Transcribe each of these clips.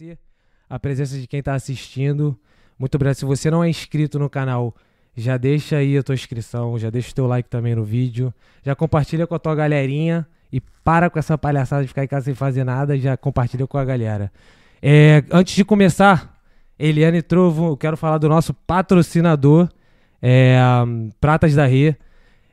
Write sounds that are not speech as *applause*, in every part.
agradecer a presença de quem está assistindo. Muito obrigado. Se você não é inscrito no canal, já deixa aí a tua inscrição, já deixa o teu like também no vídeo, já compartilha com a tua galerinha e para com essa palhaçada de ficar em casa sem fazer nada, já compartilha com a galera. É, antes de começar, Eliane Trovo, eu quero falar do nosso patrocinador, é, Pratas da Rê.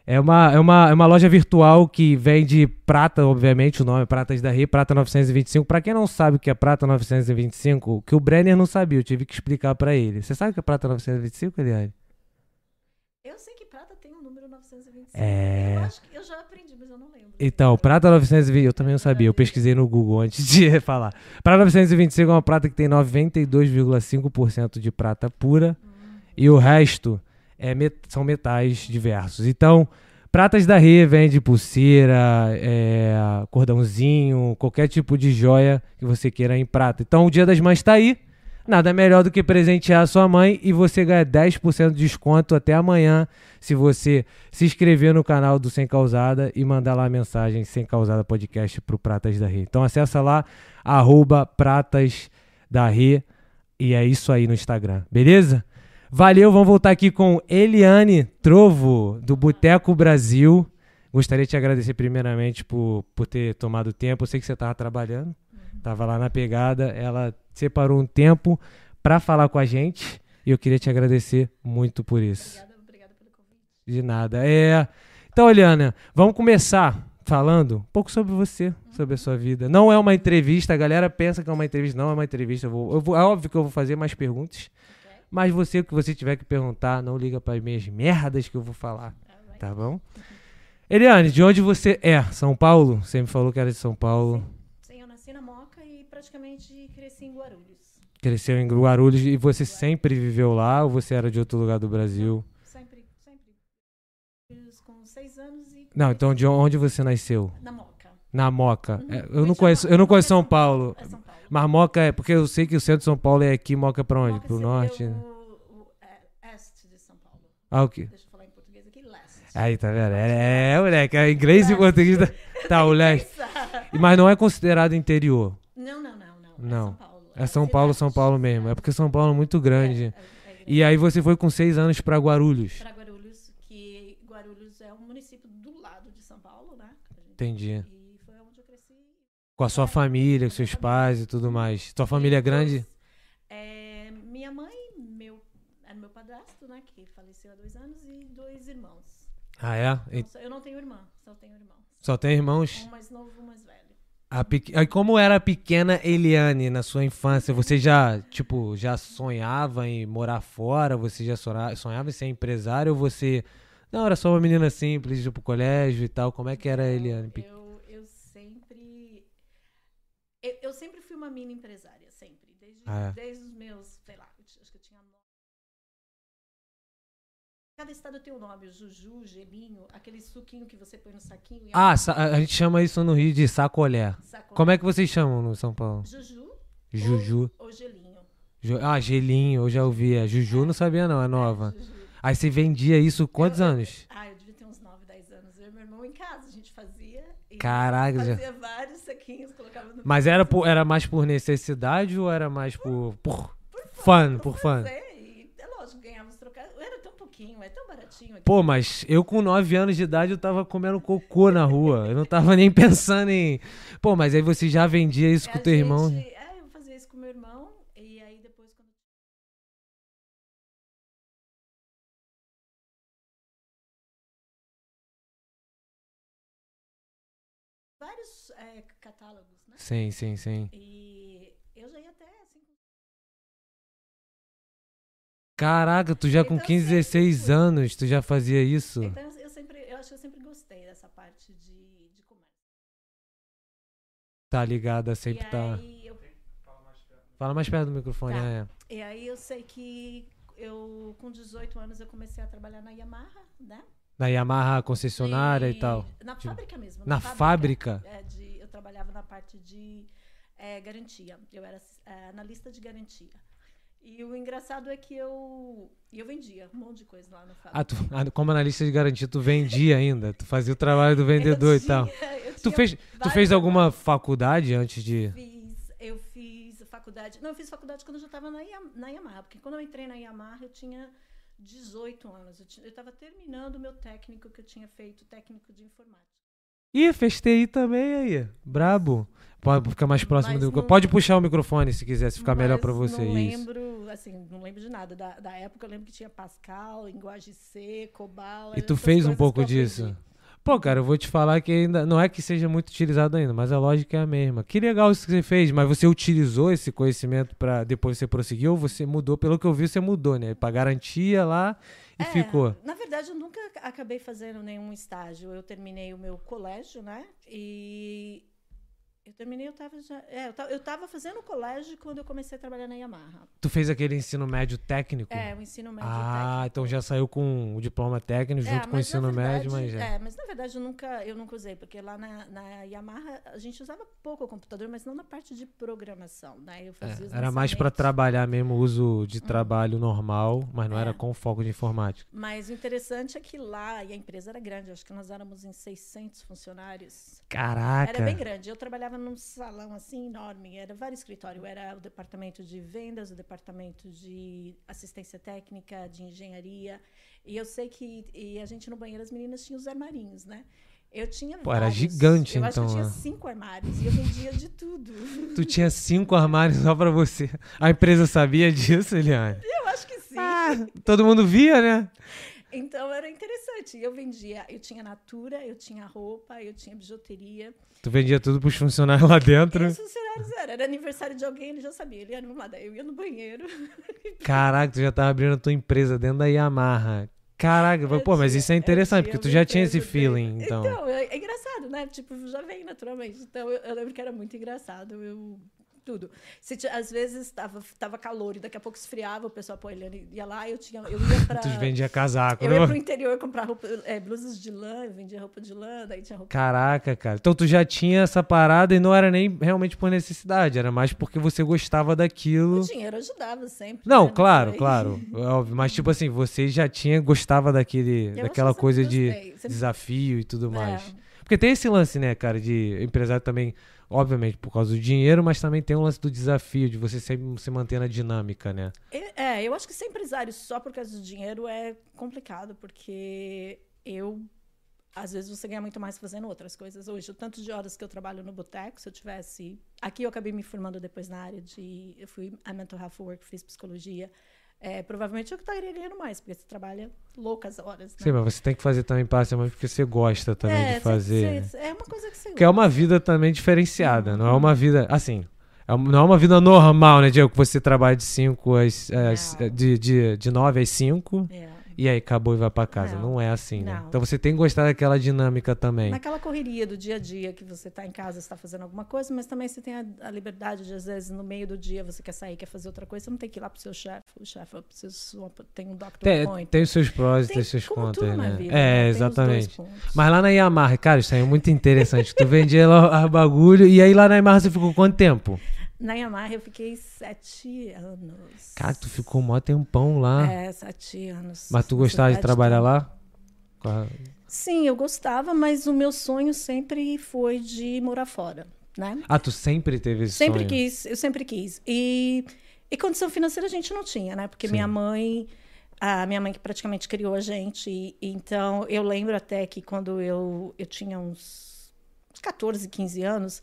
É uma, é, uma, é uma loja virtual que vende prata, obviamente, o nome é Pratas da Rê, Prata 925. Para quem não sabe o que é Prata 925, que o Brenner não sabia, eu tive que explicar para ele. Você sabe o que é Prata 925, Eliane? Eu sei que prata tem um número 925. É. Eu acho que eu já aprendi, mas eu não lembro. Então, Prata 925, eu também não sabia, eu pesquisei no Google antes de *laughs* falar. Prata 925 é uma prata que tem 92,5% de prata pura e o resto é met- são metais diversos. Então, Pratas da Rê vende pulseira, é, cordãozinho, qualquer tipo de joia que você queira em prata. Então, o Dia das Mães está aí. Nada melhor do que presentear a sua mãe e você ganha 10% de desconto até amanhã se você se inscrever no canal do Sem Causada e mandar lá a mensagem Sem Causada Podcast pro Pratas da Rê. Então acessa lá, arroba Pratas da Rê e é isso aí no Instagram, beleza? Valeu, vamos voltar aqui com Eliane Trovo, do Boteco Brasil. Gostaria de te agradecer primeiramente por, por ter tomado tempo. Eu sei que você estava trabalhando, estava lá na pegada. Ela separou um tempo para falar com a gente e eu queria te agradecer muito por isso. Obrigada, obrigada pelo convite. De nada. É. Então, Eliana, vamos começar falando um pouco sobre você, sobre a sua vida. Não é uma entrevista, a galera pensa que é uma entrevista, não é uma entrevista. Eu vou, eu vou- é óbvio que eu vou fazer mais perguntas? Mas você, o que você tiver que perguntar, não liga para as minhas merdas que eu vou falar, Alright. tá bom? Eliane, de onde você é? São Paulo? Você me falou que era de São Paulo. Sim, eu nasci na Moca e praticamente cresci em Guarulhos. Cresceu em Guarulhos e você sempre viveu lá ou você era de outro lugar do Brasil? Sempre, sempre. Com seis anos e. Não, então de onde você nasceu? Na Moca. Na Moca. Uhum. É, eu não conheço, eu não conheço São Paulo. É São Paulo. Mas Moca é porque eu sei que o centro de São Paulo é aqui, Moca é pra onde? Moca Pro seria norte? O, o é, este de São Paulo. Ah, o quê? Deixa eu falar em português aqui, leste. Aí, tá vendo? É, é moleque, é inglês e Leste. português. Tá, tá, o leste. *laughs* Mas não é considerado interior. Não, não, não, não. Não. É São Paulo. É São Paulo. São Paulo mesmo. É porque São Paulo é muito grande. É, é, é. E aí você foi com seis anos pra Guarulhos. Para Guarulhos, que Guarulhos é um município do lado de São Paulo, né? Entendi. E foi onde eu cresci. Com a sua família, com seus pais e tudo mais. Tua família é grande? É, minha mãe, meu, era meu padrasto, né? Que faleceu há dois anos, e dois irmãos. Ah, é? Então, eu não tenho irmã, só tenho irmãos. Só tem irmãos? Um mais novo, um mais velho. A pequ- como era a pequena Eliane na sua infância? Você já, tipo, já sonhava em morar fora? Você já sonhava em ser empresário? Ou você... Não, era só uma menina simples, pro colégio e tal. Como é que era a Eliane? Eu. Eu, eu sempre fui uma mini empresária, sempre. Desde, Ah, é? desde os meus, sei lá, acho que eu tinha. nove. Cada estado tem um nome, Juju, gelinho, aquele suquinho que você põe no saquinho. e Ah, a a gente chama isso no Rio de sacolé. sacolé. Como é que vocês chamam no São Paulo? Juju Juju. ou gelinho? Ju- Ah, gelinho, eu já ouvi. É, Juju não sabia não, é nova. É. Aí você vendia isso quantos Eu- eu- anos? Ah, eu devia ter uns 9, 10 anos. Eu e meu irmão em casa, a gente fazia. Caraca, já- Fazia vários saquinhos, colocava no Mas era, por- era mais por necessidade ou era mais por... Por fã, por fã? fazer, e é lógico, ganhávamos trocar. Era tão pouquinho, é tão baratinho aqui. Pô, mas eu com 9 anos de idade eu tava comendo cocô na rua. Eu não tava nem *laughs* pensando em. Pô, mas aí você já vendia isso É, com a teu irmão? gente- É, Sim, sim, sim. E eu já ia até assim. Caraca, tu já com Então, 15, sempre 16 fui. anos, tu já fazia isso? Então eu- eu sempre, eu acho que eu sempre gostei dessa parte de, de comércio. Tá ligada, sempre e tá. aí eu Fala mais perto do microfone, Tá. é. E aí eu sei que eu, com 18 anos, eu comecei a trabalhar na Yamaha, né? Na Yamaha concessionária e, tal. Na Tipo, fábrica mesmo. Na fábrica? É, de, eu trabalhava na parte de é, garantia. Eu era é, analista de garantia. E o engraçado é que eu, eu vendia um monte de coisa lá na fábrica. Ah, tu, ah, como analista de garantia, tu vendia ainda. Tu fazia o trabalho do vendedor Eu e tal. tinha- eu Tu tinha fez, tu fez alguma faculdade antes de. Fiz, eu fiz faculdade. Não, eu fiz faculdade quando eu já estava na, na Yamaha, porque quando eu entrei na Yamaha eu tinha 18 anos. Eu estava terminando o meu técnico que eu tinha feito, técnico de informática. Ih, fez TI também aí. Brabo. Pode ficar mais próximo Mas do não- Pode puxar o microfone se quiser, se ficar melhor Mas pra você. Não Isso. lembro, assim, não lembro de nada. Da, da época eu lembro que tinha Pascal, linguagem C, Cobol. E tu fez um pouco disso? aprendi. Pô, cara, eu vou te falar que ainda não é que seja muito utilizado ainda, mas a lógica é a mesma. Que legal isso que você fez, mas você utilizou esse conhecimento pra depois você prosseguir ou você mudou? Pelo que eu vi, você mudou, né? Pra garantia lá e É, ficou. Na verdade, eu nunca acabei fazendo nenhum estágio. Eu terminei o meu colégio, né? E eu terminei, eu tava já. É, eu tava, eu tava fazendo colégio quando eu comecei a trabalhar na Yamaha. Tu fez aquele ensino médio técnico? É, o ensino médio ah, técnico. então já saiu com o diploma técnico É, junto com o ensino médio, verdade- mas já. É, mas na verdade eu nunca, eu nunca usei, porque lá na, na Yamaha a gente usava pouco o computador, mas não na parte de programação, né? Eu É, fazia os era mais lançamentos. trabalhar mesmo, uso Hum. de trabalho normal, mas não É. era com foco de informática. Mas o interessante é que lá, e a empresa era grande, acho que nós éramos em 600 funcionários. Caraca. Era bem grande. Eu trabalhava num salão assim enorme, era vários escritórios. Era o departamento de vendas, o departamento de assistência técnica, de engenharia. E eu sei que e a gente no banheiro, as meninas tinham os armarinhos, né? Eu tinha Pô, era vários. gigante, eu acho que então, eu tinha né? cinco armários e eu vendia de tudo. *laughs* Tu tinha cinco armários só pra você. A empresa sabia disso, Eliane? Eu acho que sim. Ah, todo mundo via, né? Então era interessante. Eu vendia, eu tinha natura, eu tinha roupa, eu tinha bijuteria. Tu vendia tudo pros funcionários lá E dentro. os funcionários eram. Era aniversário de alguém, ele já sabia. Ele ia numa, eu ia no banheiro. *laughs* Caraca, tu já tava abrindo a tua empresa dentro da Yamaha. Caraca, Eu pô, mas tinha- isso é interessante, tinha porque tu já tinha esse feeling, então. Então, é, é engraçado, né? Tipo, já vem naturalmente. Então, eu, eu lembro que era muito engraçado. Eu. Tudo. Se, às vezes tava, tava calor e daqui a pouco esfriava, o pessoal, pô, ele ia lá, eu tinha. Eu ia *laughs* pra. Tu vendia casaco, eu ia pro interior comprar roupa, é, blusas de lã, eu vendia roupa de lã, daí tinha roupa. Caraca, cara. Então tu já tinha essa parada e não era nem realmente por necessidade, era mais porque você gostava daquilo. O dinheiro ajudava sempre. Não, né? claro, claro. *laughs* é Óbvio, mas tipo assim, você já tinha, gostava daquele, Eu daquela coisa de sempre- desafio e tudo mais. É. Porque tem esse lance, né, cara, de empresário também, obviamente, por causa do dinheiro, mas também tem um lance do desafio, de você sempre se manter na dinâmica, né? É, eu acho que ser empresário só por causa do dinheiro é complicado, porque eu. Às vezes você ganha muito mais fazendo outras coisas. Hoje, o tanto de horas que eu trabalho no boteco, se eu tivesse. Aqui eu acabei me formando depois na área de. Eu fui a mental health work, fiz psicologia. É, provavelmente eu que estaria ganhando mais, porque você trabalha loucas horas. Né? Sim, mas você tem que fazer também parte mas porque você gosta também é, de fazer. cê- cê- é uma coisa que você. Porque é uma vida também diferenciada, não é uma vida, assim, é não é uma vida normal, né, Diego? Que você trabalha de 5 às, de, de, de 9 às 5 É. e aí acabou e vai pra casa. Não, Não. é assim, né? Não. Então você tem que gostar daquela dinâmica também. Naquela correria do dia a dia que você está em casa, você está fazendo alguma coisa, mas também você tem a, a liberdade de, às vezes, no meio do dia você quer sair, quer fazer outra coisa, você não tem que ir lá pro seu chefe. O chefe, eu preciso, tem um doctor Tem, appointment. tem os seus prós e Tem tem os seus contras, né? vida, é, né? Exatamente. Mas lá na Yamaha, cara, isso aí é muito interessante. tu vendia lá o bagulho e aí lá na Yamaha você ficou quanto tempo? Na Yamaha eu fiquei sete anos. Cara, tu ficou mó tempão lá. É, sete anos. Mas tu gostava de trabalhar lá? Sim, eu gostava, mas o meu sonho sempre foi de morar fora, né? Ah, tu sempre teve esse Sempre sonho? quis, eu sempre quis. E, e condição financeira a gente não tinha, né? Porque Sim. minha mãe, a minha mãe que praticamente criou a gente, e- então eu lembro até que quando eu, eu tinha uns 14, 15 anos,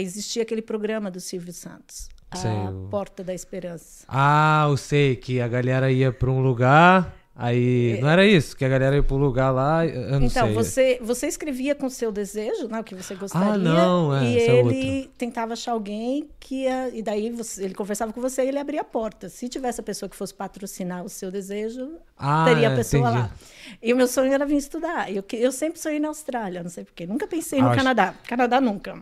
existia aquele programa do Silvio Santos, Sei, a o- Porta da Esperança. Ah, eu sei que a galera ia pra um lugar, aí. Não era isso? Que a galera ia pra um lugar lá, eu não então, sei. você, você escrevia com o seu desejo, né, o que você gostaria, não, é, e é ele tentava achar alguém que ia, e daí você- ele conversava com você e ele abria a porta. Se tivesse a pessoa que fosse patrocinar o seu desejo, Ah, teria a é, pessoa entendi. lá. E o meu sonho era vir estudar. Eu, eu sempre sonhei na Austrália, não sei porquê. Nunca pensei Ah, no acho- Canadá. Canadá nunca.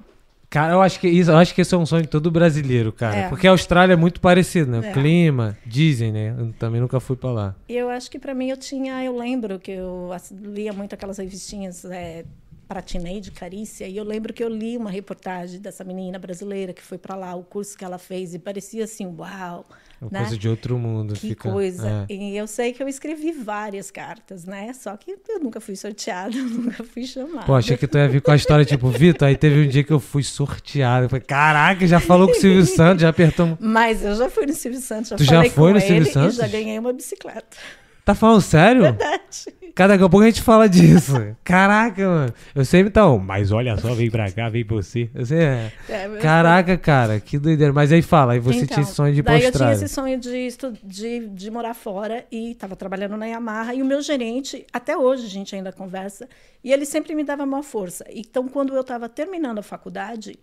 Cara, eu acho que isso, eu acho que esse é um sonho de todo brasileiro, cara. É. Porque a Austrália é muito parecido, né? O É. clima, dizem, né? Eu também nunca fui pra lá. E eu acho que para mim eu tinha, eu lembro que eu lia muito aquelas revistinhas é, Pratineide Carícia, e eu lembro que eu li uma reportagem dessa menina brasileira que foi para lá, o curso que ela fez, e parecia assim, uau, Uma né? coisa de outro mundo. Que fica, coisa. é. E eu sei que eu escrevi várias cartas, né? Só que eu nunca fui sorteada, *laughs* nunca fui chamada. Pô, achei que tu ia vir com a história tipo, Vitor, aí teve um dia que eu fui sorteado. Eu falei, caraca, já falou com o Silvio Santos, já apertou. *laughs* Mas eu já fui no Silvio Santos, já Tu já foi no Silvio Santos? já ganhei uma bicicleta. Tá falando sério? Verdade. Cara, daqui a pouco a gente fala disso. Caraca, mano. Eu sempre então, mas olha só, vem pra cá, vem pra você. É. É, Caraca, cara, que doideira. Mas aí fala, aí você tinha esse sonho de Então, daí eu tinha esse sonho de, de, de morar fora e estava trabalhando na Yamaha. E o meu gerente, até hoje a gente ainda conversa, e ele sempre me dava maior força. Então, quando eu estava terminando a faculdade,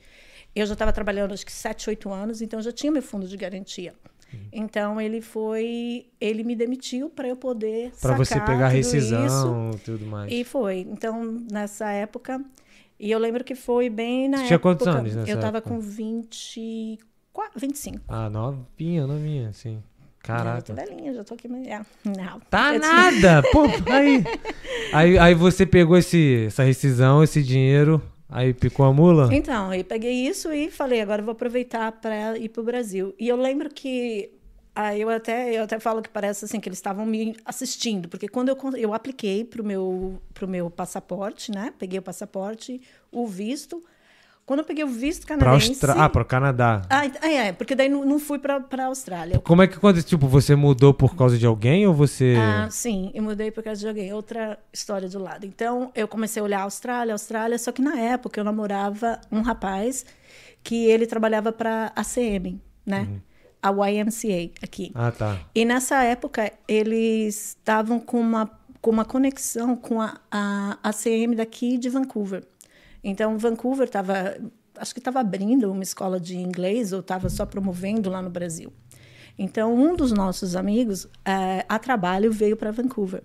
eu já estava trabalhando acho que 7, 8 anos, então eu já tinha meu fundo de garantia. Então ele foi, ele me demitiu para eu poder Pra você pegar isso. rescisão e tudo mais. E foi. Então, nessa época. E eu lembro que foi bem na Você tinha época. quantos anos nessa Eu tava época? com 24, 25. Ah, novinha, novinha, sim. Já Caraca. tô velhinha, já tô aqui. mas- é, Não. Tá Eu tinha- nada! Pô, *laughs* aí. aí. Aí você pegou esse, essa rescisão, esse dinheiro, aí picou a mula? Então, eu peguei isso e falei, agora vou aproveitar para ir pro Brasil. E eu lembro que aí eu até eu até falo que parece assim que eles estavam me assistindo, porque quando eu eu apliquei pro meu pro meu passaporte, né? Peguei o passaporte, o visto. Quando eu peguei o visto Pra canadense, Austra... Ah, pro Canadá. Ah, ah, é, porque daí não, não fui para para Austrália. Como é que quando, tipo, você mudou por causa de alguém ou você. Ah, sim, eu mudei por causa de alguém. Outra história do lado. Então, eu comecei a olhar a Austrália, a Austrália, só que na época eu namorava um rapaz que ele trabalhava para a ACM, né? A YMCA aqui. Ah, tá. E nessa época eles estavam com uma, com uma conexão com a, a ACM daqui de Vancouver. Então, Vancouver estava, acho que estava abrindo uma escola de inglês ou estava só promovendo lá no Brasil. Então, um dos nossos amigos, eh, a trabalho, veio para Vancouver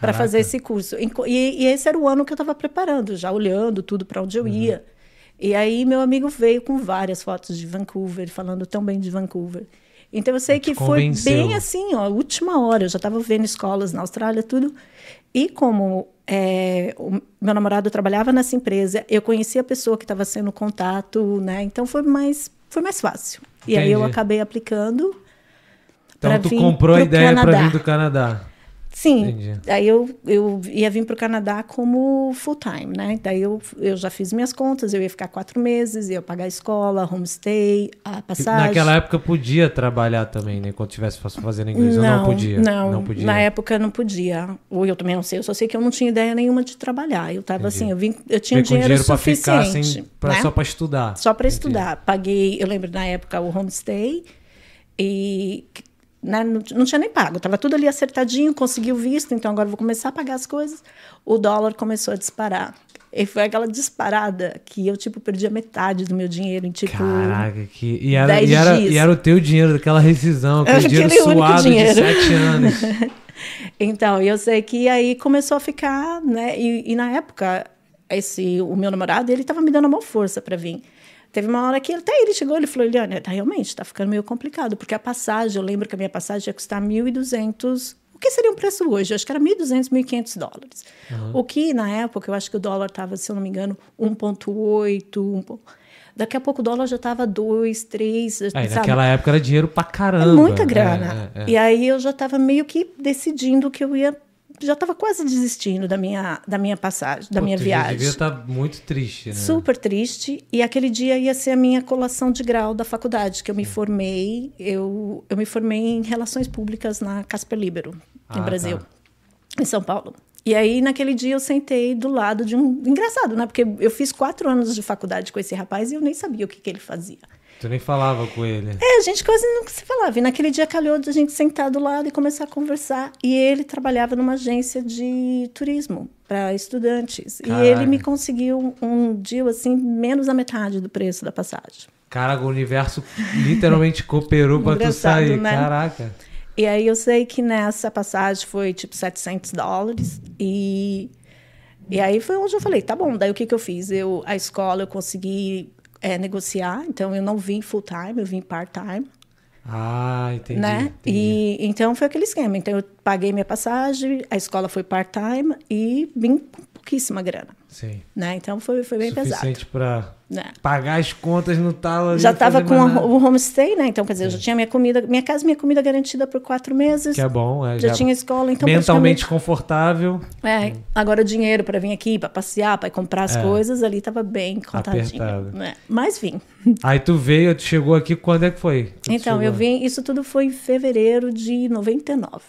para fazer esse curso. E, e esse era o ano que eu estava preparando, já olhando tudo para onde eu ia. E aí meu amigo veio com várias fotos de Vancouver, falando tão bem de Vancouver. Então eu sei que foi bem assim, ó, última hora. Eu já estava vendo escolas na Austrália, tudo. E como é, meu namorado trabalhava nessa empresa, eu conhecia a pessoa que estava sendo contato, né? Então foi mais, foi mais fácil. E aí eu acabei aplicando. Então tu vir comprou a ideia Canadá. vir do Canadá. Sim, Entendi. aí eu, eu ia vir para o Canadá como full time, né? Daí eu, eu já fiz minhas contas, eu ia ficar quatro meses, ia pagar a escola, homestay, a passagem. Naquela época podia trabalhar também, né? Quando tivesse faz- fazendo inglês. ou não podia? Não, podia. na época não podia. Ou eu também não sei, eu só sei que eu não tinha ideia nenhuma de trabalhar. Eu tava Entendi. assim, eu, vim, eu tinha dinheiro, pra ficar suficiente. sem, pra- né? só pra estudar. Só para estudar. Paguei, eu lembro na época, o homestay e né, não, tinha nem pago. Tava tudo ali acertadinho, consegui o visto, então agora vou começar a pagar as coisas. O dólar começou a disparar. E foi aquela disparada que eu, tipo, perdi a metade do meu dinheiro em, tipo... Caraca, que... E era, 10 e, era, e era o teu dinheiro daquela rescisão, aquele dinheiro suado dinheiro. de sete anos. *laughs* Então, eu sei que aí começou a ficar, né? E, e na época, esse, o meu namorado, ele estava me dando uma força para vir. Teve uma hora que até ele chegou, ele falou, Eliane, tá, realmente, está ficando meio complicado, porque a passagem, eu lembro que a minha passagem ia custar 1.200, o que seria um preço hoje? Eu acho que era 1.200, 1.500 dólares. O que, na época, eu acho que o dólar estava, se eu não me engano, 1,8, 1, po- daqui a pouco o dólar já estava 2, 3, Aí, sabe? naquela época era dinheiro pra caramba. É muita grana. É, é, é. E aí eu já estava meio que decidindo que eu ia. Já estava quase desistindo da minha, da minha passagem, da Pô, minha viagem. devia estar muito triste, né? Super triste. E aquele dia ia ser a minha colação de grau da faculdade, que eu me formei. Eu, eu me formei em Relações Públicas na Casper Libero, Ah, no Brasil, tá. em São Paulo. E aí, naquele dia, eu sentei do lado de um. Engraçado, né? Porque eu fiz quatro anos de faculdade com esse rapaz e eu nem sabia o que, que ele fazia. Tu nem falava com ele. É, a gente quase nunca se falava. E naquele dia calhou de a gente sentar do lado e começar a conversar. E ele trabalhava numa agência de turismo para estudantes. Caraca. E ele me conseguiu um deal assim, menos a metade do preço da passagem. Caraca, o universo literalmente cooperou pra tu sair. né? Caraca. E aí eu sei que nessa passagem foi tipo 700 dólares. E, e aí foi onde eu falei, tá bom. Daí o que, que eu fiz? Eu, a escola eu consegui é, negociar. Então eu não vim full time, eu vim part time. Ah, entendi. né? entendi. E então foi aquele esquema. Então eu paguei minha passagem, a escola foi part-time e vim com pouquíssima grana. Sim. Né? Então foi, foi bem pesado. Suficiente para Né? pagar as contas no talo ali. Já estava com a- o homestay, né? Então, quer dizer, eu já tinha minha comida, minha casa, minha comida garantida por quatro meses. Que é bom, é, já, já tinha escola, então mentalmente confortável. praticamente- É, agora o dinheiro para vir aqui, para passear, para comprar as É. coisas, ali estava bem contadinho. Né? Mas vim. *laughs* Aí tu veio, tu chegou aqui, quando é que foi? tu Então, eu vim, isso tudo foi em fevereiro de 99.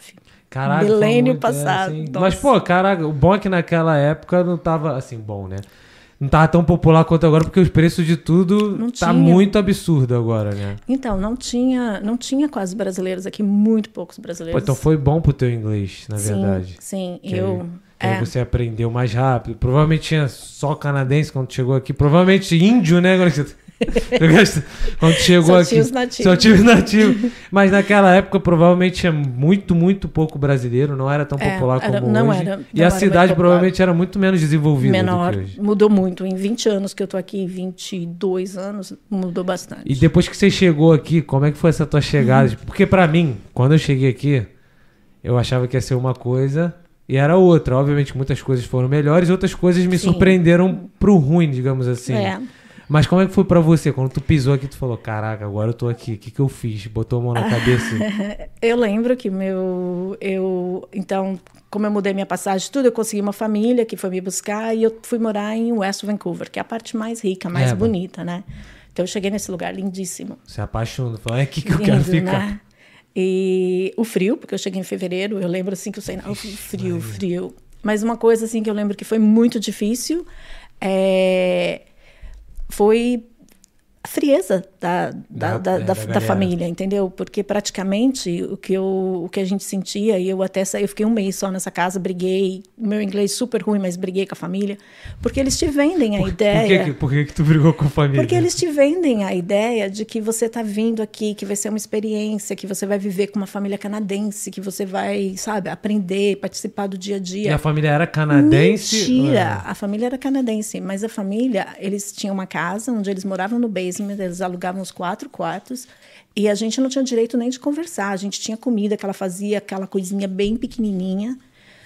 Caraca, milênio muito, passado, assim. nossa. Mas, pô, caraca, o bom é que naquela época não tava, assim, bom, né? Não tava tão popular quanto agora, porque os preços de tudo Não tá tinha. muito absurdo agora, né? Então, não tinha, não tinha quase brasileiros aqui, muito poucos Pô, brasileiros. então foi bom pro teu inglês, na sim, verdade. Sim, Que eu. Aí é. você aprendeu mais rápido. Provavelmente tinha só canadense quando chegou aqui. Provavelmente índio, né? Quando chegou Só aqui. nativos. Só tinha os nativos. Mas naquela época, provavelmente tinha muito, muito pouco brasileiro. Não era tão É, popular era- como não hoje. era- e não a era cidade provavelmente era muito menos desenvolvida menor, mudou muito. Em 20 anos que eu tô aqui, 22 anos, mudou bastante. E depois que você chegou aqui, como é que foi essa tua chegada? Uhum. Porque pra mim, quando eu cheguei aqui, eu achava que ia ser uma coisa e era outra. Obviamente, muitas coisas foram melhores, outras coisas me Sim. surpreenderam pro ruim, digamos assim. É. Mas como é que foi pra você? Quando tu pisou aqui, tu falou, caraca, agora eu tô aqui. O que que eu fiz? Botou a mão na *laughs* cabeça? Eu lembro que meu. Eu, então, como eu mudei minha passagem, tudo, eu consegui uma família que foi me buscar e eu fui morar em West Vancouver, que é a parte mais rica, mais É, bonita, né? Então, eu cheguei nesse lugar lindíssimo. Se apaixonou. Falou, é aqui que eu quero Lindo, ficar. né? E o frio, porque eu cheguei em fevereiro, eu lembro assim que eu saí na... frio, frio. Mas uma coisa assim que eu lembro que foi muito difícil é... foi a frieza da, Da- da, da, é, da, família, entendeu? Porque praticamente o que, eu, o que a gente sentia, e eu até saí, eu fiquei um mês só nessa casa, briguei, meu inglês super ruim, mas briguei com a família, porque eles te vendem a Por ideia. que, que- por que, que tu brigou com a família? Porque eles te vendem a ideia de que você está vindo aqui, que vai ser uma experiência, que você vai viver com uma família canadense, que você vai, sabe, aprender, participar do dia a E dia. a família era canadense? Mentira! A família era canadense, mas a família, eles tinham uma casa onde eles moravam no basement, eles alugavam os quatro quartos. E a gente não tinha direito nem de conversar. A gente tinha comida que ela fazia, aquela coisinha bem pequenininha,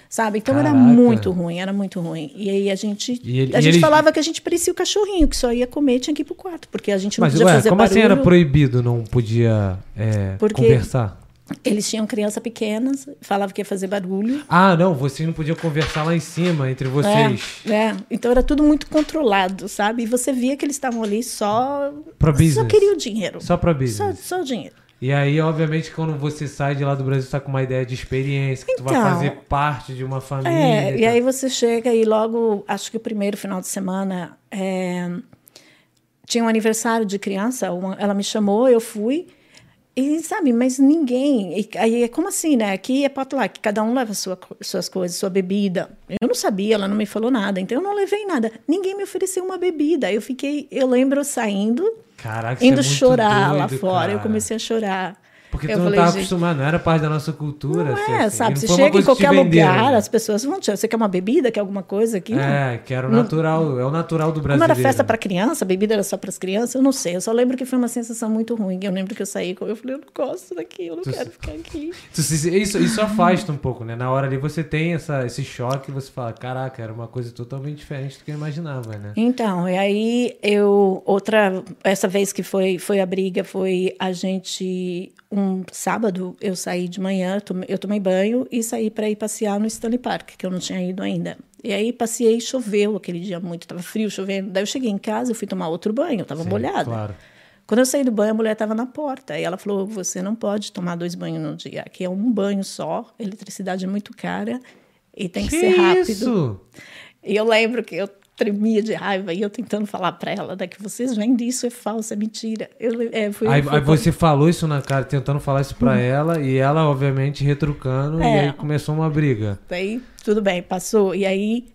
sabe? Então era Caraca. muito ruim, era muito ruim. E aí a gente, ele- a gente eles- falava que a gente parecia o cachorrinho, que só ia comer, tinha que ir pro quarto, porque a gente não Mas, podia ué, fazer como barulho. assim era proibido? Não podia é, Porque- conversar? Eles tinham criança pequenas, falavam que ia fazer barulho. Ah, não, vocês não podiam conversar lá em cima entre vocês. É, é. Então era tudo muito controlado, sabe? E você via que eles estavam ali só. Pra Só business. queriam o dinheiro. Só pra Só, business. só o dinheiro. E aí, obviamente, quando você sai de lá do Brasil, você tá com uma ideia de experiência, que tu vai Então, fazer parte de uma família. É, e tal. aí você chega e logo, acho que o primeiro final de semana, é, tinha um aniversário de criança, uma- ela me chamou, eu fui, e sabe, mas ninguém, e aí é como assim, né, aqui é potluck, cada um leva sua, suas coisas, sua bebida, eu não sabia, ela não me falou nada, então eu não levei nada, ninguém me ofereceu uma bebida, eu fiquei, eu lembro saindo, Caraca, é indo muito chorar lá doido, fora, eu cara. comecei a chorar. Porque tu eu não falei, tava gente, acostumado, não era parte da nossa cultura. Não ser é, assim. sabe? E não Você chega em qualquer lugar, as pessoas vão te. Você quer uma bebida, quer alguma coisa aqui? Não. É, que era o Não- natural, é o natural do Como brasileiro. era festa para criança, a bebida era só para as crianças, eu não sei. Eu só lembro que foi uma sensação muito ruim. Eu lembro que eu saí, eu falei, eu não gosto daqui, eu não Tu- quero ficar aqui. *laughs* Tu se- Isso, isso afasta um pouco, né? Na hora ali você tem essa, esse choque você fala, caraca, era uma coisa totalmente diferente do que eu imaginava, né? Então, e aí eu outra essa vez que foi foi a briga foi a gente um sábado eu saí de manhã, eu tomei banho e saí para ir passear no Stanley Park, que eu não tinha ido ainda. E aí passei, choveu aquele dia muito, tava frio, chovendo. Daí eu cheguei em casa, eu fui tomar outro banho, eu tava Sim, molhada. Claro. Quando eu saí do banho, a mulher estava na porta. E ela falou: Você não pode tomar dois banhos no dia. Aqui é um banho só, eletricidade é muito cara e tem que, Que ser rápido. isso? E eu lembro que eu tremia de raiva e eu tentando falar para ela: né, que vocês vendem isso, é falso, é mentira. Eu, é, Aí, foi aí quando- você falou isso na cara, tentando falar isso pra ela, e ela, obviamente, retrucando, e É. aí começou uma briga. Daí, tudo bem, passou. E aí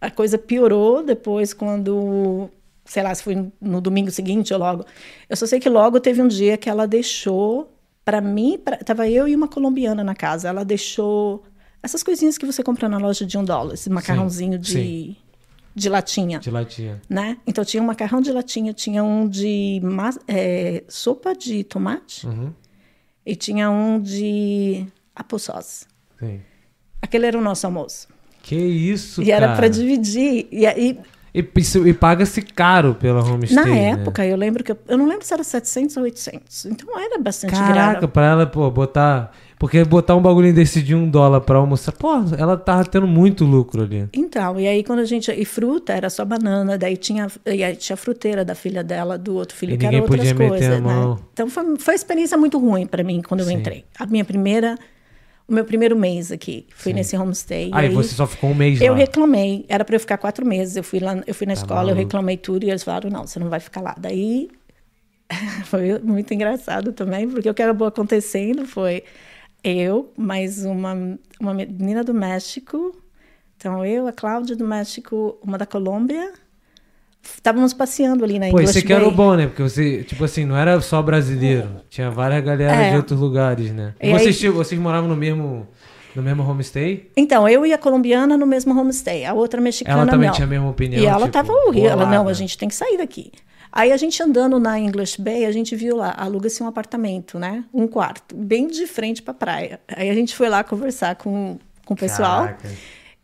a coisa piorou depois quando, sei lá, se foi no- domingo seguinte ou logo. Eu só sei que logo teve um dia que ela deixou para mim, pra, tava eu e uma colombiana na casa. Ela deixou essas coisinhas que você compra na loja de um dólar, esse macarrãozinho de, sim. De latinha. De latinha. Né? Então tinha um macarrão de latinha, tinha um de é, sopa de tomate Uhum. e tinha um de apple sauce. Sim. Aquele era o nosso almoço. Que isso, e cara. era para dividir. E, e, e, e paga-se caro pela homestay, Na né? época, eu lembro que... Eu, eu, não lembro se era 700 ou 800. Então era bastante Caraca, grana. pra ela, pô, botar... Porque botar um bagulho desse de um dólar pra almoçar, pô, ela tava tendo muito lucro ali. Então, e aí quando a gente. E fruta era só banana, daí tinha, e aí tinha a fruteira da filha dela, do outro filho, E que era outras coisas, né? Então foi, foi uma experiência muito ruim pra mim quando eu Sim. entrei. A minha primeira. O meu primeiro mês aqui foi Sim. nesse homestay. e Aí você só ficou um mês eu lá. reclamei, era pra eu ficar quatro meses. Eu fui lá, eu fui na Tá escola, eu maluco. reclamei tudo e eles falaram: não, você não vai ficar lá. Daí *laughs* foi muito engraçado também, porque o que acabou acontecendo foi eu, mais uma, uma menina do México. Então, eu, a Cláudia do México, uma da Colômbia. Estávamos passeando ali na Pô, English isso aqui era o bom, né? Porque você, tipo assim, não era só brasileiro. Tinha várias galera É. de outros lugares, né? E E vocês, aí- vocês moravam no mesmo, no mesmo homestay? Então, eu e a colombiana no mesmo homestay. A outra mexicana Ela também não. tinha a mesma opinião? E ela tipo, tava horrível. Ela, não, a gente tem que sair daqui. Aí a gente andando na English Bay, a gente viu lá, aluga-se um apartamento, né? Um quarto, bem de frente pra praia. Aí a gente foi lá conversar com, com o pessoal. Caraca.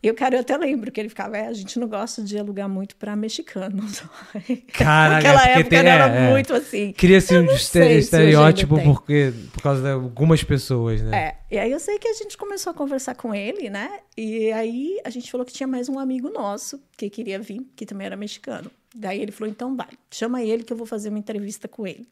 E o cara, eu até lembro que ele ficava, é, a gente não gosta de alugar muito pra mexicanos. *laughs* Caraca, Naquela época tem- era é, é. muito assim. Cria-se um se estereótipo tem. porque, por causa de algumas pessoas, né? É, e aí eu sei que a gente começou a conversar com ele, né? E aí a gente falou que tinha mais um amigo nosso que queria vir, que também era mexicano. Daí ele falou, então vai, chama ele que eu vou fazer uma entrevista com ele.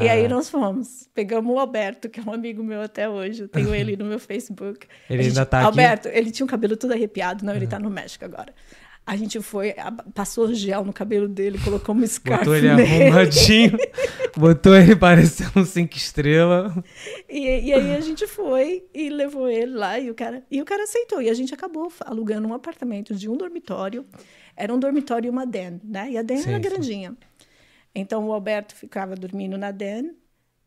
E aí nós fomos, pegamos o Alberto, que é um amigo meu até hoje, eu tenho ele no meu Facebook. *laughs* Ele A ainda tá aqui? Alberto, ele tinha o cabelo todo arrepiado, não, ele tá no México agora. A gente foi, passou gel no cabelo dele, colocou uma *laughs* scarf Botou ele nele. arrumadinho, *laughs* botou ele parecendo um cinco estrelas. E, e aí a gente foi e levou ele lá e o cara e o cara aceitou e a gente acabou alugando um apartamento de um dormitório. Era um dormitório e uma den, né? E a den Sim, era sim. grandinha. Então o Alberto ficava dormindo na den,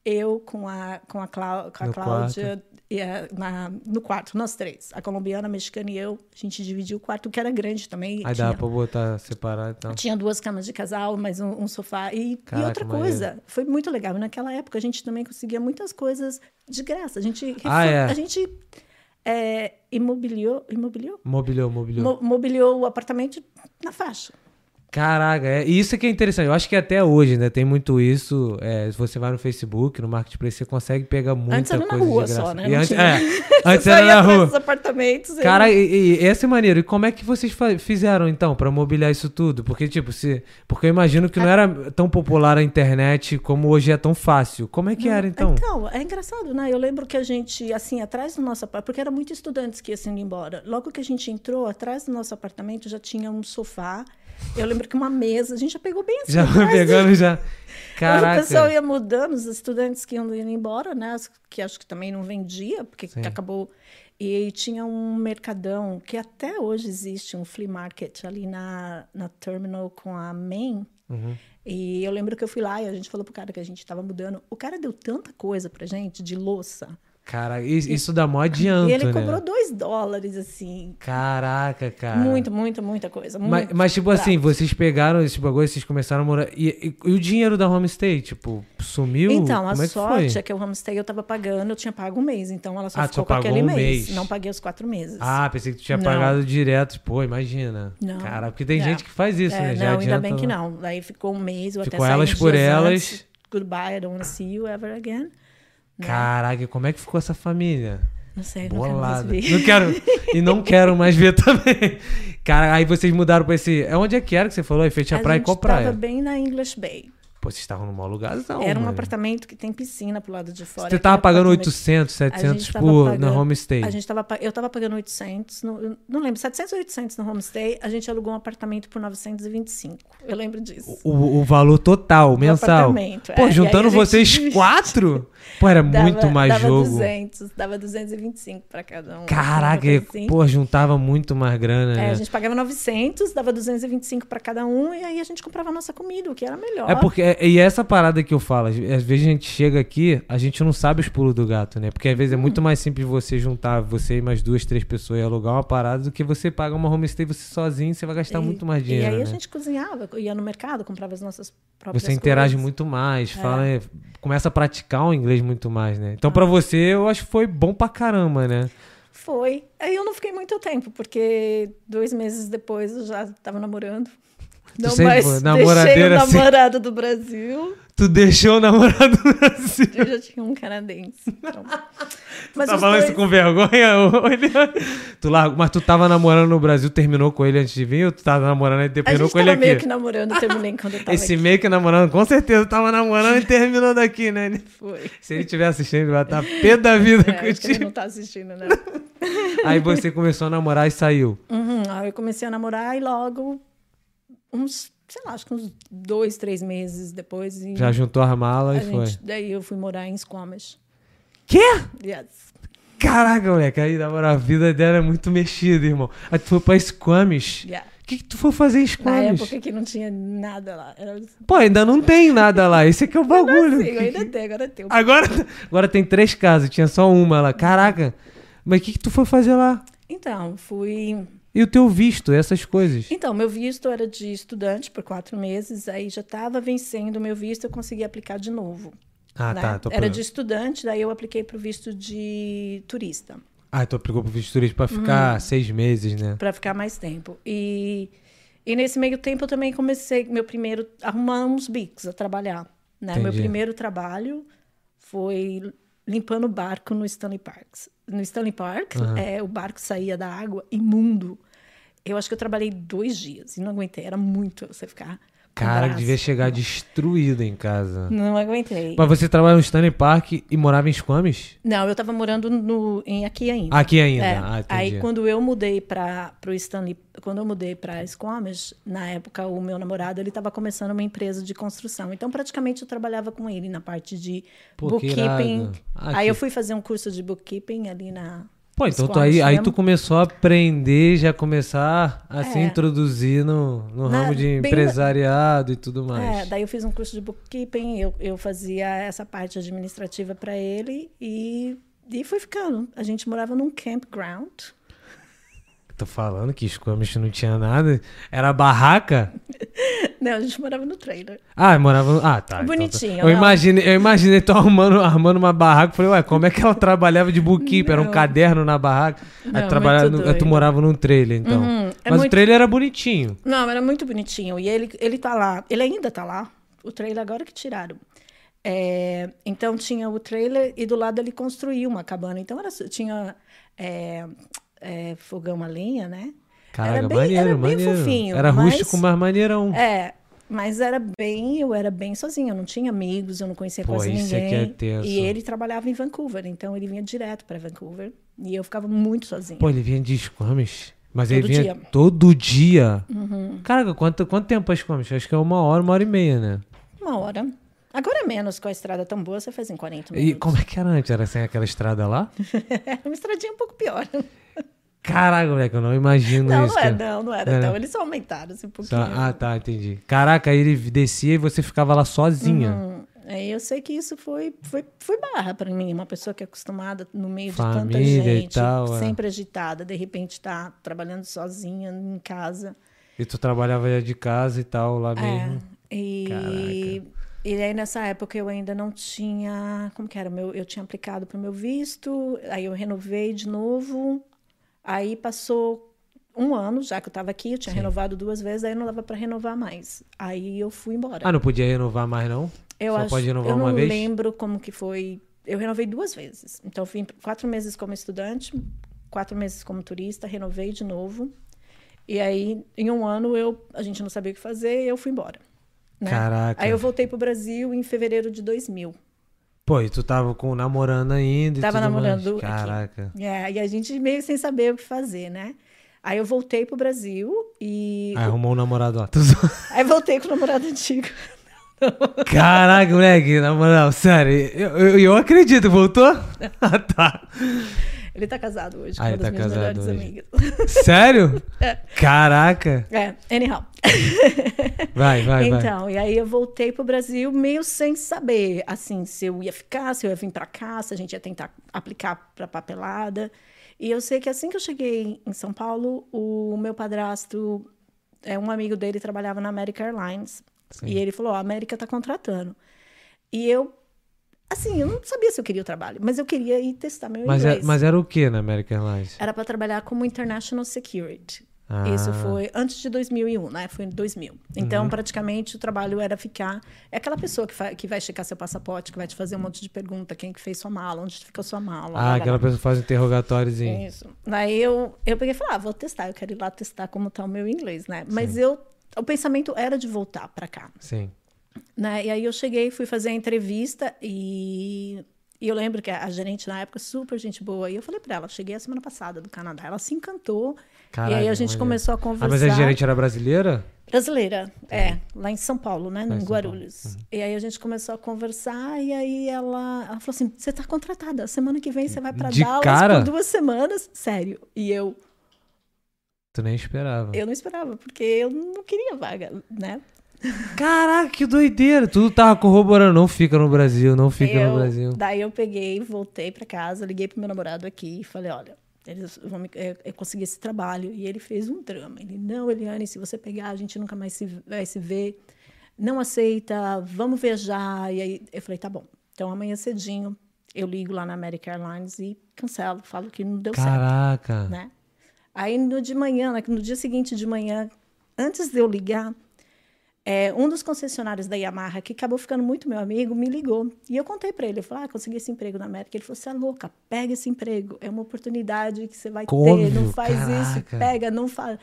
eu com a com a, Clá, com a Cláudia e a- na, no quarto, nós três, a colombiana, a mexicana e eu, a gente dividiu o quarto que era grande também. Aí tinha, dá pra botar separado então. tinha duas camas de casal, mais um, um sofá. E, e Caraca, outra maneiro. coisa, foi muito legal. E naquela época a gente também conseguia muitas coisas de graça. A gente, Ah, é? a gente é, imobiliou, imobiliou? Mobiliou, mobiliou. Mo- mobiliou o apartamento na faixa. Caraca, é, e isso que é interessante. Eu acho que até hoje, né, tem muito isso. é, se você vai no Facebook, no Marketplace, você consegue pegar muita Antes era na coisa rua de graça. só, né? E Não antes, tinha. é, *laughs* antes era na rua. dos apartamentos. Cara, e, e esse é maneiro. E como é que vocês fizeram, então, pra mobiliar isso tudo? Porque, tipo, se. Porque eu imagino que não era tão popular a internet como hoje é tão fácil. Como é que era, então? Então, é engraçado, né? Eu lembro que a gente, assim, atrás do nosso apartamento, porque era muito estudantes que iam indo embora. Logo que a gente entrou, atrás do nosso apartamento já tinha um sofá. Eu lembro que uma mesa, a gente já pegou bem assim. Já do- pegando, já. O Caraca. pessoal ia mudando, os estudantes que iam indo embora, né? Que acho que também não vendia, porque Sim. acabou. E tinha um mercadão que até hoje existe, um flea market ali na, na terminal com a Main. Uhum. E eu lembro que eu fui lá e a gente falou pro cara que a gente tava mudando. O cara deu tanta coisa pra gente de louça. Cara, isso, dá mó adianto, e ele né? cobrou dois dólares, assim. Caraca, cara. Muito, muito, muita coisa. Mas, muito mas, tipo bravo. assim, vocês pegaram esse bagulho, vocês começaram a morar. E, e- e o dinheiro da homestay, tipo, sumiu? Então, a Como é que sorte foi? é que o homestay eu tava pagando, eu tinha pago um mês, então ela só Ah, ficou só com aquele um mês. mês. Não paguei os quatro meses. Ah, pensei que tu tinha Não. pagado direto. Pô, imagina. Não. Cara, porque tem É. gente que faz isso, É, né? Já não, ainda adianta bem que lá. não. Daí ficou um mês, eu Ficou até saí elas por elas. antes. Goodbye, I don't want to see you ever again. Né? Caraca, como é que ficou essa família? Não sei, Bolada. vi. Não quero. e não *laughs* quero mais ver também. Cara, aí vocês mudaram pra esse. É onde é que era que você falou? Aí à a praia gente qual praia? tava bem na English Bay. Pô, vocês estavam num mau lugarzão. Era um mano. apartamento que tem piscina pro lado de fora. Você tava pagando apartamento- 800, A gente 700 tava por na pagando- homestay. A gente tava, eu tava pagando 800, no, não lembro, 700 ou 800 no homestay. A gente alugou um apartamento por 925. Eu lembro disso. O, o valor total, mensal. apartamento, Pô, é. Juntando gente vocês dividia. *laughs* quatro? Pô, era Dava- muito mais dava jogo. 200, dava 225 pra cada um. Caraca, assim. pô, juntava muito mais grana, É, né? a gente pagava 900, dava 225 para cada um, e aí a gente comprava a nossa comida, o que era melhor. É porque, é- e essa parada que eu falo, às vezes a gente chega aqui, a gente não sabe os pulos do gato, né? Porque às vezes é muito mais simples você juntar você e mais duas, três pessoas e alugar uma parada do que você pagar uma homestay você sozinho, você vai gastar E- muito mais E dinheiro, aí né? a gente cozinhava, ia no mercado, comprava as nossas próprias Você interage coisas. muito mais, fala, é, começa a praticar o inglês muito mais, né? Então pra você, eu acho que foi bom pra caramba, né? Foi. Aí eu não fiquei muito tempo, porque dois meses depois eu já tava namorando. Não sempre mais foi deixei o namoradeira assim? namorado do Brasil. Tu deixou o namorado no Brasil. Eu já tinha um canadense. Então. Mas tá falando dois- isso com vergonha? tu largou, mas tu tava namorando no Brasil, terminou com ele antes de vir ou tu tava namorando e terminou com ele tava meio aqui? que namorando, eu terminei quando eu tava Esse aqui. meio que namorando, com certeza tava namorando e terminou daqui, né? Foi. Se ele estiver assistindo, ele vai estar pé da vida *laughs* É, que ele contigo. não tá assistindo, né? Aí você começou a namorar e saiu. Uhum, aí eu comecei a namorar e logo, uns, sei lá, acho que uns dois, três meses depois. e Já juntou as malas a e foi. gente, daí eu fui morar em Squamish. Quê? Yes. Caraca, moleque, aí na moral, a vida dela é muito mexida, irmão. Aí tu foi pra Squamish. Yeah. O que, que tu foi fazer em Na Squamish? época que não tinha nada lá. Era... Pô, ainda não tem nada lá. Esse aqui é o *laughs* bagulho. Sim, eu ainda tenho, agora tem. *laughs* Agora, agora tem três casas, tinha só uma lá. Caraca. Mas o que, que tu foi fazer lá? Então, fui. E o teu visto, essas coisas? Então, meu visto era de estudante por quatro meses, aí já estava vencendo o meu visto, eu consegui aplicar de novo. Ah, né? tá. Tu Era aplicou- de estudante, daí eu apliquei para o visto de turista, Ah, tu aplicou pro visto turístico pra ficar seis meses, né? para ficar mais tempo. E, e nesse meio tempo eu também comecei meu primeiro arrumar uns bicos a trabalhar. Né? Meu primeiro trabalho foi limpando o barco no Stanley Parks. No Stanley Park, Aham. é, o barco saía da água imundo. Eu acho que eu trabalhei dois dias e não aguentei. Era muito você ficar. Cara, braço. devia chegar destruído em casa. Não aguentei. Mas você trabalha no Stanley Park e morava em Squamish? Não, eu tava morando no, em aqui ainda. Aqui ainda. É, Ah, aí quando eu mudei para o Stanley, quando eu mudei para Squamish, na época o meu namorado ele estava começando uma empresa de construção. Então praticamente eu trabalhava com ele na parte de Pô, bookkeeping. Ah, aí eu fui fazer um curso de bookkeeping ali na Pô, então tu aí, aí tu começou a aprender, já começar a se É. introduzir no, no Na- ramo de bem empresariado e tudo mais. É, daí eu fiz um curso de bookkeeping, eu, eu fazia essa parte administrativa para ele e, e fui ficando. A gente morava num campground. Tô falando que Squamish não tinha nada. Era barraca? *laughs* Não, a gente morava no trailer. Ah, morava. no- Ah, tá. então tá. Bonitinho, eu, não. imaginei, eu imaginei tu arrumando, armando uma barraca. Falei, ué, como é que ela trabalhava de bookkeeper? Era um Não. caderno na barraca. Não, tu trabalhava no- tu morava num trailer, então. Uhum, é Mas o muito- trailer era bonitinho. Não, era muito bonitinho. E ele, ele tá lá. Ele ainda tá lá. O trailer agora que tiraram. É, então tinha o trailer e do lado ele construiu uma cabana. Então era, tinha é, é, fogão a lenha, né? Caraca, era bem, maneiro, era bem maneiro. fofinho. Era mas- rústico, mas maneirão. É, mas era bem, eu era bem sozinha, eu não tinha amigos, eu não conhecia Pô, quase isso é é ninguém. tenso. e ele trabalhava em Vancouver, então ele vinha direto para Vancouver e eu ficava muito sozinha. Pô, ele vinha de Squamish. Mas Todo ele vinha dia. todo dia. Uhum. Caraca, quanto, quanto tempo a Squamish? Acho que é uma hora, uma hora e meia, né? Uma hora. Agora é menos, com a estrada tão boa, você faz em 40 E minutos. como é que era antes? Era sem aquela estrada lá? *laughs* Era uma estradinha um pouco pior. Caraca, moleque, eu não imagino Não, isso. não, é, não, não era não. Eles só aumentaram assim, um pouquinho. Só- ah, tá, entendi. Caraca, aí ele descia e você ficava lá sozinha. Hum, aí eu sei que isso foi, foi, foi barra para mim, uma pessoa que é acostumada no meio de tanta Família gente, tal, é. sempre agitada, de repente tá trabalhando sozinha em casa. E tu trabalhava de casa e tal, lá É, mesmo. e, e aí nessa época eu ainda não tinha, como que era, meu, eu tinha aplicado para o meu visto, aí eu renovei de novo, aí passou um ano, já que eu estava aqui, eu tinha Sim. renovado duas vezes, aí não dava para renovar mais. Aí eu fui embora. Ah, não podia renovar mais, não? Eu Só acho, pode renovar eu uma não vez? lembro como que foi. Eu renovei duas vezes. Então, eu fui quatro meses como estudante, quatro meses como turista, renovei de novo. E aí, em um ano, eu, a gente não sabia o que fazer e eu fui embora. né? Caraca. Aí eu voltei pro Brasil em fevereiro de 2000. Pô, e tu tava com namorando ainda Tava namorando mais. aqui. Caraca. É, e a gente meio sem saber o que fazer, né? Aí eu voltei pro Brasil e. Aí arrumou um namorado lá. *laughs* Aí voltei com o namorado antigo. *laughs* Caraca, moleque, na moral, sério, eu, eu, eu acredito, voltou? *laughs* Ah, tá. Ele tá casado hoje, com Ah, uma ele das tá minhas casado melhores hoje. amigas. Sério? É. Caraca. É, anyhow. Vai, vai, vai. então, e aí eu voltei pro Brasil meio sem saber, assim, se eu ia ficar, se eu ia vir para cá, se a gente ia tentar aplicar para papelada. E eu sei que assim que eu cheguei em São Paulo, o meu padrasto, é um amigo dele trabalhava na American Airlines, Sim. e ele falou: "Ó, a América tá contratando". E eu Assim, eu não sabia se eu queria o trabalho, mas eu queria ir testar meu Mas, é, inglês. mas era o que na American Airlines? Era para trabalhar como International Security. Ah. Isso foi antes de 2001, né? Foi em 2000. Uhum. Então, praticamente, o trabalho era ficar... É aquela pessoa que, que vai checar seu passaporte, que vai te fazer um monte de pergunta. Quem que fez sua mala? Onde ficou sua mala? Ah, lá, aquela lá. pessoa que faz um interrogatóriozinho. Isso. Daí eu, eu peguei e falei, ah, vou testar. Eu quero ir lá testar como tá o meu inglês, né? Mas eu... O pensamento era de voltar para cá Sim. Né? E aí eu cheguei, fui fazer a entrevista e, e eu lembro que a, a gerente na época, super gente boa, e eu falei para ela, cheguei a semana passada do Canadá, ela se encantou, Caralho, e aí a gente maneiro. começou a Ah, conversar. mas a gerente era brasileira? Brasileira, é, lá em São Paulo, né, Lá em Guarulhos. E aí a gente começou a conversar e aí ela, ela falou assim, você tá contratada, semana que vem você vai para Dallas cara? por duas semanas, sério. E eu, Tu nem esperava. eu não esperava, porque eu não queria vaga, né? Caraca, que doideira. Tudo tava corroborando. Não fica no Brasil, não fica eu, no Brasil. Daí eu peguei, voltei para casa, liguei pro meu namorado aqui e falei, olha, eles vão me, eu, eu consegui esse trabalho. E ele fez um drama. Ele, não, Eliane, se você pegar, a gente nunca mais se, vai se ver. Não aceita, vamos viajar. E aí eu falei, tá bom. Então amanhã cedinho eu ligo lá na American Airlines e cancelo, falo que não deu certo Caraca. né? Aí no de manhã, né, no dia seguinte de manhã, antes de eu ligar, é, um dos concessionários da Yamaha, que acabou ficando muito meu amigo, me ligou. E eu contei para ele, eu falei, ah, consegui esse emprego na América. Ele falou, você é louca, pega esse emprego, é uma oportunidade que você vai ter, não faz isso, caraca. pega, não faz...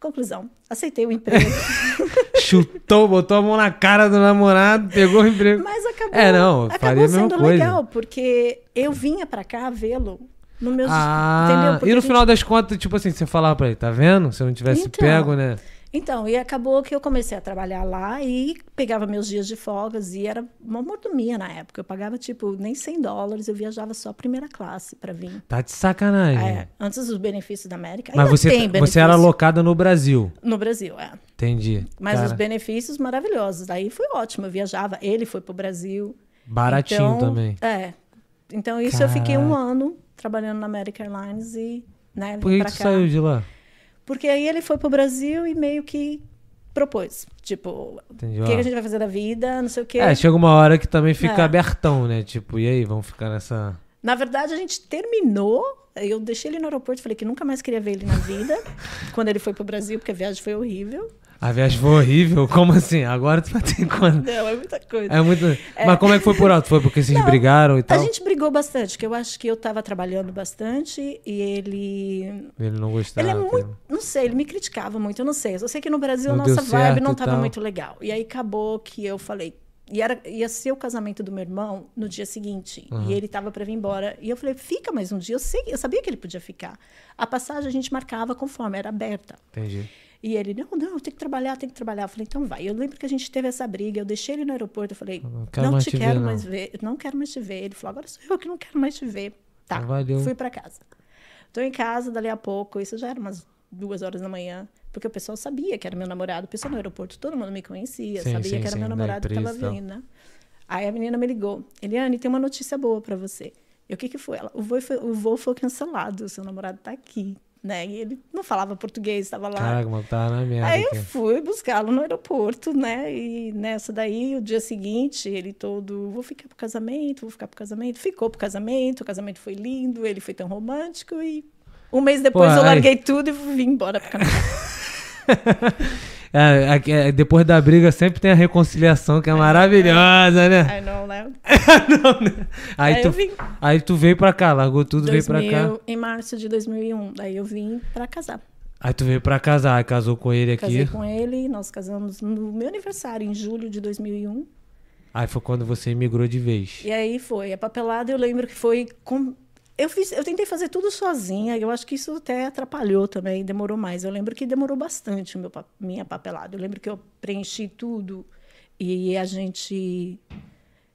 Conclusão, aceitei o emprego, *laughs* Chutou, botou a mão na cara do namorado, pegou o emprego. mas acabou, É, não, acabou sendo legal, porque eu vinha para cá vê-lo no meu... Ah, e no gente- final das contas, tipo assim, você falava pra ele, tá vendo? Se eu não tivesse Então, pego, né? Então, e acabou que eu comecei a trabalhar lá e pegava meus dias de folgas e era uma mordomia na época. Eu pagava, tipo, nem 100 dólares, eu viajava só primeira classe para vir. Tá de sacanagem. É, antes dos benefícios da América. Mas você, tem você era alocada no Brasil. No Brasil, é. Entendi. Mas os Cara, benefícios maravilhosos. Aí foi ótimo, eu viajava, ele foi pro Brasil. Baratinho Então, também. É. Então, isso eu fiquei um Caraca. ano trabalhando na American Airlines e, né, Por que, pra que saiu de lá? Porque aí ele foi pro Brasil e meio que propôs. Tipo, o que, que a gente vai fazer da vida, não sei o quê. É, chega uma hora que também fica É. abertão, né? Tipo, e aí, vamos ficar nessa. Na verdade, a gente terminou. Eu deixei ele no aeroporto, falei que nunca mais queria ver ele na vida. *laughs* quando ele foi pro Brasil, porque a viagem foi horrível. A viagem foi horrível. Como assim? Agora tu vai ter quando? Não, é muita coisa. É muito. Mas como é que foi por alto? Foi porque vocês Não, brigaram e A tal? gente brigou bastante, que eu acho que eu tava trabalhando bastante e ele. Ele não gostava. Ele é muito. Não sei, ele me criticava muito, eu não sei. Eu sei que no Brasil Não a nossa vibe não e tava tal. muito legal. E aí acabou que eu falei. E era, ia ser o casamento do meu irmão no dia seguinte. E ele tava para vir embora. E eu falei, fica mais um dia. Eu, sei, eu sabia que ele podia ficar. A passagem a gente marcava conforme, era aberta. Entendi. E ele, não, não, tenho que trabalhar, tenho que trabalhar. Eu falei, então vai. Eu lembro que a gente teve essa briga, eu deixei ele no aeroporto, eu falei, Não não, quero mais te te ver, quero não. mais ver, não quero mais te ver. Ele falou, agora sou eu que não quero mais te ver. Tá, Então, valeu. fui para casa. Tô em casa, dali a pouco, isso já era umas duas horas da manhã, porque o pessoal sabia que era meu namorado, o pessoal no aeroporto, todo mundo me conhecia, Sim, sabia sim, que era sim, meu namorado que tal. vindo, né? Aí a menina me ligou, Eliane, tem uma notícia boa para você. E o que que foi? Ela, o voo foi, o voo foi cancelado, o seu namorado tá aqui, né? E ele não falava português, estava lá. Caraca, tava na merda. Aí aqui. eu fui buscá-lo no aeroporto, né? E nessa daí, o dia seguinte, ele todo, vou ficar pro casamento, vou ficar pro casamento. Ficou pro casamento, o casamento foi lindo, ele foi tão romântico e um mês depois Pô, eu larguei tudo e vim embora pro Canadá. *laughs* É, é, depois da briga sempre tem a reconciliação que é maravilhosa, né? Aí não, né? *laughs* Não, né? Aí, Aí tu, vim. aí tu veio pra cá, largou tudo, veio pra cá. 2000, em março de 2001. Daí eu vim pra casar. Aí tu veio pra casar, aí casou com ele aqui. Casei com ele, nós casamos no meu aniversário, em julho de 2001. Aí foi quando você imigrou de vez. E aí foi. A papelada eu lembro que foi. Com... Eu, fiz, eu tentei fazer tudo sozinha, eu acho que isso até atrapalhou também, demorou mais. Eu lembro que demorou bastante meu, minha papelada. Eu lembro que eu preenchi tudo e a gente.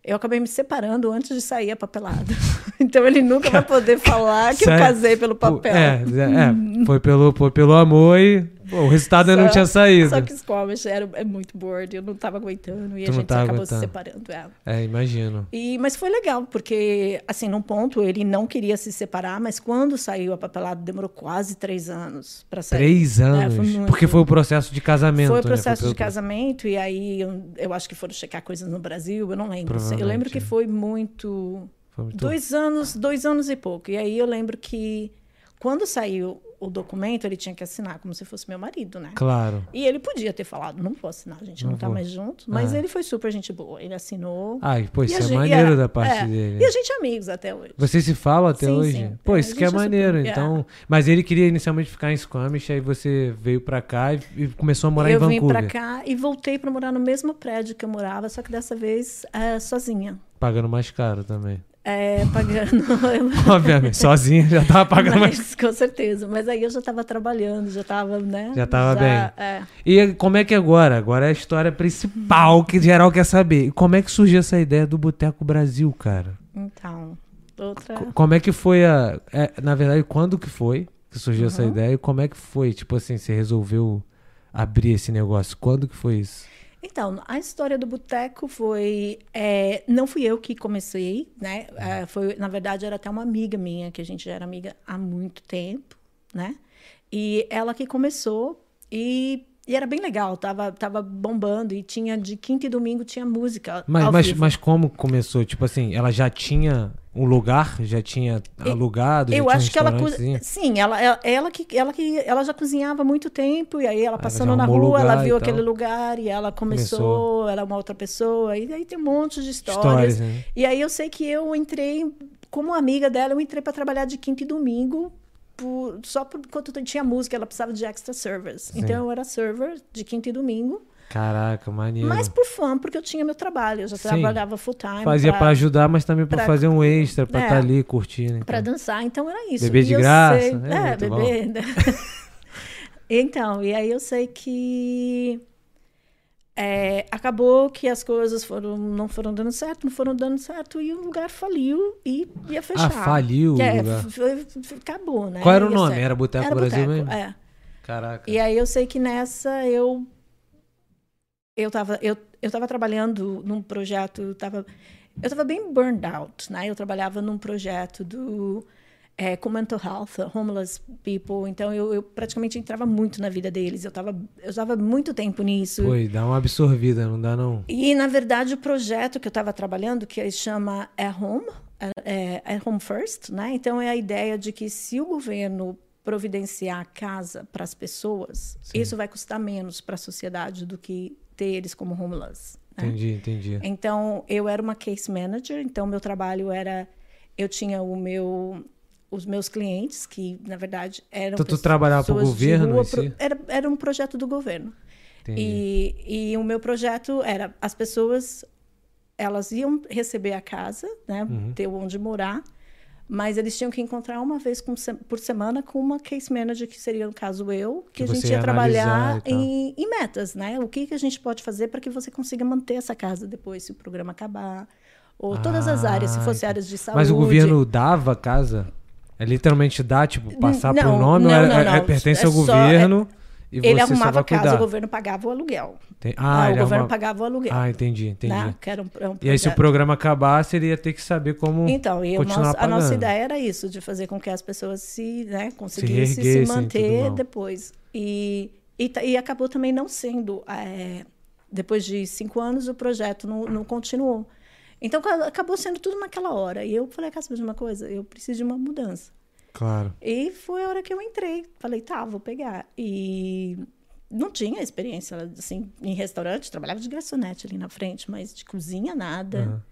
Eu acabei me separando antes de sair a papelada. *laughs* Então ele nunca vai poder falar que eu Sério? casei pelo papel. É, é, é, *laughs* foi, pelo, foi pelo amor e Pô, o resultado ainda não tinha saído. Só que o Squamish era, é muito bored, eu não tava aguentando e Tu a gente acabou se aguentando. separando. É. É, imagino. E, mas foi legal, porque, assim, num ponto ele não queria se separar, mas quando saiu a papelada demorou quase três anos para sair. Três anos. É, foi muito. porque foi o processo de casamento. Foi o né? processo pelo- de casamento, e aí eu, eu acho que foram checar coisas no Brasil, eu não lembro. Eu lembro que foi muito. Foi muito- Dois anos, dois anos e pouco. E aí eu lembro que quando saiu o documento, ele tinha que assinar como se fosse meu marido, né? Claro. E ele podia ter falado, não vou assinar, a gente não, Não tá vou. mais junto. Mas Ah. ele foi super gente boa. Ele assinou. Ai, pô, isso é gente- maneiro é, da parte é. dele. E a gente é amigos até hoje. Vocês se falam até Sim, hoje? sim. Pô, É, isso que é é super- maneiro. é. Então, mas ele queria inicialmente ficar em Squamish, aí você veio pra cá e, e começou a morar eu em vim Vancouver. pra cá e voltei pra morar no mesmo prédio que eu morava, só que dessa vez é, sozinha. Pagando mais caro também. É, pagando. *laughs* Obviamente, sozinha já tava pagando mais. Mas, com certeza. Mas aí eu já estava trabalhando, já estava, né? Já tava É. E como é que é agora? Agora é a história principal que geral quer saber. E como é que surgiu essa ideia do Boteco Brasil, cara? Então, outra. Co- Como é que foi a. é, na verdade, quando que foi que surgiu essa Uhum. ideia? E como é que foi? Tipo assim, você resolveu abrir esse negócio? Quando que foi isso? Então, a história do boteco foi. é, não fui eu que comecei, né? É, foi, na verdade, era até uma amiga minha, que a gente já era amiga há muito tempo, né? E ela que começou e. E era bem legal, tava, tava bombando e tinha de quinta e domingo tinha música. Mas, mas, mas como começou? Tipo assim, ela já tinha um lugar? Já tinha alugado? já Eu tinha um acho que ela sim, ela, ela, ela que ela que ela já cozinhava há muito tempo e aí ela passando já na rua, ela lugar e viu aquele lugar e ela começou, Começou. era uma outra pessoa e aí tem um monte de histórias. Histórias, né? E aí eu sei que eu entrei como amiga dela, eu entrei para trabalhar de quinta e domingo. por- só por quando tinha música, ela precisava de extra servers. Sim. Então eu era server de quinta e domingo, Caraca, maneiro. mas por fã, porque eu tinha meu trabalho, eu já Sim. trabalhava full time. Fazia pra ajudar, mas também pra pra- fazer um extra, pra É. estar ali curtindo. Para então. dançar, então era isso. Beber E de eu graça, sei- é é, bom. beber. *laughs* né? então, e aí eu sei que é, acabou que as coisas foram, não foram dando certo, não foram dando certo, e o lugar faliu e ia fechar. Ah, faliu o É, acabou, né? Qual era o nome? Era Boteco Era Brasil Boteco, mesmo? É. Caraca. E aí eu sei que nessa eu eu tava eu, eu tava trabalhando num projeto, eu tava eu tava bem burned out, né? Eu trabalhava num projeto do é, com mental health, homeless people, então eu, eu praticamente entrava muito na vida deles. Eu tava eu usava muito tempo nisso. Foi, dá uma absorvida, não dá não? E, na verdade, o projeto que eu estava trabalhando, que chama At Home, é, é At Home First, né? Então, é a ideia de que se o governo providenciar casa para as pessoas, Sim. isso vai custar menos para a sociedade do que ter eles como homeless. né? Entendi, entendi. Então, eu era uma case manager, então meu trabalho era... Eu tinha o meu... Os meus clientes, que, na verdade, eram Então, tu trabalhava pro de governo rua, si? era, era um projeto do governo. entendi. E, e o meu projeto era as pessoas elas iam receber a casa, né, Uhum. ter onde morar, mas eles tinham que encontrar uma vez por semana com uma case manager que seria no caso eu, que, Que a gente ia trabalhar em, em metas, né? O que que a gente pode fazer para que você consiga manter essa casa depois se o programa acabar, ou todas as áreas, se Ah, fosse entendi. áreas de saúde. Mas o governo dava casa? É literalmente dá, tipo, passar pro Não, nome? ou não, é- não, é- é não. pertence É ao só- governo e Ele arrumava a casa, o governo pagava o aluguel. Tem- Ah, Ah, o governo arruma- pagava o aluguel. Ah, entendi, entendi. né? Que era um, é um E aí, se o programa acabasse, ele ia ter que saber como Então, e nosso- a nossa ideia era isso, de fazer com que as pessoas se, né, conseguissem se, e tudo manter depois. E, e, e acabou também não sendo. é, depois de cinco anos, o projeto não, não continuou. Então, ca- acabou sendo tudo naquela hora. E eu falei, quer saber de uma coisa? Eu preciso de uma mudança. Claro. E foi a hora que eu entrei. Falei, tá, vou pegar. E não tinha experiência, assim, em restaurante. Trabalhava de garçonete ali na frente, mas de cozinha, nada, Aham.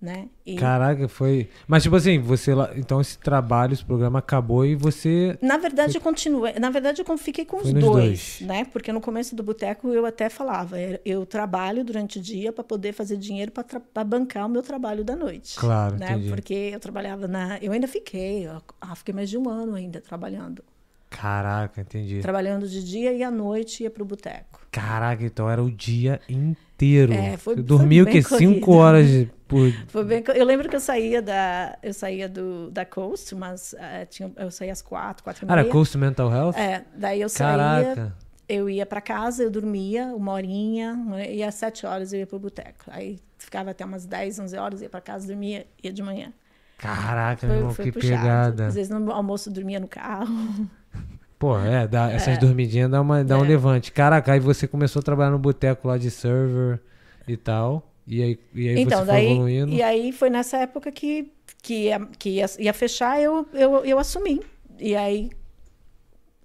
Né? E... Caraca, foi. Mas, tipo assim, você lá. Então, esse trabalho, esse programa acabou e você. Na verdade, eu continuei. Na verdade, eu fiquei com Foi os dois, dois. né? Porque no começo do boteco eu até falava, eu- trabalho durante o dia para poder fazer dinheiro para bancar o meu trabalho da noite. Claro, né? entendi. Porque eu trabalhava na, eu ainda fiquei, eu, ah, fiquei mais de um ano ainda trabalhando, Caraca, entendi. trabalhando de dia e à noite ia para o boteco. Caraca, então era o dia inteiro. É, foi- Você foi dormiu o quê? Cinco corrido. horas de- por. Foi bem, eu lembro que eu saía da, eu saía do da Coast, mas eh, tinha, eu saía às quatro, quatro e Ah, era meia. Coast Mental Health? É, daí eu saía Caraca. eu ia para casa, eu dormia uma horinha, e às sete horas eu ia pro boteco. Aí ficava até umas 10, 11 horas, ia para casa, dormia, ia de manhã. Caraca, meu irmão, que puxado. pegada. Às vezes no almoço dormia no carro. *laughs* Pô, é, dá, essas é. dormidinhas dá, uma, dá é. um levante. Caraca, aí você começou a trabalhar no boteco lá de server e tal. E aí, e aí então, você daí, foi evoluindo. E aí foi nessa época que, que, ia, que ia, ia fechar, eu, eu, eu assumi. E aí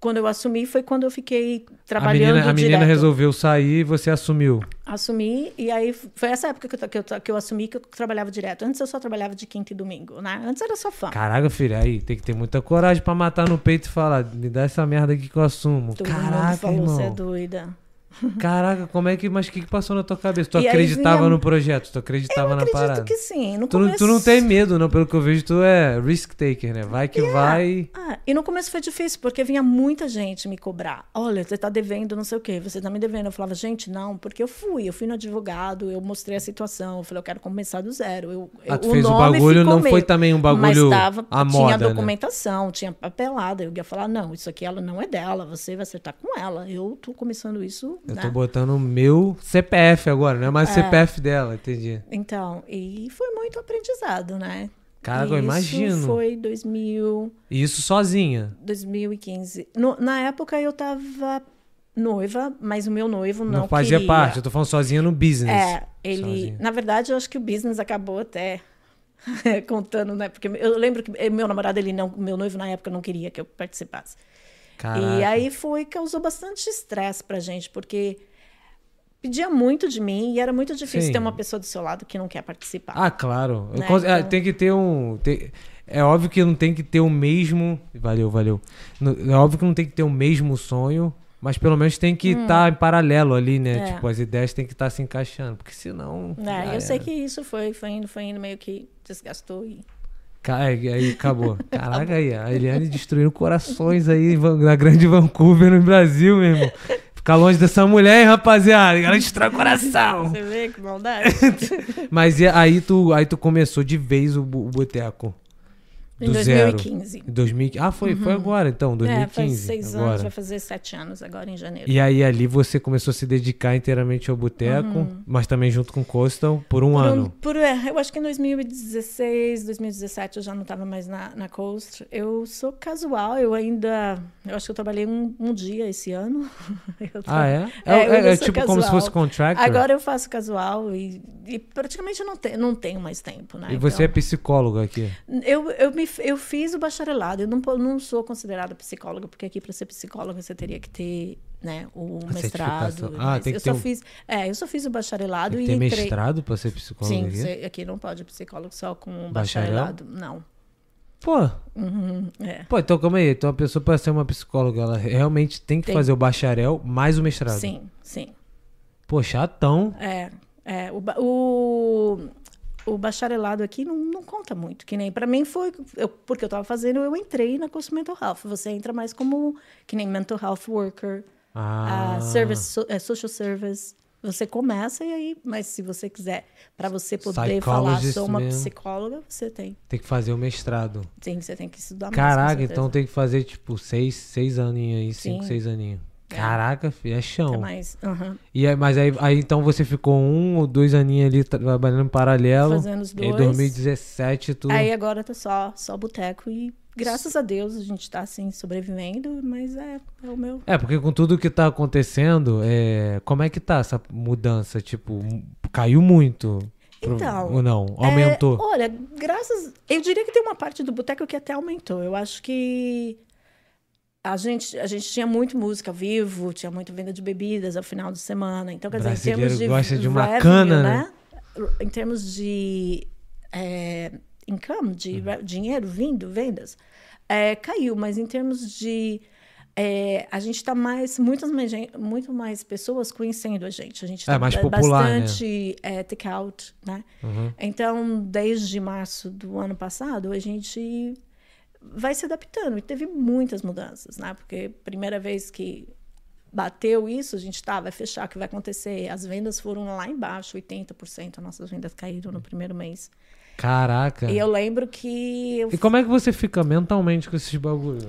quando eu assumi foi quando eu fiquei trabalhando A menina, a menina resolveu sair e você assumiu. Assumi, e aí foi essa época que eu, que, eu, que eu assumi que eu trabalhava direto. Antes eu só trabalhava de quinta e domingo, né? Antes era só fã. Caraca, filha, aí tem que ter muita coragem para matar no peito e falar, me dá essa merda aqui que eu assumo. Todo Caraca, mundo falou, irmão. você é doida. Caraca, como é que. Mas o que, que passou na tua cabeça? Tu e acreditava vinha... no projeto? Tu acreditava na parada? Eu acredito que sim. No tu, começo... tu não tem medo, não? Pelo que eu vejo, tu é risk taker, né? Vai que yeah. vai. Ah, e no começo foi difícil, porque vinha muita gente me cobrar. Olha, você tá devendo não sei o quê, você tá me devendo. Eu falava, gente, não, porque eu fui, eu fui no advogado, eu mostrei a situação, eu falei, eu quero começar do zero. Eu, ah, tu o fez o bagulho, não meio, foi também um bagulho. Mas tava, a tinha moda, né? documentação, né? tinha papelada. Eu ia falar, não, isso aqui ela não é dela, você vai acertar com ela. Eu tô começando isso. Eu tô botando meu CPF agora, não é mais é. CPF dela, entendi. Então, e foi muito aprendizado, né? Cara, eu imagino. foi 2000. E isso sozinha? 2015. No, na época eu tava noiva, mas o meu noivo não, não fazia queria. parte, eu tô falando sozinha no business. É, ele, sozinha. na verdade, eu acho que o business acabou até *laughs* contando, né? Porque eu lembro que meu namorado, ele não, meu noivo na época não queria que eu participasse. Caraca. E aí foi causou bastante estresse pra gente, porque pedia muito de mim e era muito difícil Sim. ter uma pessoa do seu lado que não quer participar. Ah, claro. Né? É, então... Tem que ter um. Tem... É óbvio que não tem que ter o mesmo. Valeu, valeu. É óbvio que não tem que ter o mesmo sonho, mas pelo menos tem que estar hum. tá em paralelo ali, né? É. Tipo, as ideias têm que estar tá se encaixando, porque senão. É, eu era. sei que isso foi, foi indo, foi indo, meio que desgastou e. Aí *laughs* acabou. Caraca, aí, a Eliane destruindo corações aí na grande Vancouver, no Brasil, meu irmão. Ficar longe dessa mulher, hein, rapaziada? Ela destrói o coração. Você vê que maldade. *laughs* Mas aí tu, aí tu começou de vez o, o boteco? Em 2015. 2015. Ah, foi, uhum. foi agora então, 2015. É, faz seis agora. anos, vai fazer sete anos agora em janeiro. E aí ali você começou a se dedicar inteiramente ao boteco, uhum. mas também junto com o Coastal, por um por ano. Um, por, é, eu acho que em 2016, 2017 eu já não estava mais na, na Coast. Eu sou casual, eu ainda. Eu acho que eu trabalhei um, um dia esse ano. *laughs* ah, é? É, é, é, é tipo casual. como se fosse contractor? Agora eu faço casual e, e praticamente eu não, te, não tenho mais tempo, né? E você é então, psicóloga aqui? Eu, eu me eu fiz o bacharelado. Eu não, não sou considerada psicóloga, porque aqui para ser psicóloga você teria que ter né, o A mestrado. Ah, tem que eu ter só um... fiz, é, eu só fiz o bacharelado tem que e ter entrei... mestrado para ser psicóloga? Sim, aqui? Você, aqui não pode psicólogo só com bacharelado, não. Pô. Uhum, é. Pô, então calma aí. Então a pessoa para ser uma psicóloga, ela realmente tem que tem. fazer o bacharel mais o mestrado. Sim, sim. Pô, chatão. É, é. O, o o bacharelado aqui não, não conta muito. Que nem para mim foi, eu, porque eu estava fazendo, eu entrei na curso mental health. Você entra mais como que nem mental health worker, ah. uh, service, so, uh, social service. Você começa e aí, mas se você quiser, para você poder falar, sou uma mesmo. psicóloga, você tem. Tem que fazer o mestrado. Sim, você tem que estudar Caraca, mais. Caraca, então tem que fazer tipo seis, seis aninhos aí, Sim. cinco, seis aninhos. É. Caraca, filho, é chão. mais, uhum. e aí, mas aí, aí então você ficou um ou dois aninhos ali trabalhando em paralelo. Fazendo os dois. Em 2017 tu... Aí agora tá só, só boteco e graças a Deus a gente tá assim sobrevivendo, mas é, é o meu. É, porque com tudo que tá acontecendo, é, como é que tá essa mudança? Tipo, caiu muito? Então. Ou não? Aumentou? É, olha, graças. Eu diria que tem uma parte do boteco que até aumentou. Eu acho que a gente, a gente tinha muito música ao vivo, tinha muita venda de bebidas ao final de semana. Então, quer dizer, em termos de. gosta de uma revenue, cana, né? né? Em termos de é, income, de uhum. dinheiro vindo, vendas, é, caiu. Mas em termos de. É, a gente está mais, muitas mais, muito mais pessoas conhecendo a gente. A gente está é, mais popular, bastante né? é, take-out, né? Uhum. Então, desde março do ano passado, a gente vai se adaptando. E teve muitas mudanças, né? Porque primeira vez que bateu isso, a gente está, vai fechar, o que vai acontecer? As vendas foram lá embaixo, 80%, as nossas vendas caíram no primeiro mês. Caraca. E eu lembro que. Eu... E como é que você fica mentalmente com esses bagulhos?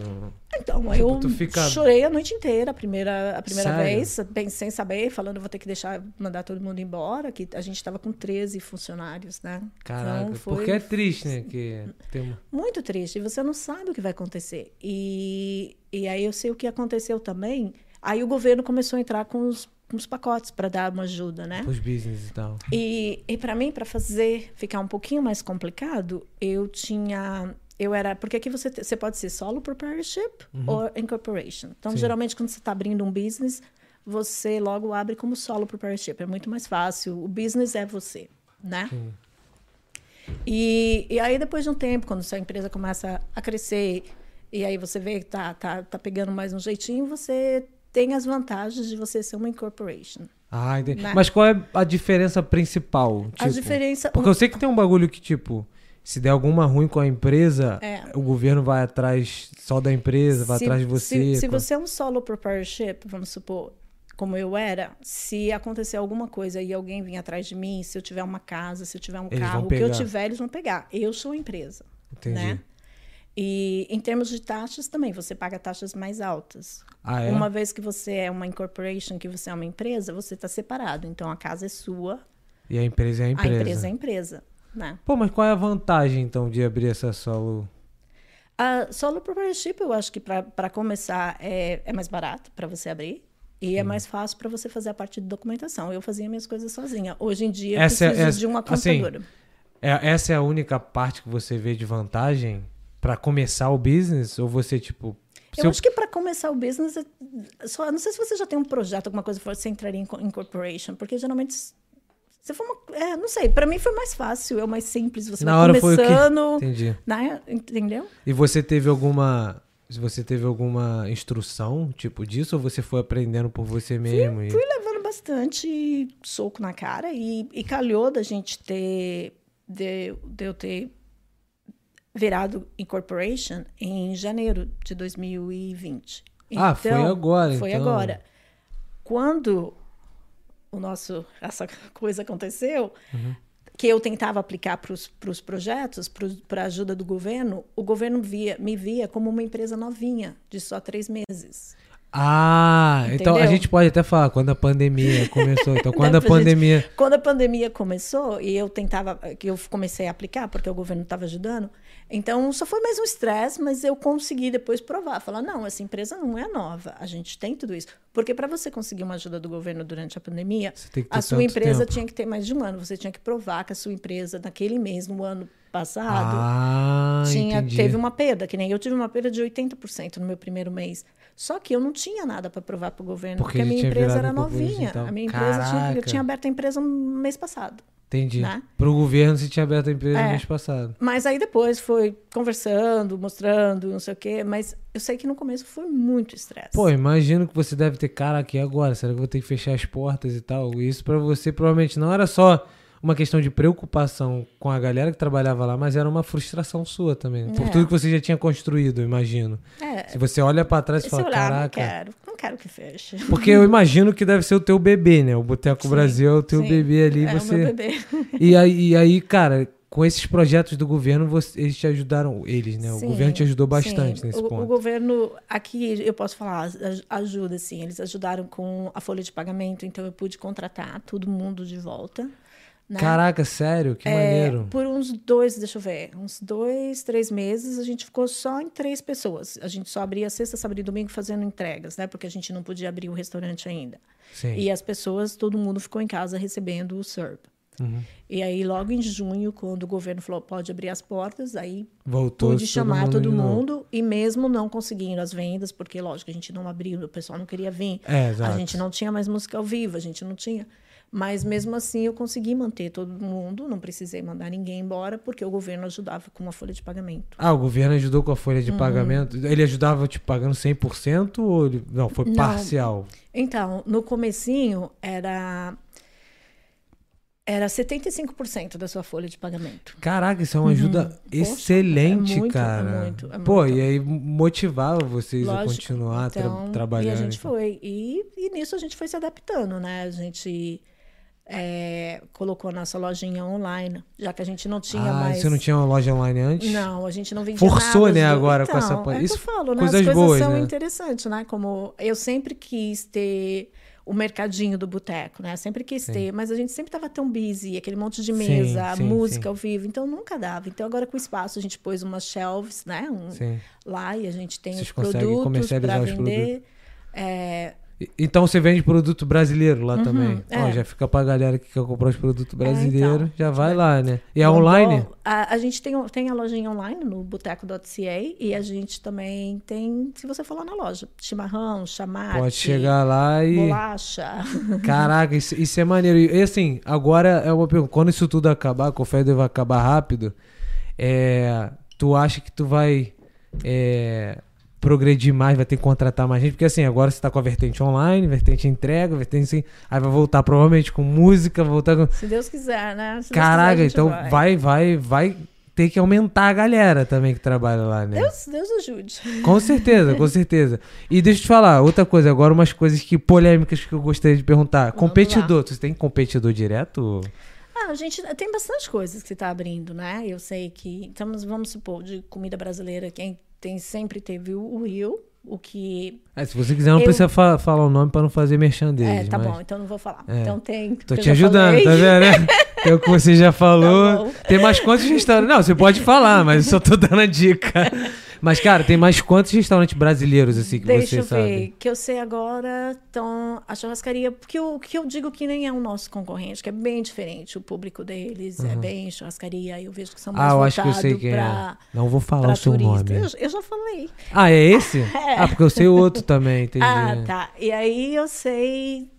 Então, Tipo, eu fica- chorei a noite inteira, a primeira, a primeira Sério? vez, bem sem saber, falando vou ter que deixar, mandar todo mundo embora, que a gente estava com 13 funcionários, né? Caraca, Então, foi porque é triste, né? Que tem muito triste, e você não sabe o que vai acontecer. E, e aí eu sei o que aconteceu também. Aí o governo começou a entrar com os, os pacotes para dar uma ajuda, né? os business e tal. E, e para mim, para fazer ficar um pouquinho mais complicado, eu tinha. Eu era. Porque aqui você, você pode ser solo proprietorship ou incorporation. Então, Sim. geralmente, quando você está abrindo um business, você logo abre como solo proprietorship. É muito mais fácil. O business é você, né? Sim. E, e aí, depois de um tempo, quando sua empresa começa a crescer, e aí você vê que tá, tá, tá pegando mais um jeitinho, você tem as vantagens de você ser uma incorporation. Ah, entendi. Né? Mas qual é a diferença principal? a Tipo, diferença. Porque eu sei que tem um bagulho que, tipo, se der alguma ruim com a empresa, É. o governo vai atrás só da empresa, vai Se- atrás de você. Se, se você é um solo proprietorship, vamos supor, como eu era, se acontecer alguma coisa e alguém vir atrás de mim, se eu tiver uma casa, se eu tiver um Eles carro, o que eu tiver, eles vão pegar. Eu sou a empresa, Entendi. né? E em termos de taxas também, você paga taxas mais altas. Ah, é? Uma vez que você é uma incorporation, que você é uma empresa, você está separado. Então a casa é sua, E a empresa é a empresa. a empresa é a empresa, né? Pô, mas qual é a vantagem, então, de abrir essa solo? A solo proprietorship, eu acho que para começar é, é mais barato para você abrir. E é mais fácil para você fazer a parte de documentação. Eu fazia minhas coisas sozinha. Hoje em dia, eu Essa é- preciso essa- de uma assim, contadora. É, essa é a única parte que você vê de vantagem pra começar o business? Ou você, tipo... eu acho que para começar o business, é- só, não sei se você já tem um projeto, alguma coisa, você entraria em co- incorporation, porque geralmente se for uma, é, não sei, para mim foi mais fácil, é o mais simples, você Na vai hora foi o que- começando, *laughs* Entendi. né? Entendeu? E você teve alguma... Se você teve alguma instrução, tipo, disso? Ou você foi aprendendo por você mesmo? e- Fui levando bastante soco na cara e, e calhou da gente ter, de, de eu ter virado incorporation em janeiro de 2020. Ah, foi agora, Foi então. agora. Quando o nosso essa *laughs* coisa aconteceu, Uhum. que eu tentava aplicar para os projetos, para a ajuda do governo, o governo via, me via como uma empresa novinha, de só três meses. Ah, então a Entendeu? gente pode até falar quando a pandemia *laughs* começou. Então, quando a Pra gente- pandemia. Quando a pandemia começou e eu tentava, que eu comecei a aplicar, porque o governo estava ajudando, então só foi mais um estresse, mas eu consegui depois provar, falar, não, essa empresa não é nova, a gente tem tudo isso. Porque para você conseguir uma ajuda do governo durante a pandemia, a sua empresa tempo. tinha que ter mais de um ano, você tinha que provar que a sua empresa, naquele mês, no ano passado, Ah, tinha, entendi. teve uma perda, que nem eu tive uma perda de 80% no meu primeiro mês. Só que eu não tinha nada para provar para o governo, Porque porque, a minha empresa era novinha. então. A minha empresa tinha, eu tinha aberto a empresa no mês passado. Entendi. né? Pro governo você tinha aberto a empresa no É. mês passado. Mas aí depois foi conversando, mostrando, não sei o quê. Mas eu sei que no começo foi muito estresse. Pô, imagino que você deve ter cara aqui agora. Será que eu vou ter que fechar as portas e tal? Isso pra você provavelmente não era só uma questão de preocupação com a galera que trabalhava lá, mas era uma frustração sua também. Por É. tudo que você já tinha construído, imagino. é, Se você olha pra trás e fala, olhar, não caraca. quero, não quero que feche. Porque eu imagino que deve ser o teu bebê, né? O Boteco Sim, Brasil é o teu sim. bebê ali. É você... o meu bebê. E aí, e aí, cara, com esses projetos do governo, você- eles te ajudaram, eles, né? O Sim, governo te ajudou bastante sim. nesse o, ponto. O governo, aqui eu posso falar, aj- ajuda, sim. Eles ajudaram com a folha de pagamento, então eu pude contratar todo mundo de volta. Né? Caraca, sério? Que É, maneiro. por uns dois, deixa eu ver, uns dois, três meses, a gente ficou só em três pessoas. A gente só abria sexta, sábado e domingo fazendo entregas, né? Porque a gente não podia abrir o restaurante ainda. Sim. E as pessoas, todo mundo ficou em casa recebendo o SERP. Uhum. E aí, logo em junho, quando o governo falou pode abrir as portas, aí Voltou pude chamar todo de novo. mundo. E mesmo não conseguindo as vendas, porque, lógico, a gente não abriu, o pessoal não queria vir. É, exato. A gente não tinha mais música ao vivo, a gente não tinha. Mas mesmo assim eu consegui manter todo mundo, não precisei mandar ninguém embora, porque o governo ajudava com uma folha de pagamento. Ah, o governo ajudou com a folha de Uhum. pagamento. Ele ajudava, tipo, pagando 100% ou ele... Não, foi Não. parcial. Então, no comecinho era era 75% da sua folha de pagamento. Caraca, isso é uma ajuda Uhum. Poxa, excelente, é muito, é cara. muito, é Pô, muito. e aí motivava vocês a Lógico. continuar tra- Então, trabalhando. E a gente foi. E, e nisso a gente foi se adaptando, né? A gente é, colocou nossa lojinha online, já que a gente não tinha ah, mais. você não tinha uma loja online antes? Não, a gente não vendia Forçou, nada né, agora com Então, essa pan- É isso- que eu falo, né? coisas As coisas boas, são né? interessantes, né? Como eu sempre quis ter o mercadinho do boteco, né? Sempre quis Sim. ter, mas a gente sempre tava tão busy, aquele monte de mesa, sim, música sim. ao vivo, então nunca dava. Então agora com o espaço a gente pôs umas shelves, né? Um- Sim. lá e a gente tem Vocês os produtos para os vender. É, Então você vende produto brasileiro lá também. Ó, é. já fica pra galera que quer comprar os produtos brasileiros, então. já vai lá, né? E é online? A, a gente tem, tem a lojinha online no boteco.ca e a gente também tem, se você for lá na loja, chimarrão, chamate, Pode chegar lá e. bolacha. *laughs* Caraca, isso, isso é maneiro. E assim, agora é uma pergunta. Quando isso tudo acabar, que o Feder vai acabar rápido, é, tu acha que tu vai é, progredir mais, vai ter que contratar mais gente? Porque assim, agora você tá com a vertente online, vertente entrega, vertente assim. Aí vai voltar provavelmente com música, voltar com. Se Deus quiser, né? Se Caraca, quiser, então vai, vai, vai ter que aumentar a galera também que trabalha lá, né? Deus, Deus ajude. Com certeza, com *laughs* certeza. E deixa eu te falar, outra coisa, agora umas coisas que polêmicas que eu gostaria de perguntar. Competidor, tu tem competidor direto? Ah, a gente tem bastante coisas que você está abrindo, né? Eu sei que, então, vamos supor, de comida brasileira, quem tem sempre teve o Rio, o que É, se você quiser, não Eu- precisa fa- falar o nome pra não fazer merchan deles. É, tá mas bom, então não vou falar. É. Então tem. Tô te ajudando, falei. tá vendo? né? *laughs* Tem o que você já falou. Tá tem mais quantos restaurantes? Não, você pode falar, mas eu só tô dando a dica. *laughs* Mas, cara, tem mais quantos restaurantes brasileiros, assim, que Deixa você eu sabe? ver, que eu sei agora, então, a churrascaria, porque o que eu digo que nem é o nosso concorrente, que é bem diferente, o público deles é bem churrascaria, eu vejo que são mais Uhum. Ah, eu acho que eu sei quem pra, é. Não vou falar o seu turista. nome. Eu, eu já falei. Ah, é esse? *laughs* Ah, porque eu sei o outro também, *laughs* entendi. Ah, tá. E aí eu sei.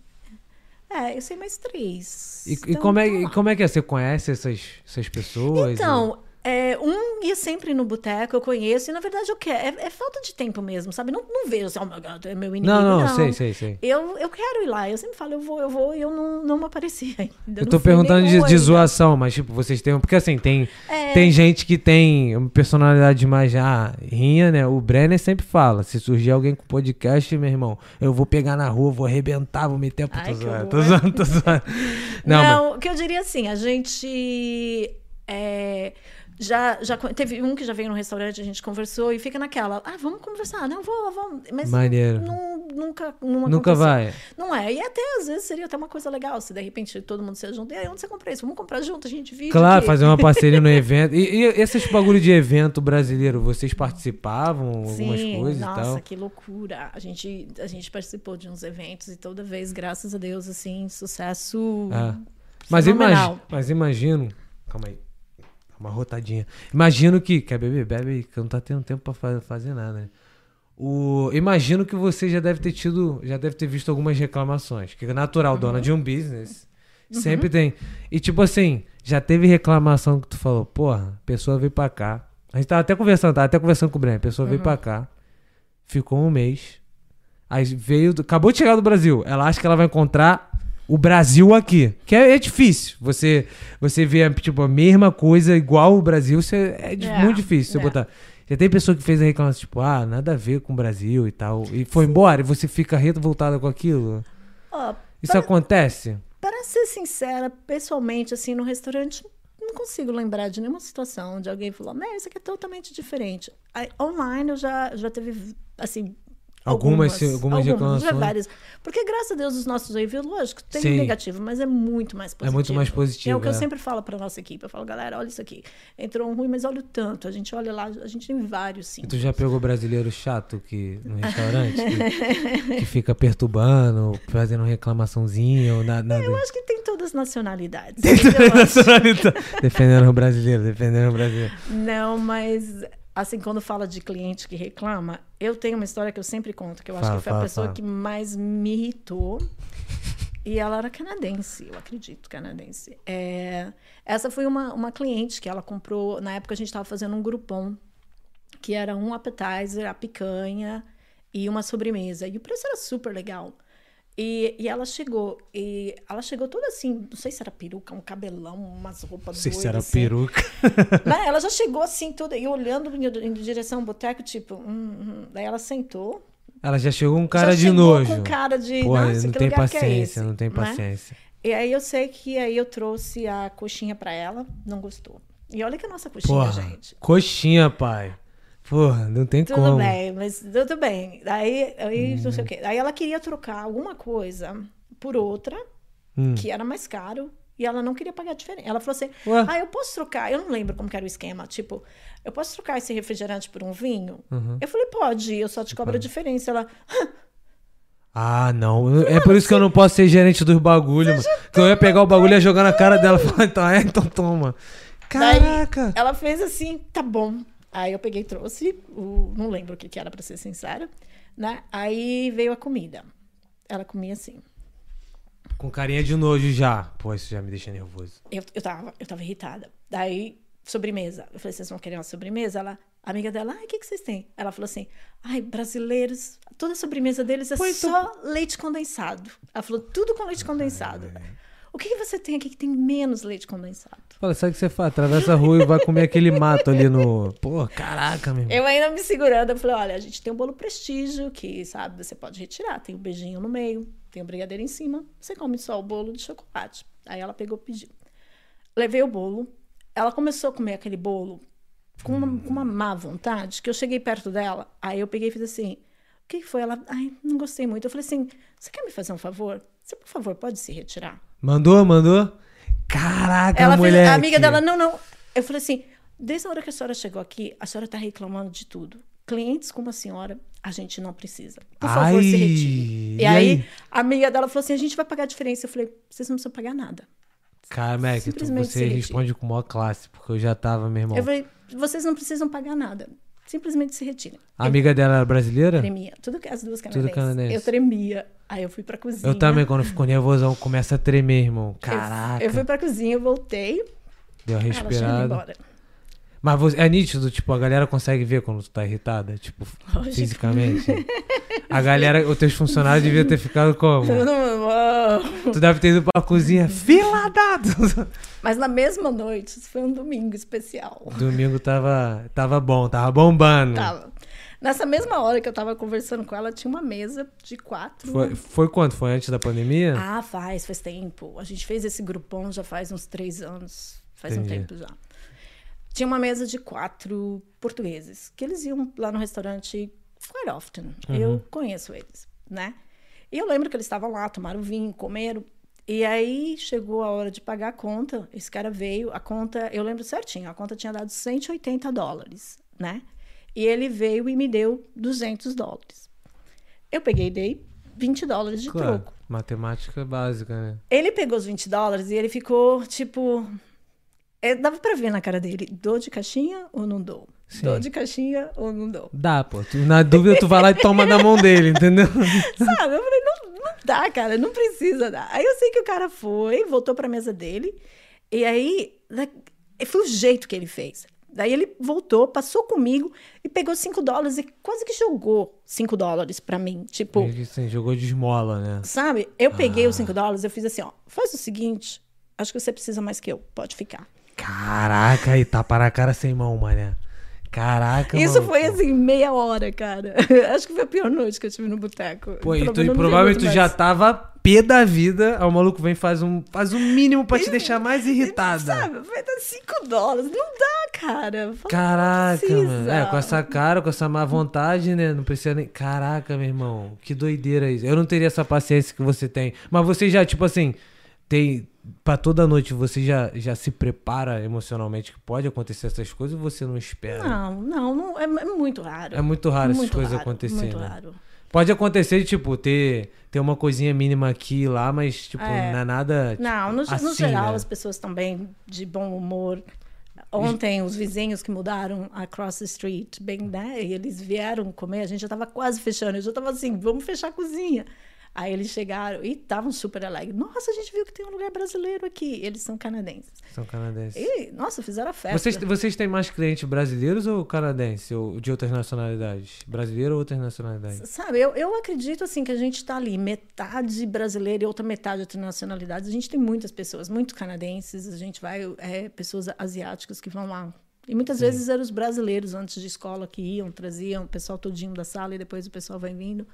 É, eu sei mais três. E, e Então, como é, tá e lá. como é que é? Você conhece essas, essas pessoas? Então, é, um ia sempre no boteco, eu conheço, e na verdade eu quero. É, é falta de tempo mesmo, sabe? Não, não vejo assim, oh meu God, é meu inimigo. Não, não, não. sei, sei, sei. Eu, eu quero ir lá, eu sempre falo, eu vou, eu vou, e eu não, não me apareci *laughs* ainda. Eu tô perguntando de, de zoação, mas tipo, vocês têm. Porque assim, tem, É. tem gente que tem uma personalidade mais já rinha, né? O Brenner sempre fala: se surgir alguém com podcast, meu irmão, eu vou pegar na rua, vou arrebentar, vou meter a puta. Ai, Tô zoando, tô zoando, tô zoando. Não, Não, mas- o que eu diria assim, a gente. é, já, já teve um que já veio no restaurante, a gente conversou e fica naquela, ah, vamos conversar, não, vou, vamos. Mas Maneiro. não- nunca, nunca vai. Não é, e até às vezes seria até uma coisa legal, se de repente todo mundo se junta, e aí onde você comprou isso? Vamos comprar junto, a gente divide. Claro, aqui." fazer uma parceria no *laughs* evento. E, e esses bagulho de evento brasileiro, vocês participavam? Algumas Sim, coisas nossa, e tal? que loucura. A gente, a gente participou de uns eventos e toda vez, graças a Deus, assim, sucesso. Ah. Mas, imagi mas imagino. Calma aí. Uma rotadinha. Imagino que. Quer beber? Bebe aí, que não tá tendo tempo pra fa- fazer nada, né? O, imagino que você já deve ter tido. Já deve ter visto algumas reclamações. Que é natural, dona de um business. Sempre tem. E tipo assim, já teve reclamação que tu falou, porra, a pessoa veio pra cá. A gente tava até conversando, tava até conversando com o Breno. A pessoa veio pra cá, ficou um mês. Aí veio. do- acabou de chegar do Brasil. Ela acha que ela vai encontrar o Brasil aqui. Que é, é difícil. Você, você vê tipo, a mesma coisa igual o Brasil, você, é, É, muito difícil você é. botar. Já tem pessoa que fez a reclamação, tipo, ah, nada a ver com o Brasil e tal. E foi embora, e você fica revoltada com aquilo. Isso acontece? Para ser sincera, pessoalmente, assim, no restaurante, não consigo lembrar de nenhuma situação onde alguém falou, mas isso aqui é totalmente diferente. Aí, online eu já, já teve, assim. Algumas- algumas já reclamações. várias. Porque, graças a Deus, os nossos reviews, lógico, tem Sim. negativo, mas é muito mais positivo. É muito mais positivo, É o que é. eu sempre falo para nossa equipe. Eu falo, galera, olha isso aqui. Entrou um ruim, mas olha o tanto. A gente olha lá, a gente tem vários, sim. E tu já pegou brasileiro chato que, no *laughs* restaurante? que, que fica perturbando, fazendo reclamaçãozinha ou nada. nada. Eu acho que tem todas as nacionalidades. Tem toda Eu a acho. nacionalidade. defendendo o brasileiro, defendendo o brasileiro. Não, mas assim, quando fala de cliente que reclama, eu tenho uma história que eu sempre conto, que eu acho Fala, que foi a fala, pessoa fala. que mais me irritou. E ela era canadense, eu acredito, canadense. É, essa foi uma, uma cliente que ela comprou. Na época a gente estava fazendo um grupom, que era um appetizer, a picanha e uma sobremesa. E o preço era super legal. E, e ela chegou, e ela chegou toda assim, não sei se era peruca, um cabelão, umas roupas Não sei se era assim. peruca. Mas *laughs* ela já chegou assim, toda, e olhando em, direção ao boteco, tipo, hum, hum. daí ela sentou. Ela já chegou um cara já de chegou nojo. com cara de, Porra, nossa, não que tem é paciência, esse?" não tem Né? paciência. E aí eu sei que aí eu trouxe a coxinha pra ela, não gostou. E olha que a nossa coxinha, Porra, gente. coxinha, pai. Porra, não tem Tudo como. bem, mas tudo bem. Aí, aí não sei o quê. Aí ela queria trocar alguma coisa por outra, Hum. que era mais caro, e ela não queria pagar a diferença. Ela falou assim: Ué? Ah, eu posso trocar. Eu não lembro como que era o esquema. Tipo, eu posso trocar esse refrigerante por um vinho? Uhum. Eu falei: Pode, eu só te cobro a diferença. Ela, Ah, não. É por isso que eu não posso ser gerente dos bagulho, mano. Que eu ia pegar o bagulho e ia jogar na cara dela e *laughs* falar, então é, então toma. Daí, Caraca. ela fez assim, tá bom. Aí eu peguei e trouxe, o, não lembro o que, que era, pra ser sincera, né? Aí veio a comida. Ela comia assim. Com carinha de nojo já. Pô, isso já me deixa nervoso. Eu, eu, tava, eu tava irritada. Daí, sobremesa. Eu falei, vocês vão querer uma sobremesa? Ela, amiga dela, ai, o que, que vocês têm? Ela falou assim, ai, brasileiros, toda a sobremesa deles é Pô, então- só leite condensado. Ela falou, tudo com leite condensado. O que, que você tem aqui que tem menos leite condensado? Fala, sabe o que você faz? Atravessa a rua e vai comer aquele mato ali no. Pô, caraca, meu. Eu ainda me segurando, eu falei, olha, a gente tem um bolo prestígio que, sabe, você pode retirar. Tem um beijinho no meio, tem um brigadeiro em cima, você come só o bolo de chocolate. Aí ela pegou e pediu. Levei o bolo, ela começou a comer aquele bolo com uma, com uma má vontade, que eu cheguei perto dela, aí eu peguei e fiz assim, o que foi? Ela, ai, não gostei muito. Eu falei assim, você quer me fazer um favor? Você, por favor, pode se retirar? Mandou, mandou? Caraca, Ela fez, a amiga dela, não, não. Eu falei assim, desde a hora que a senhora chegou aqui, a senhora tá reclamando de tudo. Clientes como a senhora, a gente não precisa. Por favor, Ai, se retire. E, e aí, aí? a amiga dela falou assim, a gente vai pagar a diferença. Eu falei, vocês não precisam pagar nada. Cara, Mac, você responde com maior classe, porque eu já tava, meu irmão. Eu falei, vocês não precisam pagar nada. Simplesmente se retirem. A amiga dela era brasileira? Eu tremia. Tudo que as duas canadenses. canadense. Eu tremia. Aí eu fui pra cozinha. Eu também, quando ficou nervosão, começa a tremer, irmão. Eu- Caraca. Eu, fui pra cozinha, eu voltei. Deu Ela ido respirada. embora. Mas você- é nítido, tipo, a galera consegue ver quando tu tá irritada, tipo, Lógico. fisicamente. A galera, os teus funcionários deviam ter ficado como? Tu deve ter ido pra cozinha, fila dado! Mas na mesma noite, isso foi um domingo especial. Domingo tava, tava bom, tava bombando. Tava. Nessa mesma hora que eu tava conversando com ela, tinha uma mesa de quatro. Foi, foi quando? Foi antes da pandemia? Ah, faz, faz tempo. A gente fez esse grupão já faz uns três anos. Faz um Entendi. tempo já. Tinha uma mesa de quatro portugueses, que eles iam lá no restaurante quite often. Uhum. Eu conheço eles, né? E eu lembro que eles estavam lá, tomaram vinho, comeram. E aí chegou a hora de pagar a conta. Esse cara veio, a conta, eu lembro certinho, a conta tinha dado 180 dólares, né? E ele veio e me deu 200 dólares. Eu peguei e dei 20 dólares de Claro, troco. matemática básica, né? Ele pegou os 20 dólares e ele ficou, tipo. É, dava pra ver na cara dele: dou de caixinha ou não dou? Sim. Dou de caixinha ou não dou? Dá, pô. Tu, na dúvida, tu vai lá e toma da mão dele, entendeu? *laughs* Sabe? Eu falei: não, não dá, cara, não precisa dar. Aí eu sei que o cara foi, voltou pra mesa dele, e aí. da- Foi o jeito que ele fez. Daí ele voltou, passou comigo e pegou 5 dólares e quase que jogou 5 dólares pra mim. Tipo, Ele, assim, jogou de esmola, né? Sabe? Eu peguei Ah. os 5 dólares, eu fiz assim, ó. Faz o seguinte, acho que você precisa mais que eu. Pode ficar. Caraca, aí tapa na cara sem mão, mané. Caraca, Isso foi assim, meia hora, cara. *laughs* acho que foi a pior noite que eu tive no boteco. Pô, e tu, provavelmente tu já tava pé da vida, aí o maluco vem e faz um, faz um mínimo pra te deixar mais irritada. Sabe? Vai dar 5 dólares. Não dá, cara. Fala, Caraca, mano. É, com essa cara, com essa má vontade, né? Não precisa nem. Caraca, meu irmão. Que doideira isso. Eu não teria essa paciência que você tem. Mas você já, tipo assim, tem. Pra toda noite você já, já se prepara emocionalmente que pode acontecer essas coisas ou você não espera? Não, não, não é, é muito raro. É muito raro essas Muito coisas raro, acontecerem. Muito né? raro. Pode acontecer, tipo, ter, ter uma coisinha mínima aqui e lá, mas, tipo, É. não é nada. Não, no, no assim, geral, né? as pessoas estão bem de bom humor. Ontem, os vizinhos que mudaram across the street, bem, né? E eles vieram comer, a gente já estava quase fechando. Eu já estava assim, vamos fechar a cozinha. Aí eles chegaram e estavam super alegres. Nossa, a gente viu que tem um lugar brasileiro aqui. Eles são canadenses. São canadenses. E, nossa, fizeram a festa. Vocês, vocês têm mais clientes brasileiros ou canadenses? Ou de outras nacionalidades? Brasileiro ou outras nacionalidades? Sabe, eu, eu acredito assim que a gente está ali, metade brasileira e outra metade outra nacionalidade. A gente tem muitas pessoas, muitos canadenses, a gente vai, é, pessoas asiáticas que vão lá. E muitas vezes eram os brasileiros antes de escola que iam, traziam o pessoal todinho da sala e depois o pessoal vai vindo.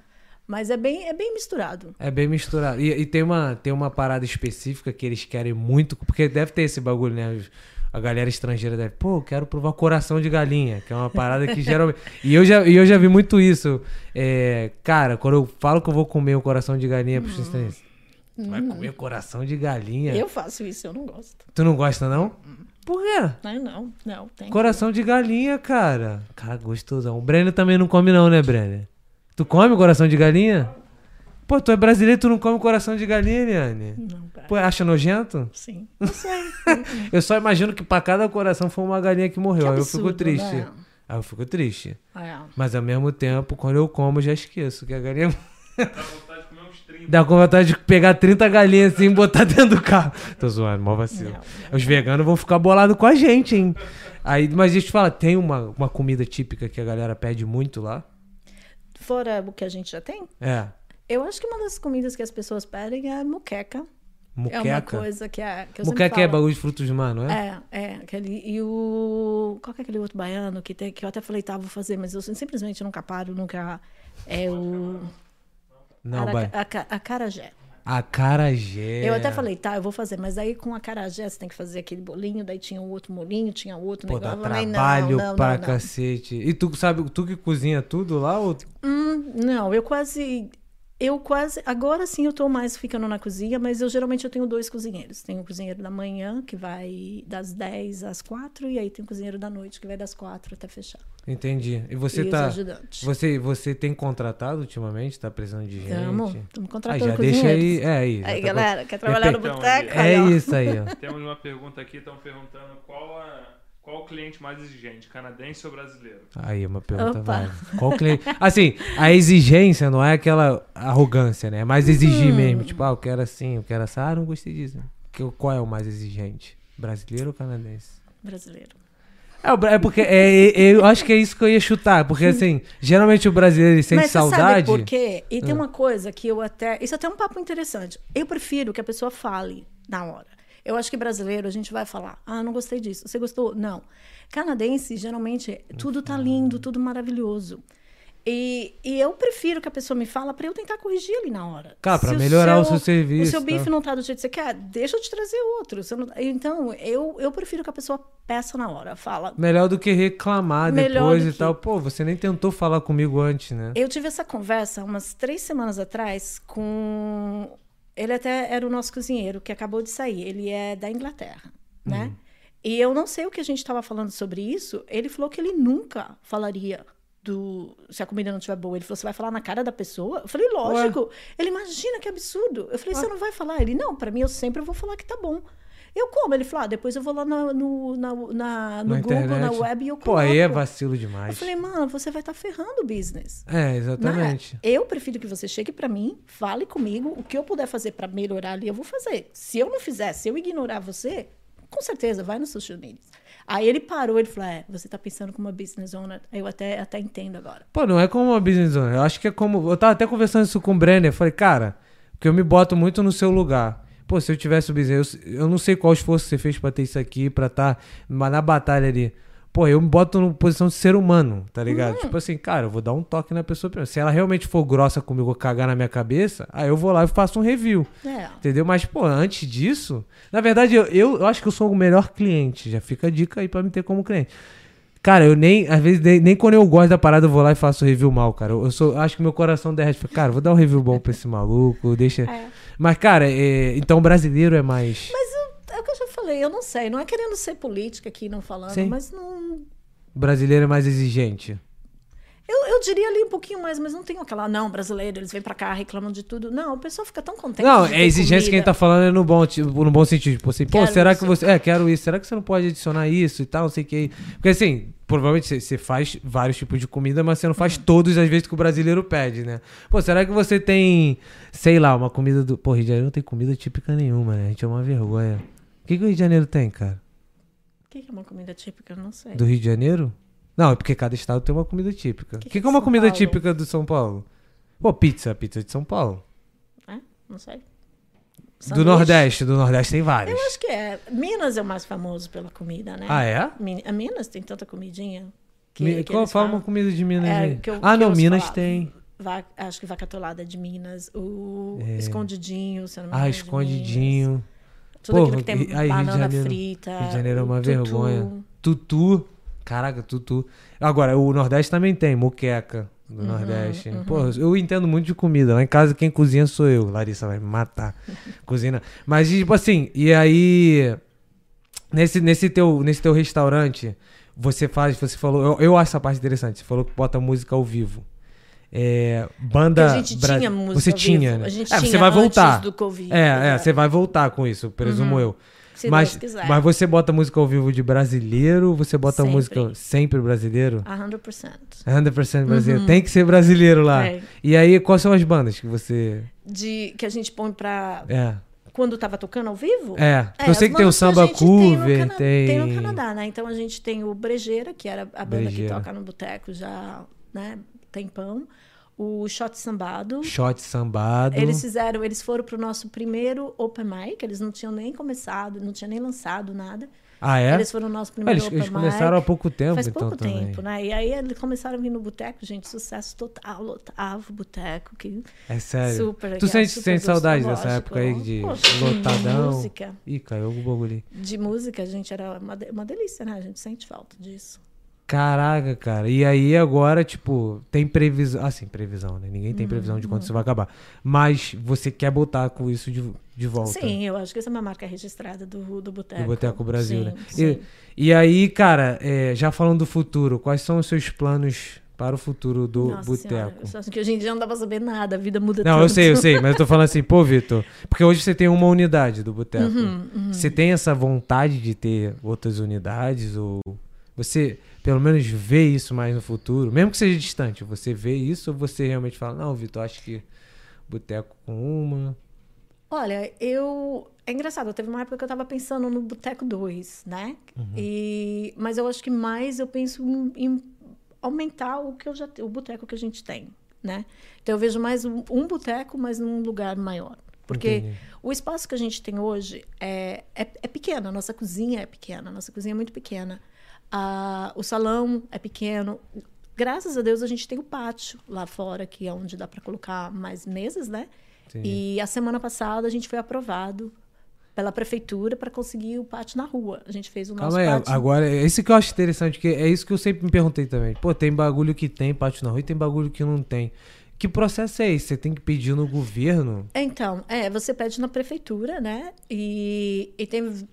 Mas é bem, é bem misturado. É bem misturado. E, e tem, uma, tem uma parada específica que eles querem muito, porque deve ter esse bagulho, né? A galera estrangeira deve, pô, quero provar coração de galinha, que é uma parada que geralmente. *laughs* E eu já, e eu já vi muito isso. É, cara, quando eu falo que eu vou comer um coração de galinha pros estrangeiros, tu vai comer coração de galinha? Eu faço isso, eu não gosto. Tu não gosta, não? Por quê? Não, não, não. Tem que- Coração de galinha, cara. Cara, gostosão. O Brenner também não come, não, né, Brenner? Tu come coração de galinha? Pô, tu é brasileiro, tu não come coração de galinha, Eliane? Não, cara. Pô, acha nojento? Sim. Não *laughs* sei. Eu só imagino que pra cada coração foi uma galinha que morreu. Que Aí eu absurdo, fico triste. né? Aí eu fico triste. É. Mas ao mesmo tempo, quando eu como, eu já esqueço que a galinha. *laughs* Dá vontade de comer uns 30. Dá com vontade de pegar 30 galinhas assim e botar dentro do carro. Tô zoando, mó vacilo. Não, Os veganos vão ficar bolados com a gente, hein? Aí, mas deixa eu te falar, tem uma, uma comida típica que a galera pede muito lá? Fora o que a gente já tem, É. eu acho que uma das comidas que as pessoas pedem é muqueca. Muqueca. É uma coisa que, é, que eu Muqueca é bagulho de frutos do mar, não é? É, é, aquele. E o. Qual é aquele outro baiano que, tem, que eu até falei, tá, vou fazer, mas eu simplesmente nunca paro, nunca. É o. Não, Araca- vai. aca- acarajé. Acarajé. Eu até falei, tá, eu vou fazer, mas aí com acarajé você tem que fazer aquele bolinho, daí tinha outro molinho, tinha outro Pô, dá negócio. Eu falei, não, trabalho não, pra não. cacete. E tu sabe, tu que cozinha tudo lá? Ou... Hum, não, eu quase. Eu quase. Agora sim eu tô mais ficando na cozinha, mas eu geralmente eu tenho dois cozinheiros. Tem o cozinheiro da manhã, que vai das 10 às 4, e aí tem o cozinheiro da noite, que vai das 4 até fechar. Entendi. E você e tá. os ajudantes. Você, você tem contratado ultimamente? Tá precisando de gente? Estamos, estamos Aí contratando já deixa aí. É aí. Aí, tá galera, quer trabalhar no Então, boteco? com- É ó. isso aí, ó. Temos uma pergunta aqui, estão perguntando qual, a, qual o cliente mais exigente, canadense ou brasileiro? Aí, uma pergunta Opa. válida. Qual cliente? Assim, a exigência não é aquela arrogância, né? É mais exigir Hum. mesmo. Tipo, ah, eu quero assim, eu quero assim. Ah, não gostei disso. Que- Qual é o mais exigente? Brasileiro ou canadense? Brasileiro. É, é porque é, é- eu acho que é isso que eu ia chutar. Porque, assim, geralmente o brasileiro ele sente Mas você saudade. sabe por quê? E Ah. tem uma coisa que eu até. Isso até é um papo interessante. Eu prefiro que a pessoa fale na hora. Eu acho que brasileiro a gente vai falar: ah, não gostei disso. Você gostou? Não. Canadense, geralmente, tudo tá lindo, tudo maravilhoso. E, e eu prefiro que a pessoa me fala para eu tentar corrigir ali na hora. Cara, pra Se melhorar o seu serviço, O seu tá? bife não tá do jeito que você quer, deixa eu te trazer outro. Não- Então, eu, eu prefiro que a pessoa peça na hora, fala. Melhor do que reclamar Melhor depois e que- tal. Pô, você nem tentou falar comigo antes, né? Eu tive essa conversa umas três semanas atrás com. Ele até era o nosso cozinheiro que acabou de sair. Ele é da Inglaterra, né? Uhum. E eu não sei o que a gente estava falando sobre isso. Ele falou que ele nunca falaria do se a comida não estiver boa. Ele falou: você vai falar na cara da pessoa? Eu falei: lógico. Ele imagina que absurdo. Eu falei: você não vai falar? Ele: não, para mim eu sempre vou falar que tá bom. Eu como? Ele falou: ah, depois eu vou lá na- no, na, na- no Na Google, na internet. web e eu Pô, coloco. aí é vacilo demais. Eu falei: mano, você vai estar ferrando o business. É, exatamente. É? Eu prefiro que você chegue pra mim, fale comigo, o que eu puder fazer pra melhorar ali, eu vou fazer. Se eu não fizer, se eu ignorar você, com certeza, vai no social media. Aí ele parou, ele falou: É, você tá pensando como uma business owner. Eu até, até entendo agora. Pô, não é como uma business owner. Eu acho que é como. Eu tava até conversando isso com o Brenner. Eu falei, cara, porque eu me boto muito no seu lugar. Pô, se eu tivesse o business, eu, eu não sei qual esforço você fez pra ter isso aqui, pra estar na batalha ali. Pô, eu me boto na posição de ser humano, tá ligado? Tipo assim, cara, eu vou dar um toque na pessoa. primeiro. Se ela realmente for grossa comigo ou cagar na minha cabeça, aí eu vou lá e faço um review. É. Entendeu? Mas, pô, antes disso, na verdade, eu, eu, eu acho que eu sou o melhor cliente. Já fica a dica aí pra me ter como cliente. Cara, eu nem, às vezes, nem, nem quando eu gosto da parada, eu vou lá e faço review mal, cara. Eu, eu sou, acho que meu coração derrete. Cara, vou dar um review bom pra esse maluco, deixa. É. Mas, cara, é, então o brasileiro é mais. Mas é o que eu já falei, eu não sei. Não é querendo ser política aqui, não falando, Sim. mas não. O brasileiro é mais exigente. Eu, eu diria ali um pouquinho mais, mas não tem aquela, não, brasileiro, eles vêm pra cá, reclamam de tudo. Não, o pessoal fica tão contente. Não, é exigência que a gente tá comida. falando é no bom, tipo, no bom sentido. Tipo assim, pô, Quero será isso. que você. É, quero isso. Será que você não pode adicionar isso e tal, não sei o que. Porque assim, provavelmente você- faz vários tipos de comida, mas você não faz todos as vezes que o brasileiro pede, né? Pô, será que você tem, sei lá, uma comida do. Pô, Rio de Janeiro não tem comida típica nenhuma, né? A gente é uma vergonha. O que, que o Rio de Janeiro tem, cara? O que que é uma comida típica? Eu não sei. Do Rio de Janeiro? Não, é porque cada estado tem uma comida típica. O que, Que que, é uma São comida Paulo? típica do São Paulo? Pô, pizza, pizza de São Paulo. É? Não sei. Do Sanduíche? Nordeste, do Nordeste tem várias. Eu acho que é. Minas é o mais famoso pela comida, né? Ah, é? Mi- A Minas tem tanta comidinha. Que, Mi- que Qual fala falam. uma comida de Minas É, eu- ah, não, Minas tem. Acho que Vaca Atolada é de Minas. O É. Escondidinho, se eu não me Ah, engano, é Minas. escondidinho. Tudo Pô, aquilo que tem aí, banana Janeiro- frita. Rio de Janeiro é uma tutu. vergonha. Tutu. Caraca, tutu. Agora, o Nordeste também tem, moqueca do Uhum, Nordeste. uhum. Pô, eu entendo muito de comida. Lá em casa quem cozinha sou eu. Larissa vai me matar. *laughs* Cozinha. Mas, tipo assim, e aí. Nesse, nesse, teu, nesse teu restaurante, você faz, você falou. Eu, eu acho essa parte interessante. Você falou que bota música ao vivo. É, banda. Porque a gente bra- tinha música Você tinha, vivo. né? A gente é, tinha você vai antes voltar. do Covid. É, é, né? você vai voltar com isso, presumo eu. Se mas, Deus quiser. mas você bota música ao vivo de brasileiro, você bota Sempre. música sempre brasileiro? 100%. 100% brasileiro. Tem que ser brasileiro lá. Uhum. É. E aí, quais são as bandas que você. De, que a gente põe pra. É. Quando tava tocando ao vivo? É. É, eu sei que tem o samba tem cover, Cana- tem. Tem no Canadá, né? Então a gente tem o Brejeira, que era a banda Brejeira. que toca no boteco já, né? Tempão. O Shot Sambado. Shot sambado. Eles fizeram, eles foram pro nosso primeiro open mic, eles não tinham nem começado, não tinham nem lançado nada. Ah, é? Eles foram no nosso Ah, primeiro eles, open eles mic. começaram há pouco tempo, Faz então pouco também. tempo, né? E aí eles começaram a vir no boteco, gente, sucesso total, lotava o boteco, que É sério. super tu sente, super sente saudade dessa época aí de Poxa, lotadão? De música, Ih, caiu algum bagulho de música, gente, era uma, uma delícia, né? A gente sente falta disso. Caraca, cara. E aí agora, tipo, tem previsão. Assim, previsão, né? Ninguém tem previsão de Uhum. quando isso vai acabar. Mas você quer botar com isso de, de volta. Sim, eu acho que essa é uma marca registrada do, do Boteco. Do Boteco Brasil, Sim, né? sim. E, e aí, cara, é, já falando do futuro, quais são os seus planos para o futuro do Nossa Senhora, Boteco? acho que hoje em dia não dá pra saber nada, a vida muda Não, tanto. eu sei, eu sei, mas eu tô falando assim, pô, Vitor, porque hoje você tem uma unidade do Boteco. Uhum, uhum. Você tem essa vontade de ter outras unidades? Ou você, pelo menos, vê isso mais no futuro? Mesmo que seja distante, você vê isso ou você realmente fala, não, Vitor, acho que Boteco com uma. Olha, eu. É engraçado, teve uma época que eu tava pensando no Boteco 2, né? Uhum. E... Mas eu acho que mais eu penso em, em aumentar o que eu já o boteco que a gente tem, né? Então eu vejo mais um, um boteco, mas num lugar maior. Porque Entendi. o espaço que a gente tem hoje é, é, é pequeno, a nossa cozinha é pequena, a nossa cozinha é muito pequena. Ah, o salão é pequeno. Graças a Deus a gente tem o pátio lá fora, que é onde dá para colocar mais mesas, né? Entendi. E a semana passada a gente foi aprovado pela prefeitura para conseguir o pátio na rua. A gente fez o nosso Calma aí, pátio. agora, é isso que eu acho interessante, que é isso que eu sempre me perguntei também. Pô, tem bagulho que tem pátio na rua e tem bagulho que não tem. Que processo é esse? Você tem que pedir no governo? Então, é, você pede na prefeitura, né? E, e tem.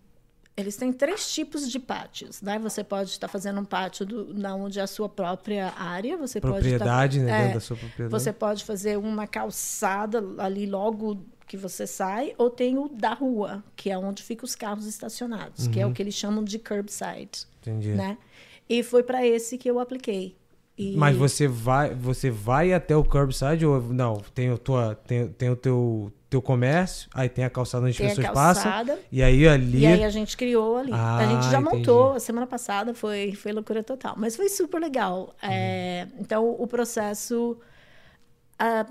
Eles têm três tipos de pátios, né? Você pode estar fazendo um pátio do, na onde é a sua própria área, você Propriedade, pode né? estar, Dentro é, da sua propriedade. Você pode fazer uma calçada ali logo que você sai, ou tem o da rua, que é onde ficam os carros estacionados, que é Uhum. o que eles chamam de curbside, Entendi. né? E foi para esse que eu apliquei. E- Mas você vai, você vai até o curbside ou não? Tem o, tua, tem, tem o teu, teu comércio, aí tem a calçada onde as tem a pessoas passam, calçada, e aí ali... E aí a gente criou ali. Ah, a gente já entendi. montou, a semana passada foi, foi loucura total. Mas foi super legal. É, então, o processo. A,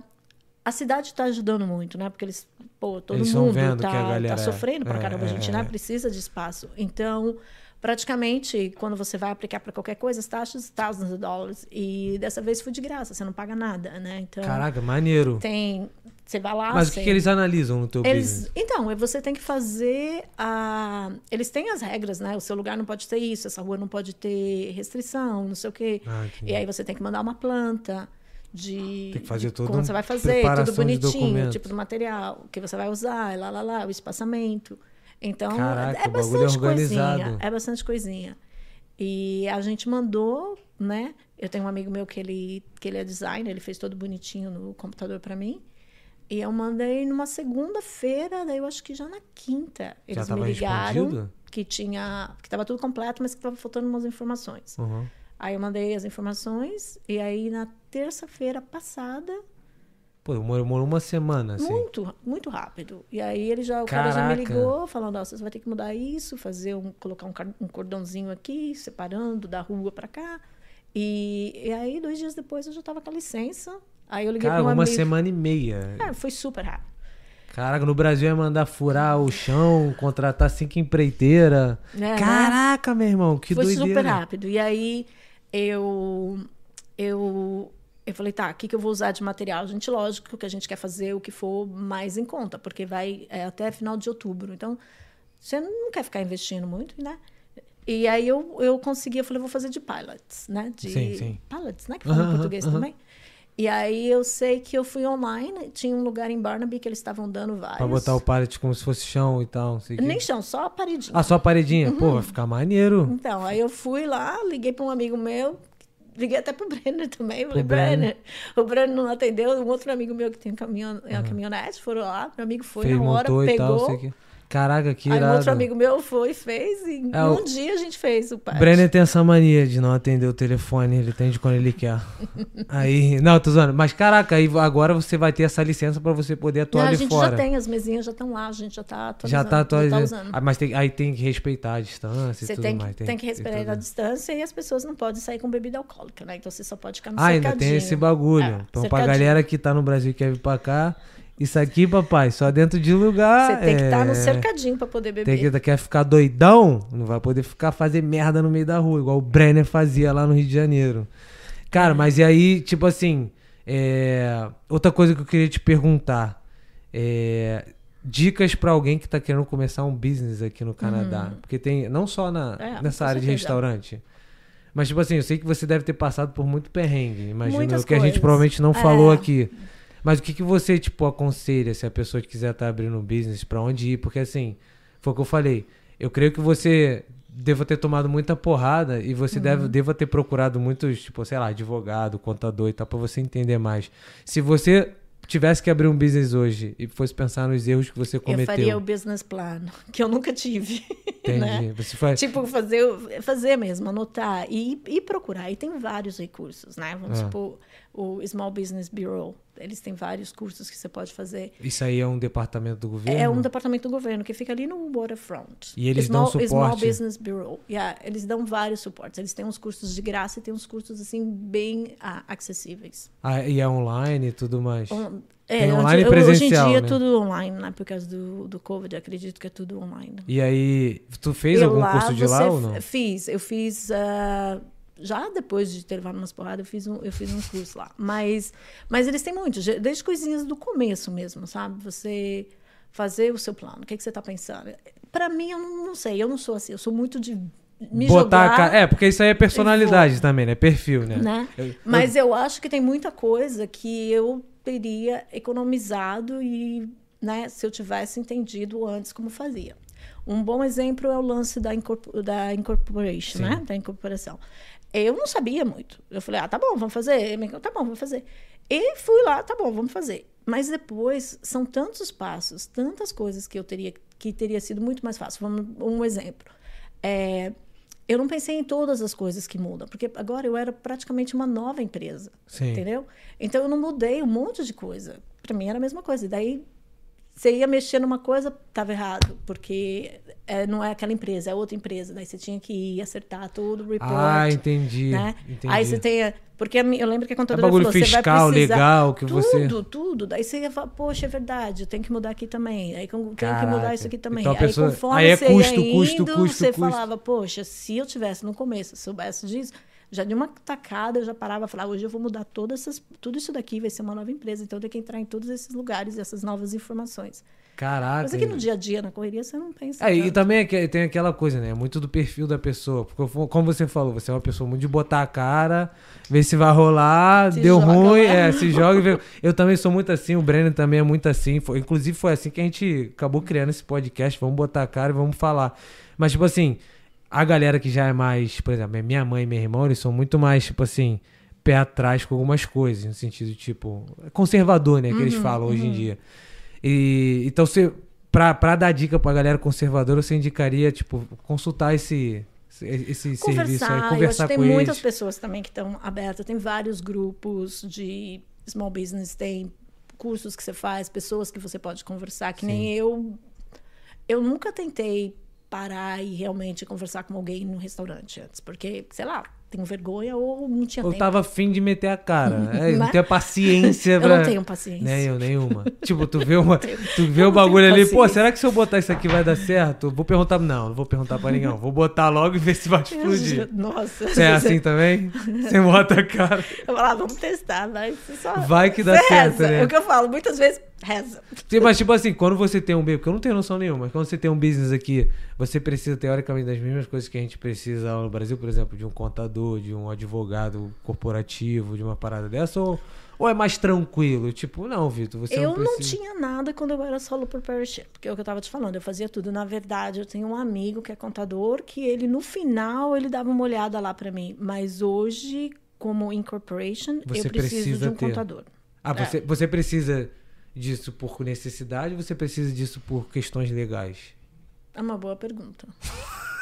a cidade está ajudando muito, né? Porque eles. Pô, todo Eles mundo a tá, é- sofrendo pra é, caramba. A gente é, né, é. precisa de espaço. Então, praticamente, quando você vai aplicar para qualquer coisa, as taxas, thousands of dollars. E dessa vez foi de graça, você não paga nada, né? Então, Caraca, maneiro. tem. Você vai lá. Mas o que, você- que eles analisam no teu business? eles, então, você tem que fazer a. Eles têm as regras, né? O seu lugar não pode ter isso, essa rua não pode ter restrição, não sei o quê. Ah. E aí você tem que mandar uma planta de. Tem que fazer de todo como um você vai fazer, tudo de bonitinho, o tipo do material que você vai usar, lá, lá, lá, o espaçamento. Então, Caraca, é é bastante coisinha. É bastante coisinha. E a gente mandou, né? Eu tenho um amigo meu que ele, que ele é designer, ele fez todo bonitinho no computador para mim. E eu mandei numa segunda-feira, daí eu acho que já na quinta. Eles tava me ligaram respondido? que tinha. que estava tudo completo, mas que estava faltando umas informações. Uhum. Aí eu mandei as informações, e aí na terça-feira passada, Pô, demorou uma semana, assim. muito, muito rápido. E aí ele já, o cara já me Caraca. ligou, falando, ó, você vai ter que mudar isso, fazer um, colocar um, um cordãozinho aqui, separando da rua para cá. E, e aí, dois dias depois, eu já tava com a licença. Aí eu liguei Cara, um uma semana e meia. É, foi super rápido. Caraca, no Brasil é mandar furar o chão, contratar cinco empreiteiras. É, né? Caraca, meu irmão, que foi doideira. super rápido. E aí eu eu eu falei, tá, o que, que eu vou usar de material? Gente, lógico que a gente quer fazer o que for mais em conta, porque vai é, até final de outubro. Então, você não quer ficar investindo muito, né? E aí eu, eu consegui, eu falei, vou fazer de pilots, né? De Sim, sim. pilots, né? Que fala em português também. E aí eu sei que eu fui online, tinha um lugar em Barnaby que eles estavam dando vários. Pra botar o pallet como se fosse chão e tal. Nem chão, só a paredinha. Ah, só a paredinha? Uhum. Pô, vai ficar maneiro. Então, aí eu fui lá, liguei para um amigo meu, liguei até pro Brenner *laughs* também. Falei, Brenner. O Brenner não atendeu, um outro amigo meu que tem caminhão, é uma caminhonete, foram lá, meu amigo foi Fez, na hora, pegou. tal. Caraca, que aí um irado. outro amigo meu foi, fez, e É, um o- dia a gente fez o patch. Brenner tem essa mania de não atender o telefone, ele atende quando ele quer. *laughs* aí, não, tô zoando. Mas caraca, aí agora você vai ter essa licença pra você poder Não, atuar a ali gente fora. já tem, as mesinhas já estão lá, a gente já tá atualizando. Já tá atualizando. usando. Ah, mas tem, aí tem que respeitar a distância Você e tudo tem que, mais. tem que respeitar a distância e as pessoas não podem sair com bebida alcoólica, né? Então você só pode ficar no Ah, ainda cercadinho. tem esse bagulho. É, então, pra cercadinho. galera que tá no Brasil e quer vir pra cá, isso aqui, papai, só dentro de lugar. Você tem que estar é, no cercadinho para poder beber. Tem que, quer ficar doidão, não vai poder ficar fazer merda no meio da rua, igual o Brenner fazia lá no Rio de Janeiro. Cara, mas e aí, tipo assim, é, outra coisa que eu queria te perguntar. É, dicas pra alguém que tá querendo começar um business aqui no Canadá. Porque tem, não só na, Uhum. É, nessa área de restaurante. Mas, tipo assim, eu sei que você deve ter passado por muito perrengue. Imagino Muitas que a gente coisas. provavelmente não É. falou aqui. Mas o que, que você, tipo, aconselha se a pessoa quiser estar abrindo um business, pra onde ir? Porque, assim, foi o que eu falei. Eu creio que você deva ter tomado muita porrada e você deve, Uhum. deva ter procurado muitos, tipo, sei lá, advogado, contador e tal, pra você entender mais. Se você tivesse que abrir um business hoje e fosse pensar nos erros que você Eu cometeu, faria o business plan, *laughs* que eu nunca tive. *laughs* entendi. né? Você faz... Tipo, fazer, fazer mesmo, anotar e, e procurar. E tem vários recursos, né? Vamos É. supor, o Small Business Bureau. Eles têm vários cursos que você pode fazer. Isso aí é um departamento do governo? É um departamento do governo que fica ali no waterfront. E eles Small, dão Small suporte? Business Bureau. Yeah, eles dão vários suportes. Eles têm uns cursos de graça e tem uns cursos, assim, bem ah, acessíveis. Ah, e é online e tudo mais? On- Tem É, online hoje, hoje presencial, em dia né? é tudo online, né? Por causa do, do Covid, eu acredito que é tudo online. E aí, tu fez algum curso de lá ou não? Fiz, eu fiz. ah, já depois de ter levado umas porradas, eu fiz um, eu fiz um curso lá. Mas, mas eles têm muito, desde coisinhas do começo mesmo, sabe? Você fazer o seu plano. O que, que você está pensando? Para mim, eu não, não sei, eu não sou assim, eu sou muito de me Botar jogar. ca- É, porque isso aí é personalidade também, né? Perfil, né? né? Eu- Mas eu acho que tem muita coisa que eu teria economizado e, né, se eu tivesse entendido antes como fazia. Um bom exemplo é o lance da, incorpor da incorporation, Sim. né? Da incorporação. Eu não sabia muito. Eu falei, ah, tá bom, vamos fazer. Tá bom, vamos fazer. E fui lá, tá bom, vamos fazer. Mas depois, são tantos passos, tantas coisas que eu teria, que teria sido muito mais fácil. Vamos, um exemplo. É, eu não pensei em todas as coisas que mudam, porque agora eu era praticamente uma nova empresa, Sim. entendeu? Então eu não mudei um monte de coisa. Para mim era a mesma coisa. E daí você ia mexer numa coisa, estava errado, porque é, não é aquela empresa, é outra empresa. Daí você tinha que ir acertar tudo, o report. Ah, entendi. né? entendi. Aí você tem. Porque eu lembro que a É contadora bagulho falou, você vai fiscal, precisar legal, que tudo, você... tudo. Daí você ia falar, poxa, é verdade, eu tenho que mudar aqui também. Aí tem que mudar isso aqui também. Então aí pessoa- conforme aí é você custo, ia custo, indo, custo, você custo. falava, poxa, se eu tivesse no começo, soubesse disso, já de uma tacada eu já parava e falava, hoje eu vou mudar todas essas, tudo isso daqui, vai ser uma nova empresa, então eu tenho que entrar em todos esses lugares, essas novas informações. Caraca. Mas aqui no dia a dia, na correria, você não pensa. É, e tanto. também é tem aquela coisa, né? Muito do perfil da pessoa. Porque, como você falou, você é uma pessoa muito de botar a cara, ver se vai rolar, Se deu ruim, lá. é, se *laughs* joga e vê. Eu também sou muito assim, o Brennan também é muito assim. Foi- inclusive, foi assim que a gente acabou criando esse podcast. Vamos botar a cara e vamos falar. Mas, tipo assim, a galera que já é mais, por exemplo, minha mãe e meu irmão, eles são muito mais, tipo assim, pé atrás com algumas coisas, no sentido, tipo, conservador, né? Que eles Uhum, falam hoje em dia. E, então, você, pra, pra dar dica pra galera conservadora, você indicaria, tipo, consultar esse, esse serviço conversar. aí, eu acho conversar que tem muitas eles. pessoas também que estão abertas. Tem vários grupos de small business, tem cursos que você faz, pessoas que você pode conversar, que nem eu. Eu nunca tentei parar e realmente conversar com alguém no restaurante antes, porque, sei lá, tenho vergonha ou não tinha Eu tempo. tava afim de meter a cara. *laughs* É, não Né? tenho paciência *laughs* Eu pra. não tenho paciência. Nem eu, nenhuma. *laughs* tipo, tu vê uma. Tu vê eu o bagulho ali, pô, será que se eu botar isso aqui vai dar certo? Vou perguntar. Não, não vou perguntar pra ninguém. Vou botar logo e ver se vai explodir. Nossa. Você é assim também? Você bota a cara. Eu falo, ah, vamos testar, vai. Só... Vai que dá Você certo, né? É o que eu falo, muitas vezes, reza. Mas, tipo assim, quando você tem um business, porque eu não tenho noção nenhuma, mas quando você tem um business aqui, você precisa, teoricamente, das mesmas coisas que a gente precisa lá no Brasil, por exemplo, de um contador, de um advogado corporativo, de uma parada dessa, ou, ou é mais tranquilo? Tipo, não, Vitor, você eu não não precisa. tinha nada quando eu era solo proprietorship, porque é o que eu tava te falando, eu fazia tudo. Na verdade, eu tenho um amigo que é contador, que ele, no final, ele dava uma olhada lá pra mim. Mas hoje, como incorporation, Você eu preciso precisa de um ter. contador. Ah, você, você precisa disso por necessidade ou você precisa disso por questões legais? É uma boa pergunta. *laughs*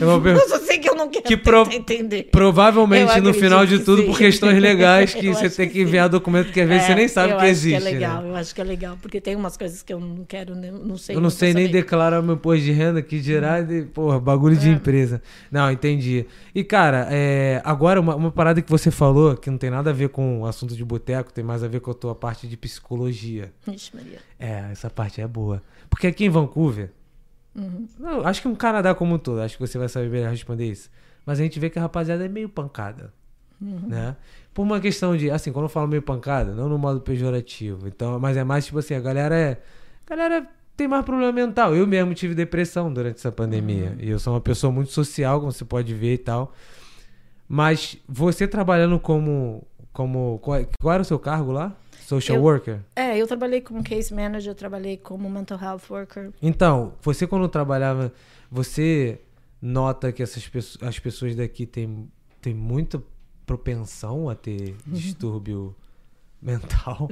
É uma per- Eu só sei que eu não quero Que pro- entender. Provavelmente, Eu no final de que tudo, sim. por questões legais, *laughs* que Eu você acho tem que que enviar documento que às vezes É, você nem sabe eu que acho existe. Que é legal, né? eu acho que é legal, porque tem umas coisas que eu não quero, nem- não sei. Eu não sei nem saber. declarar meu imposto de renda, que gerar de, porra, bagulho de É. empresa. Não, entendi. E, cara, é, agora uma, uma parada que você falou, que não tem nada a ver com o assunto de boteco, tem mais a ver com a tua parte de psicologia. Ixi, Maria. É, essa parte é boa. Porque aqui em Vancouver, Uhum. não, acho que no Canadá como um todo, acho que você vai saber melhor responder isso. Mas a gente vê que a rapaziada é meio pancada, Uhum. né? Por uma questão de, assim, quando eu falo meio pancada, não no modo pejorativo. Então, mas é mais tipo assim, a galera é. A galera tem mais problema mental. Eu mesmo tive depressão durante essa pandemia. Uhum. E eu sou uma pessoa muito social, como você pode ver e tal. Mas você trabalhando como. como qual, qual era o seu cargo lá? Social Eu- worker? É, eu trabalhei como case manager, eu trabalhei como mental health worker. Então, você quando trabalhava, você nota que essas pessoas, as pessoas daqui têm, têm muita propensão a ter *laughs* distúrbio mental?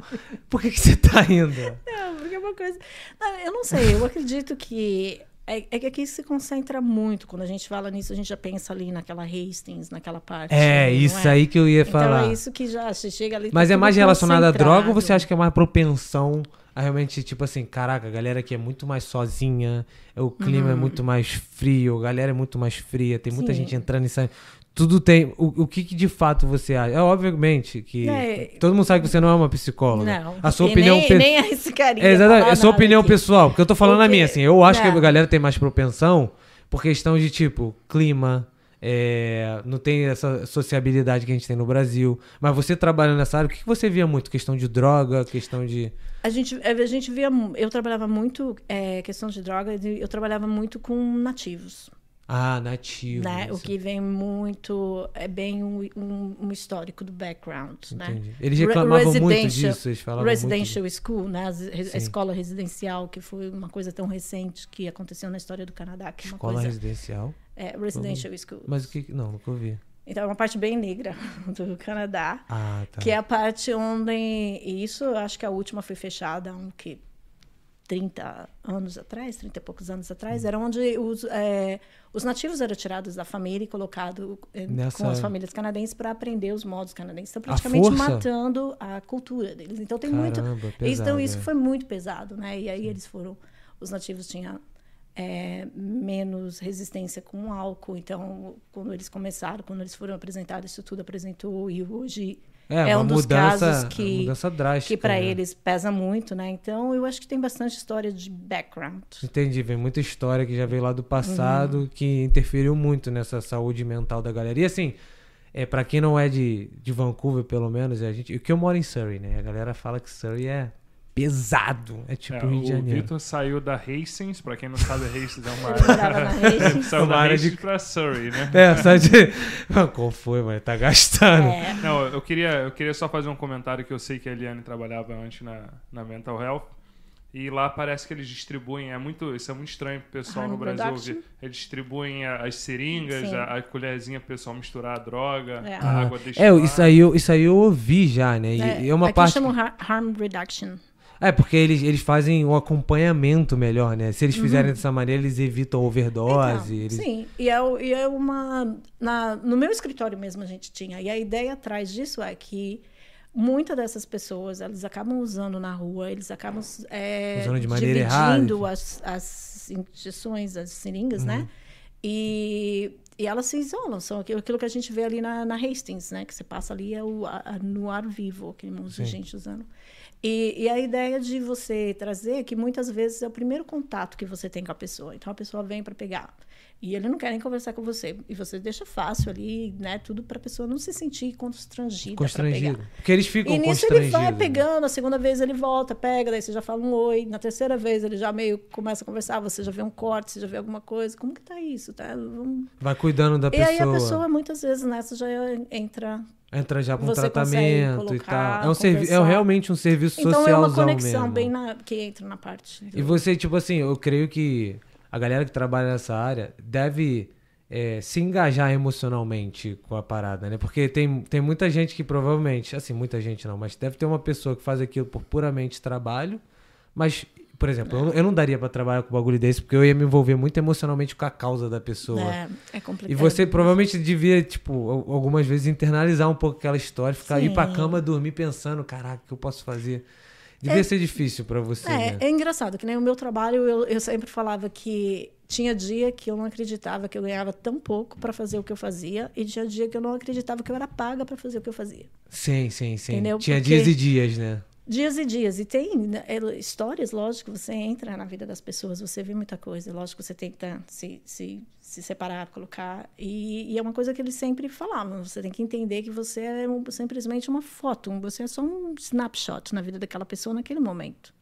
Por que, que você tá indo? Não, porque é uma coisa. Não, eu não sei, eu acredito que. É, é que aqui se concentra muito. Quando a gente fala nisso, a gente já pensa ali naquela Hastings, naquela parte. É, não isso é? aí que eu ia Então falar. é isso que já você chega ali. tá Mas é tudo mais relacionado à droga ou você acha que é mais propensão a realmente, tipo assim, caraca, a galera aqui é muito mais sozinha, o clima é muito mais frio, a galera é muito mais fria, tem muita Uhum. Sim. gente entrando e saindo. Tudo tem. O, o que, que de fato você acha? É obviamente que. É. Todo mundo sabe que você não é uma psicóloga. Não. A sua opinião. Nem, pe- nem arriscaria. é, exatamente, é a sua opinião aqui. pessoal, porque eu tô falando a Porque- minha, assim. Eu acho que a Não. galera tem mais propensão por questão de, tipo, clima. é, não tem essa sociabilidade que a gente tem no Brasil. Mas você trabalhando nessa área, o que, que você via muito? Questão de droga, questão de. A gente, a gente via. Eu trabalhava muito. É, questão de droga, eu trabalhava muito com nativos. Ah, nativo. né? O que vem muito. É bem um, um, um histórico do background. Né? Entendi. Eles Re- reclamavam muito disso, eles falavam muito. Residential School, né? Sim. A escola residencial, que foi uma coisa tão recente que aconteceu na história do Canadá. Que é Escola coisa, residencial. é, residential School. Mas o que. Não, nunca ouvi. Então, é uma parte bem negra *laughs* do Canadá. Ah, tá. Que é a parte onde. E isso, eu acho que a última foi fechada há um que 30 anos atrás, 30 e poucos anos Hum. atrás, era onde os, é, os nativos eram tirados da família e colocados Nessa- com as famílias canadenses para aprender os modos canadenses. Estão praticamente força? matando a cultura deles. Então tem muito. Caramba, então pesado, isso é. foi muito pesado, né? E aí eles foram. Os nativos tinham é, menos resistência com álcool. Então, quando eles começaram, quando eles foram apresentados, isso tudo apresentou. E hoje É, é uma um dos mudança, casos uma que- que para né? eles pesa muito, né? Então eu acho que tem bastante história de background. Entendi, vem muita história que já veio lá do passado Uhum. que interferiu muito nessa saúde mental da galera. E assim, é para quem não é de, de Vancouver, pelo menos, é a gente, que eu moro em Surrey, né? A galera fala que Surrey é pesado, é tipo É, Rio de o Janeiro. Vitor saiu da Hastings, pra quem não sabe, Hastings é uma *laughs* Hastings. *laughs* saiu Uma da área de- Hastings pra Surrey, né? É, só de. *laughs* Qual foi, mano? Tá gastando. É, Não, eu queria, eu queria só fazer um comentário que eu sei que a Eliane trabalhava antes na, na Mental Health. E lá parece que eles distribuem, é muito, isso é muito estranho pro pessoal Harm no Brasil ouvir. Eles distribuem as seringas, a, a colherzinha pro pessoal misturar a droga, É. a Ah, água é, destilada. isso aí, eu, isso aí eu ouvi já, né? E, é, é uma aqui parte. chamam har- harm reduction. É, porque eles, eles fazem um acompanhamento melhor, né? Se eles fizerem dessa maneira, eles evitam overdose. Então, eles... Sim, e é, o- e é uma. Na, no meu escritório mesmo a gente tinha. E a ideia atrás disso é que muitas dessas pessoas elas acabam usando na rua, eles acabam é, Usando de maneira dividindo errada. as, as injeções, as seringas, Uhum. né? E, E elas se isolam, são aquilo aquilo que a gente vê ali na, na Hastings, né? Que você passa ali é o, a- a- no ar vivo, aquele monte Sim. de gente usando. E, e a ideia de você trazer é que muitas vezes é o primeiro contato que você tem com a pessoa. Então a pessoa vem para pegar. E ele não quer nem conversar com você. E você deixa fácil ali, né? Tudo para a pessoa não se sentir constrangida. Constrangido. Porque eles ficam E nisso ele vai né? pegando, a segunda vez ele volta, pega, daí você já fala um oi. Na terceira vez ele já meio começa a conversar, você já vê um corte, você já vê alguma coisa. Como que tá isso? Tá? Vamos- Vai cuidando da E pessoa. aí a pessoa, muitas vezes, nessa já entra. Entra já com um Você tratamento e tal. É, um servi- é realmente um serviço Então é socialzão uma conexão mesmo. bem na, que entra na parte. do- E você, tipo assim, eu creio que a galera que trabalha nessa área deve é, se engajar emocionalmente com a parada, né? Porque tem, tem muita gente que provavelmente, assim, muita gente não, mas deve ter uma pessoa que faz aquilo por puramente trabalho, mas, por exemplo, eu, não- eu não daria pra trabalhar com um bagulho desse, porque eu ia me envolver muito emocionalmente com a causa da pessoa. É, é complicado. E você provavelmente devia, tipo, al- algumas vezes internalizar um pouco aquela história, ficar ir pra Sim. cama dormir pensando, caraca, o que eu posso fazer? Devia É- ser difícil pra você, É, né? é engraçado, que nem o meu trabalho, eu, eu sempre falava que tinha dia que eu não acreditava que eu ganhava tão pouco para fazer o que eu fazia, e tinha dia que eu não acreditava que eu era paga para fazer o que eu fazia. Sim, sim, sim. Entendeu? Tinha Porque- dias e dias, né? Dias e dias. E tem né, é, histórias, lógico, você entra na vida das pessoas, você vê muita coisa. Lógico, você tenta se, se, se separar, colocar. E, e é uma coisa que eles sempre falavam. Você tem que entender que você é um- simplesmente uma foto. Você é só um snapshot na vida daquela pessoa naquele momento.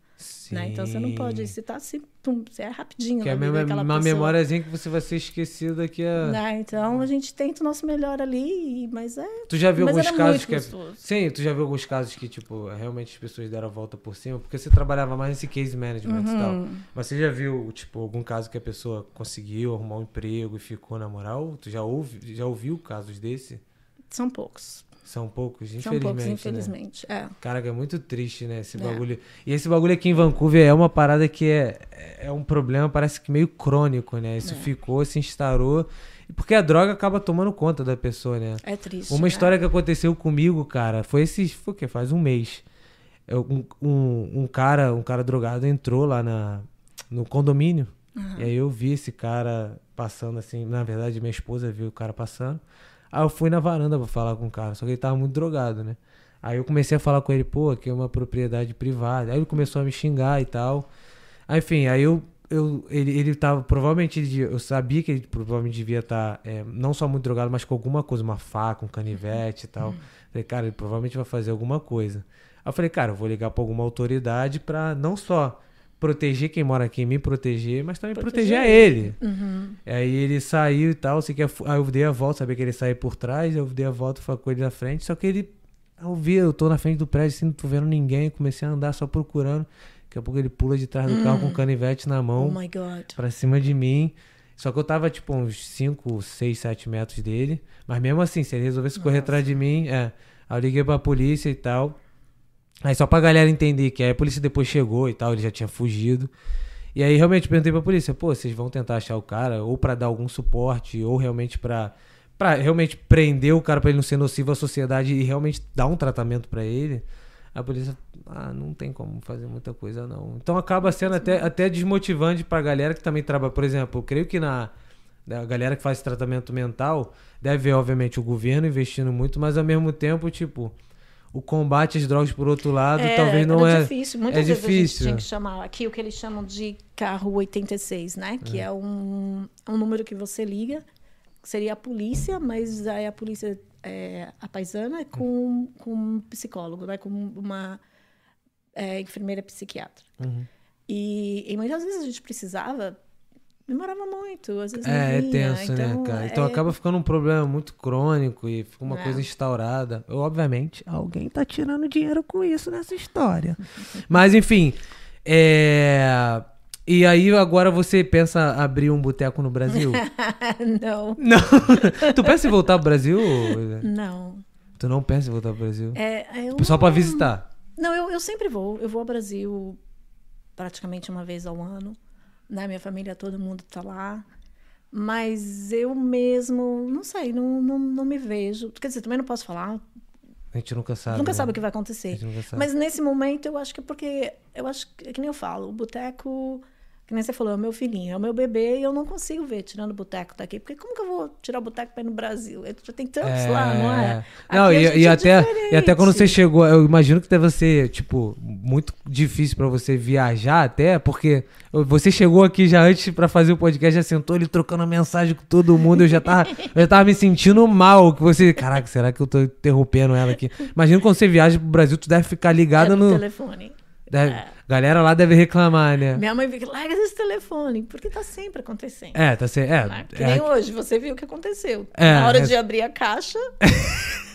Né? Então você não pode. Você tá assim, pum, você é rapidinho Que é mesmo, uma pessoa. memóriazinha que você vai ser esquecido daqui a. Né? Então a gente tenta o nosso melhor ali, mas é. Tu já viu mas alguns casos que. é- gostoso. Sim, tu já viu alguns casos que, tipo, realmente as pessoas deram a volta por cima, porque você trabalhava mais nesse case management e tal. Uhum. Mas você já viu, tipo, algum caso que a pessoa conseguiu arrumar um emprego e ficou na moral? Tu já ouve, já ouviu casos desse? São poucos. São poucos, São infelizmente. poucos, né? infelizmente. É. Caraca, é muito triste, né? Esse É. bagulho. E esse bagulho aqui em Vancouver é uma parada que é, é um problema, parece que meio crônico, né? Isso É. ficou, se instaurou. Porque a droga acaba tomando conta da pessoa, né? É triste. Uma né? história que aconteceu comigo, cara, foi esse. Foi o quê? Faz um mês. Eu- um, um, um cara, um cara drogado entrou lá na, no condomínio. E aí eu vi esse cara passando assim. Na verdade, minha esposa viu o cara passando. Aí eu fui na varanda pra falar com o cara, só que ele tava muito drogado, né? Aí eu comecei a falar com ele, pô, aqui é uma propriedade privada. Aí ele começou a me xingar e tal. Aí, enfim, aí eu, eu ele, ele tava, provavelmente, ele, eu sabia que ele provavelmente devia estar não só muito drogado, mas com alguma coisa, uma faca, um canivete e tal. Falei, cara, ele provavelmente vai fazer alguma coisa. Aí eu falei, cara, eu vou ligar pra alguma autoridade pra não só proteger quem mora aqui, me proteger, mas também proteger, Proteger a ele. Uhum. Aí ele saiu e tal, sei que aí eu dei a volta, sabia que ele saía por trás, eu dei a volta, falei com ele na frente, só que ele, eu vi, eu tô na frente do prédio, assim, não tô vendo ninguém, comecei a andar só procurando, daqui a pouco ele pula de trás do carro com um canivete na Oh mão, my God. pra cima de mim, só que eu tava, tipo, uns 5, 6, 7 metros dele, mas mesmo assim, se ele resolvesse correr Nossa. atrás de mim, é, aí eu liguei pra polícia e tal, aí só pra galera entender que aí a polícia depois chegou e tal, ele já tinha fugido, e aí realmente perguntei pra polícia, pô, vocês vão tentar achar o cara ou pra dar algum suporte ou realmente pra para realmente prender o cara pra ele não ser nocivo à sociedade e realmente dar um tratamento pra ele? A polícia, ah, não tem como fazer muita coisa não. Então acaba sendo até, até desmotivante pra galera que também trabalha, por exemplo, eu creio que na a galera que faz tratamento mental deve ver obviamente o governo investindo muito, mas ao mesmo tempo, tipo, o combate às drogas por outro lado, talvez não era é difícil. Muitas é vezes a gente difícil. tinha que chamar aqui o que eles chamam de carro 86, né? Que é, um, um número que você liga, que seria a polícia, mas aí a polícia é, a paisana é com, com um psicólogo, né? Com uma é, enfermeira psiquiatra. Uhum. E, e muitas vezes a gente precisava, demorava muito, às vezes É, é vinha, tenso, né, então, cara? Então é- acaba ficando um problema muito crônico e fica uma É. coisa instaurada. Eu, obviamente, alguém tá tirando dinheiro com isso nessa história. *laughs* Mas, enfim, é... E aí agora você pensa abrir um boteco no Brasil? *laughs* não, não. *laughs* tu pensa em voltar pro Brasil? não. Tu não pensa em voltar pro Brasil? É, eu Só pra visitar. Não, eu, eu sempre vou. Eu vou ao Brasil praticamente uma vez ao ano. Né? Minha família, todo mundo tá lá. Mas eu mesmo, não sei, não, não, não me vejo. Quer dizer, também não posso falar. A gente nunca sabe. nunca né? sabe o que vai acontecer. Mas nesse momento eu acho que é porque. Eu acho que, é que nem eu falo, o boteco Que nem você falou, é o meu filhinho, é o meu bebê e eu não consigo ver tirando o boteco daqui. Porque como que eu vou tirar o boteco pra ir no Brasil? Ele já tem tantos lá, não é? Não, Aqui e, e é até, e até quando você chegou, eu imagino que deve ser, tipo, muito difícil pra você viajar até, porque você chegou aqui já antes pra fazer o podcast, já sentou ele trocando mensagem com todo mundo, eu já tava, *laughs* eu já tava me sentindo mal, que você, caraca, será que eu tô interrompendo ela aqui? Imagina quando você viaja pro Brasil, tu deve ficar ligado É no no... telefone. Deve- Galera lá deve reclamar, né? Minha mãe fica, larga esse telefone, porque tá sempre acontecendo. É, tá certo. É, né? Que é, nem hoje, você viu o que aconteceu. É, Na hora é- de abrir a caixa, *laughs*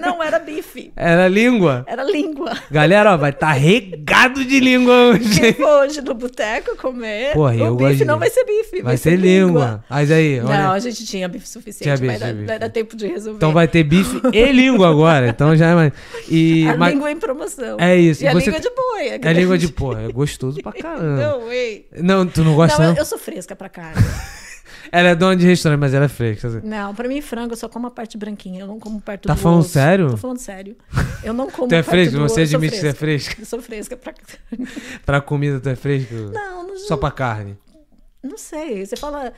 não era bife, era língua. era língua. Galera, ó, vai estar regado de língua hoje. For hoje no boteco comer, Porra, o eu bife de- não vai ser bife, Vai ser língua. Mas aí, olha. Não, a gente tinha bife suficiente, Tinha bife, vai, dar, tinha bife. vai dar tempo de resolver. Então vai ter bife *laughs* e língua agora. Então já é mais. E, *laughs* a mas- língua em promoção. É isso. E a Você- língua de boi. É língua de porra. É gostoso pra *laughs* caramba. Não, ei. Não, tu não gosta, Não, não? eu, eu sou fresca pra carne. Ela é dona de restaurante, mas ela é fresca. Não, pra mim, frango, eu só como a parte branquinha. Eu não como perto Tá do falando osso. sério? Tô falando sério. Eu não *laughs* como Tu é do Você osso. Admite que você é fresca. Eu sou fresca pra... *laughs* Pra comida tu é fresca? Não, não, Só pra carne. não sei. Você fala...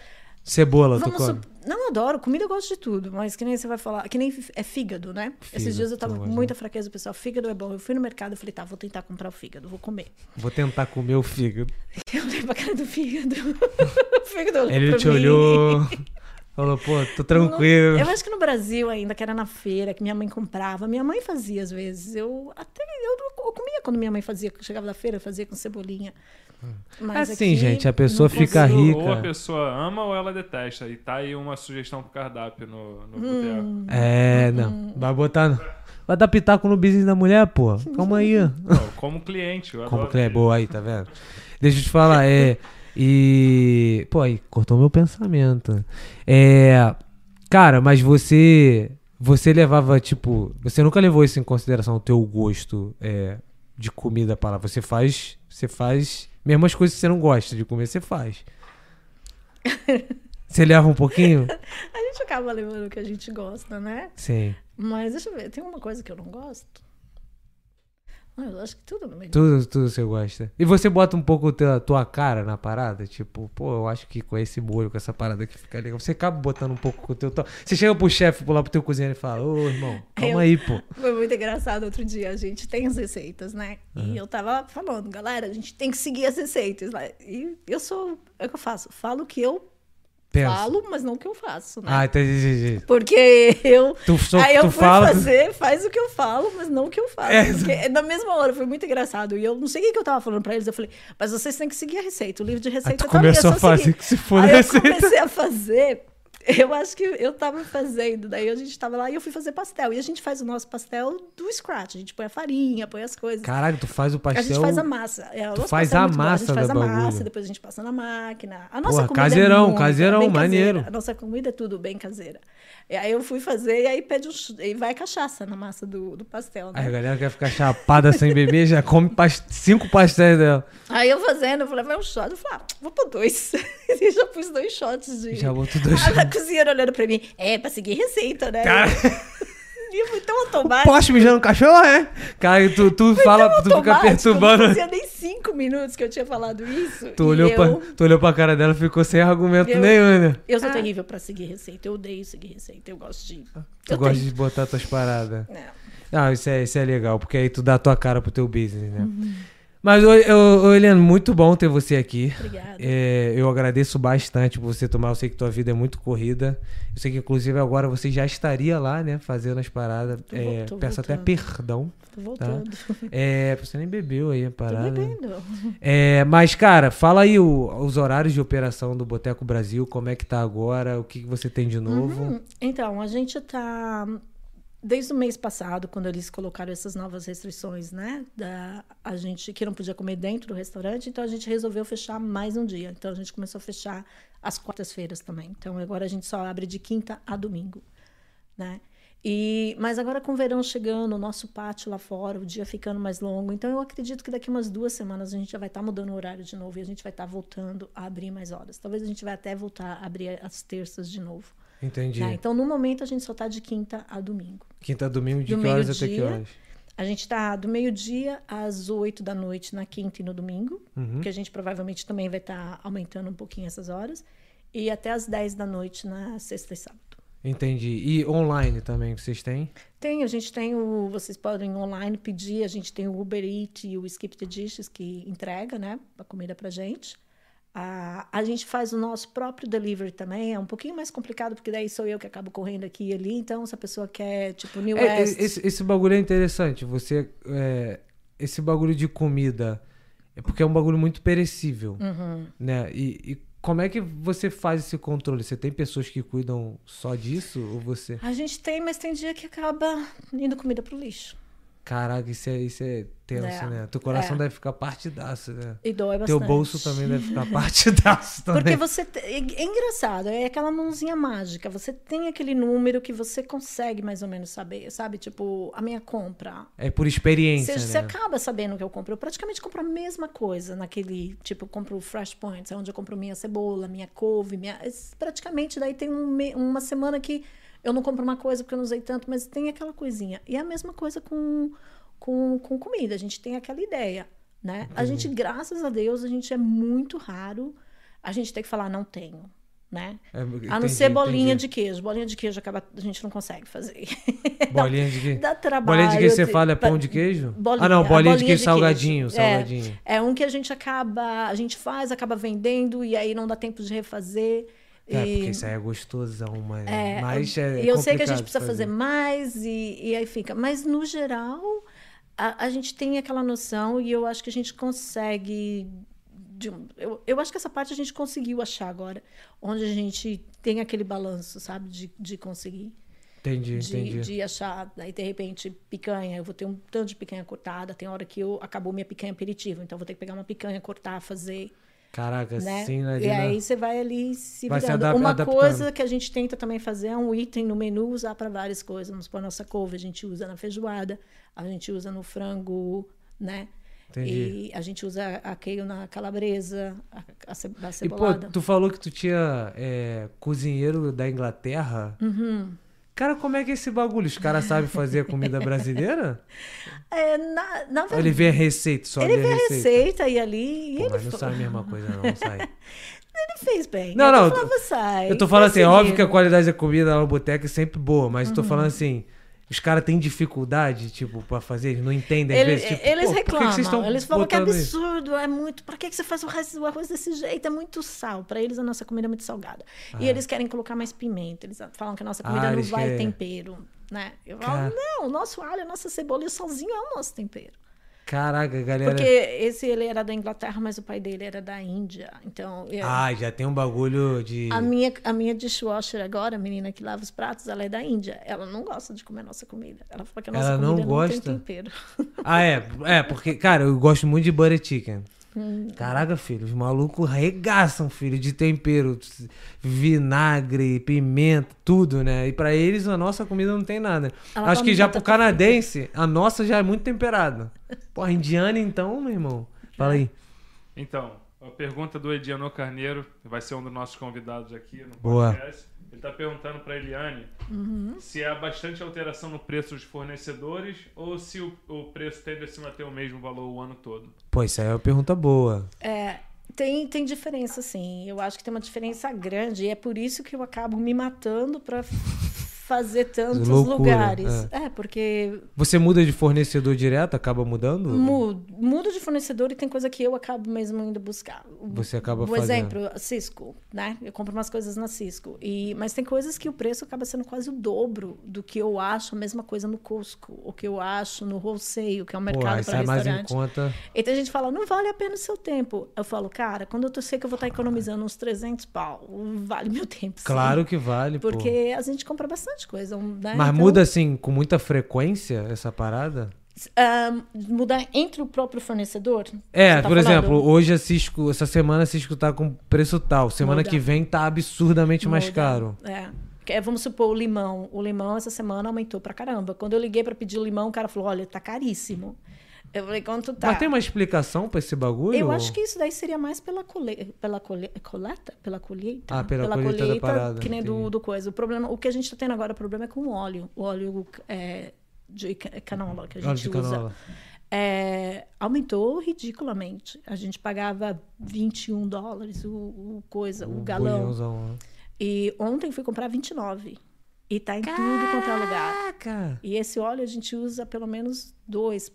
Cebola, tu Vamos come? Não, eu adoro. Comida eu gosto de tudo. Mas que nem você vai falar... Que nem é fígado, né? Fígado, Esses dias eu tava com muita fraqueza, pessoal. Fígado é bom. Eu fui no mercado e falei, tá, vou tentar comprar o fígado. Vou comer. Vou tentar comer o fígado. *laughs* Eu olhei pra cara do fígado. *laughs* o fígado olhou Ele pra te mim. olhou. *laughs* Falou, pô, tô tranquilo. Eu acho que no Brasil ainda, que era na feira, que minha mãe comprava. Minha mãe fazia às vezes. Eu até eu, eu comia quando minha mãe fazia, que eu chegava da feira, fazia com cebolinha. Mas Assim, aqui gente, a pessoa fica consigo. rica. Ou a pessoa ama ou ela detesta. E tá aí uma sugestão pro cardápio no, no Hum. boteco. É, não. Vai botar. Vai dar pitaco no business da mulher, pô. Calma aí. Não, como cliente, eu Como é isso. boa aí, tá vendo? Deixa eu te falar, é. E. Pô, aí, cortou meu pensamento. É. Cara, mas você. Você levava, tipo. Você nunca levou isso em consideração, o teu gosto é, de comida para lá. Você faz. Você faz. Mesmo as coisas que você não gosta de comer, você faz. *laughs* Você leva um pouquinho? A gente acaba levando o que a gente gosta, né? Sim. Mas deixa eu ver, tem uma coisa que eu não gosto? Ah, eu acho que tudo meio. Tudo, tudo você gosta. E você bota um pouco tua, tua cara na parada? Tipo, pô, eu acho que com esse molho, com essa parada aqui fica legal. Você acaba botando um pouco com o teu toque. Você chega pro chefe, lá pro teu cozinheiro e fala, ô irmão, calma Eu- aí, pô. *laughs* Foi muito engraçado outro dia. A gente tem as receitas, né? E eu tava falando, galera, a gente tem que seguir as receitas. E eu sou. É o que eu faço. Falo que eu Pensa. falo, mas não o que eu faço, né? Ah, entendi, entendi. Porque eu. *laughs* Tu, só, Aí eu tu fui fala. fazer, faz o que eu falo, mas não o que eu faço. É. Porque na mesma hora foi muito engraçado. E eu não sei o que eu tava falando pra eles. Eu falei, mas vocês têm que seguir a receita. O livro de Aí receita tu tá ali, é começou só a fazer seguir. que se for Aí eu receita. comecei a fazer. *laughs* Eu acho que eu tava fazendo, daí a gente tava lá e eu fui fazer pastel. E a gente faz o nosso pastel do scratch. A gente põe a farinha, põe as coisas. Caralho, tu faz o a pastel. gente faz a massa. É, Tu faz é a muito bom. massa A gente faz a massa, bagulho. depois a gente passa na máquina. A nossa Porra, comida caseirão, é muito, caseirão, maneiro. caseira. A nossa comida é tudo bem caseira. E aí eu fui fazer e aí pede um, e vai cachaça na massa do, do pastel, né? Aí a galera quer ficar chapada sem beber, já come pas- cinco pastéis dela. Aí eu fazendo, eu falei, vai um shot. Eu falei, ah, vou pôr dois. *laughs* e já pus dois shots de. Já botou dois. *laughs* A cozinheira olhando pra mim, é, pra seguir receita, né? Cara. *laughs* E eu fui tão automático. Posso mijar no cachorro, é? Cara, tu, tu fala, tu fica perturbando. Não fazia nem cinco minutos que eu tinha falado isso. Tu olhou, eu, pra, tu olhou pra cara dela e ficou sem argumento Eu- nenhum, né? Eu sou terrível pra seguir receita. Eu odeio seguir receita. Eu gosto de. Tu eu gosta tenho. de botar tuas paradas. Não. Ah, isso é, isso é legal, porque aí tu dá a tua cara pro teu business, né? Mas, ô, ô, ô, Eliane, muito bom ter você aqui. Obrigada. É, eu agradeço bastante por você tomar. Eu sei que tua vida é muito corrida. Eu sei que, inclusive, agora você já estaria lá, né? Fazendo as paradas. Tô É, tô peço até voltando. perdão. Tô voltando. É, você nem bebeu aí a Tô parada. bebendo. É, mas, cara, fala aí o- os horários de operação do Boteco Brasil, como é que tá agora, o que, que você tem de novo. Uhum. Então, a gente tá. Desde o mês passado, quando eles colocaram essas novas restrições, né? Da, a gente que não podia comer dentro do restaurante, então a gente resolveu fechar mais um dia. Então a gente começou a fechar às quartas-feiras também. Então agora a gente só abre de quinta a domingo, né? E, mas agora com o verão chegando, o nosso pátio lá fora, o dia ficando mais longo, então eu acredito que daqui umas duas semanas a gente já vai estar mudando o horário de novo e a gente vai estar voltando a abrir mais horas. Talvez a gente vai até voltar a abrir às terças de novo. Entendi. né? Então, no momento, a gente só tá de quinta a domingo. Quinta a domingo, de Do que horas até que horas? A gente tá do meio-dia às 8 da noite na quinta e no domingo, Uhum. que a gente provavelmente também vai estar aumentando um pouquinho essas horas, e até às 10 da noite na sexta e sábado. Entendi. E online também vocês têm? Tem, a gente tem o. Vocês podem online pedir, a gente tem o Uber Eats e o Skip the Dishes que entrega, né? A comida pra gente. A, a gente faz o nosso próprio delivery também. É um pouquinho mais complicado, porque daí sou eu que acabo correndo aqui e ali. Então, se a pessoa quer, tipo, New É, West. esse, esse bagulho é interessante. Você. é, esse bagulho de comida. É porque é um bagulho muito perecível. Uhum. Né? E, e como é que você faz esse controle? Você tem pessoas que cuidam só disso? Ou você. A gente tem, mas tem dia que acaba indo comida pro lixo. Caraca, isso é, isso é tenso, É, né? Teu coração é. deve ficar partidaço, né? E dói bastante. Teu bolso também deve ficar partidaço *laughs* também. Porque você. te- É engraçado, é aquela mãozinha mágica. Você tem aquele número que você consegue mais ou menos saber, sabe? Tipo, a minha compra. É por experiência, Você, você né? acaba sabendo o que eu compro. Eu praticamente compro a mesma coisa naquele. Tipo, eu compro o Fresh Points, é onde eu compro minha cebola, minha couve, minha. es- Praticamente, daí tem um me- uma semana que eu não compro uma coisa porque eu não usei tanto, mas tem aquela coisinha. E é a mesma coisa com, com, com comida. A gente tem aquela ideia, né? A gente, graças a Deus, a gente é muito raro a gente ter que falar, não tenho. Né? É, A não entendi, ser bolinha entendi. de queijo. Bolinha de queijo acaba, a gente não consegue fazer. *laughs* Bolinha de queijo. Dá trabalho. Bolinha de queijo você tem- fala é pão de queijo? Bolinha, ah, não, a bolinha, de bolinha queijo de salgadinho, queijo. É. salgadinho. É um que a gente acaba, a gente faz, acaba vendendo e aí não dá tempo de refazer. É, e, porque isso aí é gostosão, mas, é, mas é eu sei que a gente precisa fazer mais e, e aí fica. Mas no geral, a, a gente tem aquela noção e eu acho que a gente consegue. de eu, eu acho que essa parte a gente conseguiu achar agora, onde a gente tem aquele balanço, sabe, de, de conseguir. Entendi, entendi. De, de achar, aí de repente, picanha, eu vou ter um tanto de picanha cortada, tem hora que eu acabou minha picanha aperitivo, então eu vou ter que pegar uma picanha, cortar, fazer, Caraca, né? sim, né? e aí você vai ali se Vai se virando. adap- uma adaptando. coisa que a gente tenta também fazer é um item no menu usar para várias coisas. Vamos supor, a nossa couve a gente usa na feijoada, a gente usa no frango, né? Entendi. E a gente usa a queijo na calabresa, a, ce- a E, pô, cebolada. tu falou que tu tinha é, cozinheiro da Inglaterra. Uhum. Cara, como é que é esse bagulho? Os caras sabem fazer comida brasileira? *laughs* É, na, na verdade, ele vê a receita, só ele vê a a receita? receita e ali. e Pô, ele mas não fa- sai a mesma coisa, não, *laughs* sai. Ele fez bem. Não, Eu não, falava, sai. Eu tô falando assim, é óbvio que a qualidade da comida lá no boteco é sempre boa, mas eu tô Uhum. falando assim, os caras têm dificuldade, tipo, pra fazer, eles não entendem às Ele- vezes, tipo, eles que que reclamam, estão eles falam que é botando isso? absurdo, é muito. Pra que que você faz o arroz, desse jeito? É muito sal. Pra eles a nossa comida é muito salgada. E Ah. eles querem colocar mais pimenta. Eles falam que a nossa comida Ah, não vai querem. tempero, né? Eu falo, Cara. não, o nosso alho, a nossa cebola e o salzinho é o nosso tempero. Caraca, galera. Porque esse ele era da Inglaterra, mas o pai dele era da Índia. Então, eu- Ah, já tem um bagulho de. a minha, a minha dishwasher agora, a menina que lava os pratos, ela é da Índia. Ela não gosta de comer a nossa comida. Ela fala que a nossa Ela não comida não, gosta? tem tempero. Ah, é. É, porque, cara, eu gosto muito de butter chicken. Hum. Caraca, filho, os malucos arregaçam, filho, de tempero, vinagre, pimenta, tudo, né? E pra eles a nossa comida não tem nada. Ela Acho que já pro canadense, a nossa já é muito temperada. *laughs* Porra, indiana então, meu irmão. Fala aí. Então, a pergunta do Ediano Carneiro, vai ser um dos nossos convidados aqui no Boa. Ele está perguntando para Eliane Uhum. se há bastante alteração no preço dos fornecedores ou se o, o preço tende a se manter o mesmo valor o ano todo. Pô, isso aí é uma pergunta boa. É, tem, tem diferença, sim. Eu acho que tem uma diferença grande. E é por isso que eu acabo me matando para fazer tantos Loucura, lugares. É. porque Você muda de fornecedor direto, acaba mudando? mudo, mudo de fornecedor e tem coisa que eu acabo mesmo indo buscar. Você acaba Por fazendo. exemplo, a Cisco, né? Eu compro umas coisas na Cisco. E, mas tem coisas que o preço acaba sendo quase o dobro do que eu acho a mesma coisa no Costco, o que eu acho no Wholesale, que é um Pô, mercado para sai mais em restaurante. conta. E tem gente fala, não vale a pena o seu tempo. Eu falo, cara, quando eu tô- sei que eu vou estar economizando uns 300 pau, vale meu tempo. sim. Claro que vale, pô. Porque a gente compra bastante coisa, né? Mas Então, muda assim com muita frequência essa parada? mudar entre o próprio fornecedor? É, tá por falando? exemplo, hoje a Cisco, essa semana a Cisco tá com preço tal, semana Muda. que vem tá absurdamente mais Muda. caro. É. É, Vamos supor o limão. O limão essa semana aumentou pra caramba. Quando eu liguei pra pedir limão, o cara falou: olha, tá caríssimo. Eu falei, quanto tá? Mas tem uma explicação pra esse bagulho? Eu acho que isso daí seria mais pela, cole... pela cole... coleta? Pela colheita? Ah, pela colheita da parada, Que nem do, entendi. do coisa. O, problema, o que a gente tá tendo agora, o problema é com o óleo. O óleo é, de ca- canola que a gente usa. É, aumentou ridiculamente. A gente pagava 21 dólares o, o coisa, o, Um galão. bulhãozão, ó. E ontem fui comprar 29. E tá em tudo quanto é lugar. Caraca! E esse óleo a gente usa pelo menos dois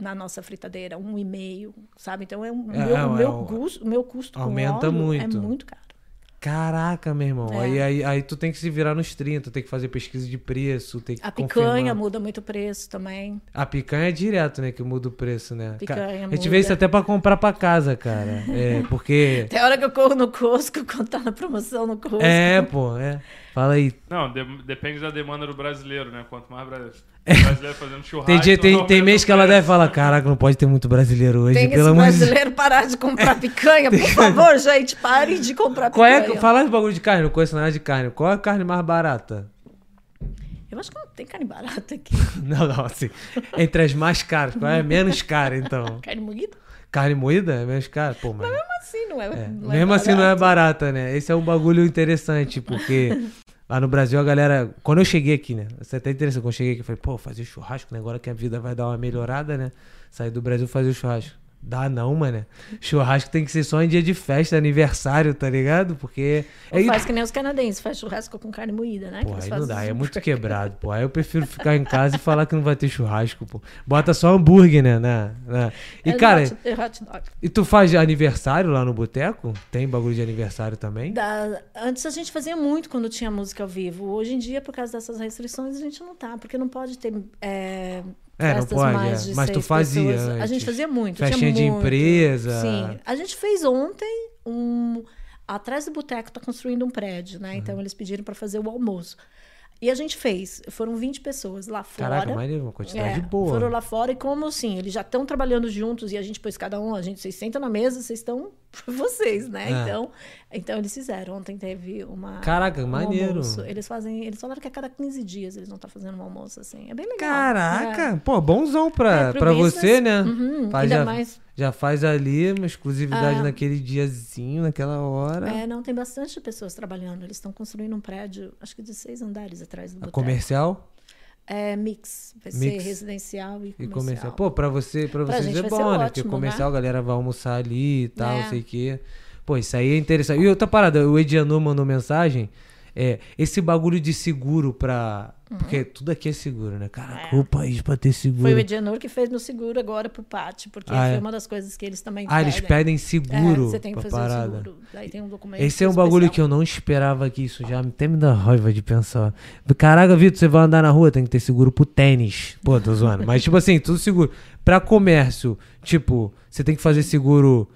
na nossa fritadeira, um e meio, sabe? Então é um, É, meu, é, o é meu, custo, o meu custo aumenta com óleo muito. é muito caro. Caraca, meu irmão. É. Aí, aí, aí tu tem que se virar nos 30, tem que fazer pesquisa de preço, tem que A picanha confirmar. muda muito o preço também. A picanha é direto, né? Que muda o preço, né? Ca- Picanha a gente muda. vê isso até pra comprar pra casa, cara. É, porque. *laughs* Tem hora que eu corro no Costco, *laughs* quando tá na promoção no Costco. É, pô, é. Fala aí. Não, de- depende da demanda do brasileiro, né? Quanto mais brasileiro, brasileiro fazendo churrasco... Tem, dia, tem, tem mês que ela deve falar: caraca, não pode ter muito brasileiro hoje, Tem pelo esse amor de brasileiro parar de comprar *laughs* picanha, por favor, gente, pare de comprar Qual é, picanha. fala de bagulho de carne, não conheço nada de carne. Qual é a carne mais barata? Eu acho que não tem carne barata aqui. *laughs* Não, não, assim. Entre as mais caras, qual é a menos cara, então? *laughs* Carne moída? Carne moída é menos cara? Pô, mas. Assim, não é, É, não é Mesmo assim não é barata, né? Esse é um bagulho interessante, porque lá no Brasil a galera. Quando eu cheguei aqui, né? Isso é até interessante. Quando eu cheguei aqui, eu falei, pô, fazer churrasco, né? Agora que a vida vai dar uma melhorada, né? Sair do Brasil fazer churrasco. Dá não, mano. Churrasco tem que ser só em dia de festa, aniversário, tá ligado? Porque. Ou aí- faz que nem os canadenses, faz churrasco com carne moída, né? Pô, aí não dá, é muito quebrado, pô. Aí eu prefiro ficar em casa e falar que não vai ter churrasco, pô. Bota só hambúrguer, né? na- na- E, É cara, hot, é hot dog. e tu faz aniversário lá no boteco? Tem bagulho de aniversário também? Da- Antes a gente fazia muito quando tinha música ao vivo. Hoje em dia, por causa dessas restrições, a gente não tá, porque não pode ter é, É, não pode, mais é. Mas tu fazia pessoas. A gente fazia muito. Festinha de tinha muito. empresa. Sim. A gente fez ontem um. Atrás do boteco tá construindo um prédio, né? Uhum. Então eles pediram para fazer o almoço. E a gente fez. Foram 20 pessoas lá fora. Caraca, maneiro, uma quantidade É, boa. Foram lá fora e como assim, eles já estão trabalhando juntos e a gente pôs cada um, a gente, vocês sentam na mesa, vocês estão *laughs* vocês, né? É. Então, então eles fizeram. Ontem teve uma Caraca, um maneiro. almoço. Eles fazem, eles falaram que a cada 15 dias eles vão estar fazendo um almoço assim. É bem legal. Caraca, pô, bonzão pra, É, pro pra business, você, né? Uhum, Faz ainda já, mais já faz ali uma exclusividade Ah. naquele diazinho, naquela hora. É, não, tem bastante pessoas trabalhando. Eles estão construindo um prédio, acho que de seis andares atrás do A boteco. comercial É mix. Vai ser Mix. residencial e e comercial. comercial. Pô, pra você, pra Pra vocês é bom, ser né? Porque ótimo, comercial a galera vai almoçar ali e tal, É. não sei o quê. Pô, isso aí é interessante. E outra parada, o Ediano mandou mensagem. É, esse bagulho de seguro pra. Porque tudo aqui é seguro, né? Caraca, Uhum. É. o país pra ter seguro. Foi o Edianor que fez no seguro agora pro pátio, porque Ah, foi é? uma das coisas que eles também Ah, eles pedem seguro É, você tem que fazer o parada. seguro. Daí tem um documento. Esse é um bagulho que especial. eu não esperava que isso já até me dá raiva de pensar. Caraca, Vitor, você vai andar na rua, tem que ter seguro pro tênis. Pô, tô zoando. Mas, tipo assim, tudo seguro. Pra comércio, tipo, você tem que fazer seguro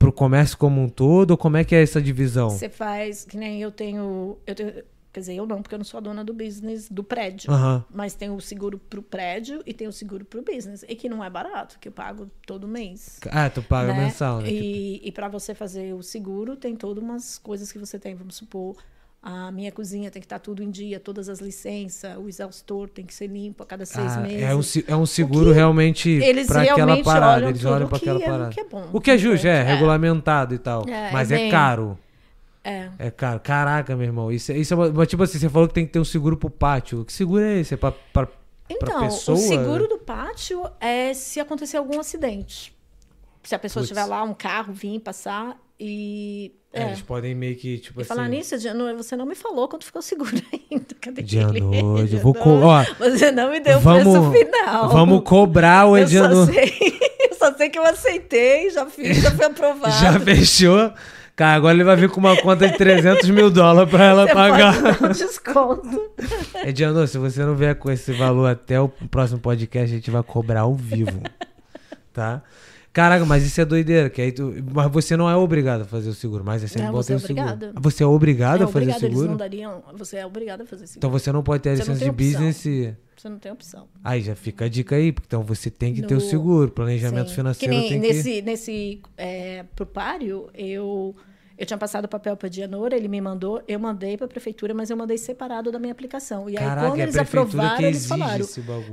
pro comércio como um todo? Ou como é que é essa divisão? Você faz, que nem eu tenho, eu tenho. Quer dizer, eu não, porque eu não sou a dona do business do prédio. Mas tem o seguro pro prédio e tem o seguro pro business. E que não é barato, que eu pago todo mês. Ah, tu paga né? mensal, né? E, e para você fazer o seguro, tem todas umas coisas que você tem. Vamos supor, a minha cozinha tem que estar tudo em dia, todas as licenças, o exaustor tem que ser limpo a cada seis Ah, meses. é, um, é um seguro realmente pra aquela parada. olham Eles olham o que aquela é- o parada. que é bom. O que é justo, é, É. regulamentado e tal. É, Mas é é bem- caro. É. É caro. Caraca, meu irmão. Isso, é- isso é uma, mas, tipo assim, você falou que tem que ter um seguro pro pátio. Que seguro é esse? É pra, pra- Então, pessoa? o seguro do pátio é se acontecer algum acidente. Se a pessoa estiver lá, um carro vir passar e. É, É. eles podem meio que, tipo E assim. falar nisso, Diano, você não me falou quanto ficou o seguro *laughs* ainda. Cadê Diano, ele? eu vou co- ó, Você não me deu o vamos, preço final. Vamos cobrar o eu só, Ediano. sei, *laughs* eu só sei que eu aceitei, já fiz, já foi aprovado. *laughs* Já fechou. Cara, agora ele vai vir com uma conta de 300 mil dólares pra ela Você pagar. pode dar um desconto. Ediano, se você não vier com esse valor até o próximo podcast, a gente vai cobrar ao vivo. Tá? Caraca, mas isso é doideira. Que aí tu... Mas você não é obrigado a fazer o seguro, mas é sempre Não, bom ter é o seguro. obrigado. Você é obrigado é a fazer obrigado, eles seguro? não dariam. Você é obrigado a fazer seguro. Então você não pode ter a licença de business e... Você não tem opção. Aí já fica a dica aí, porque então você tem que ter o No- seguro. Planejamento Sim. financeiro que nem tem que... nesse, nesse é, pro páreo, eu, Eu tinha passado o papel para Dianora, ele me mandou, eu mandei para a prefeitura, mas eu mandei separado da minha aplicação. E aí, Caraca, quando é eles aprovaram, que eles falaram: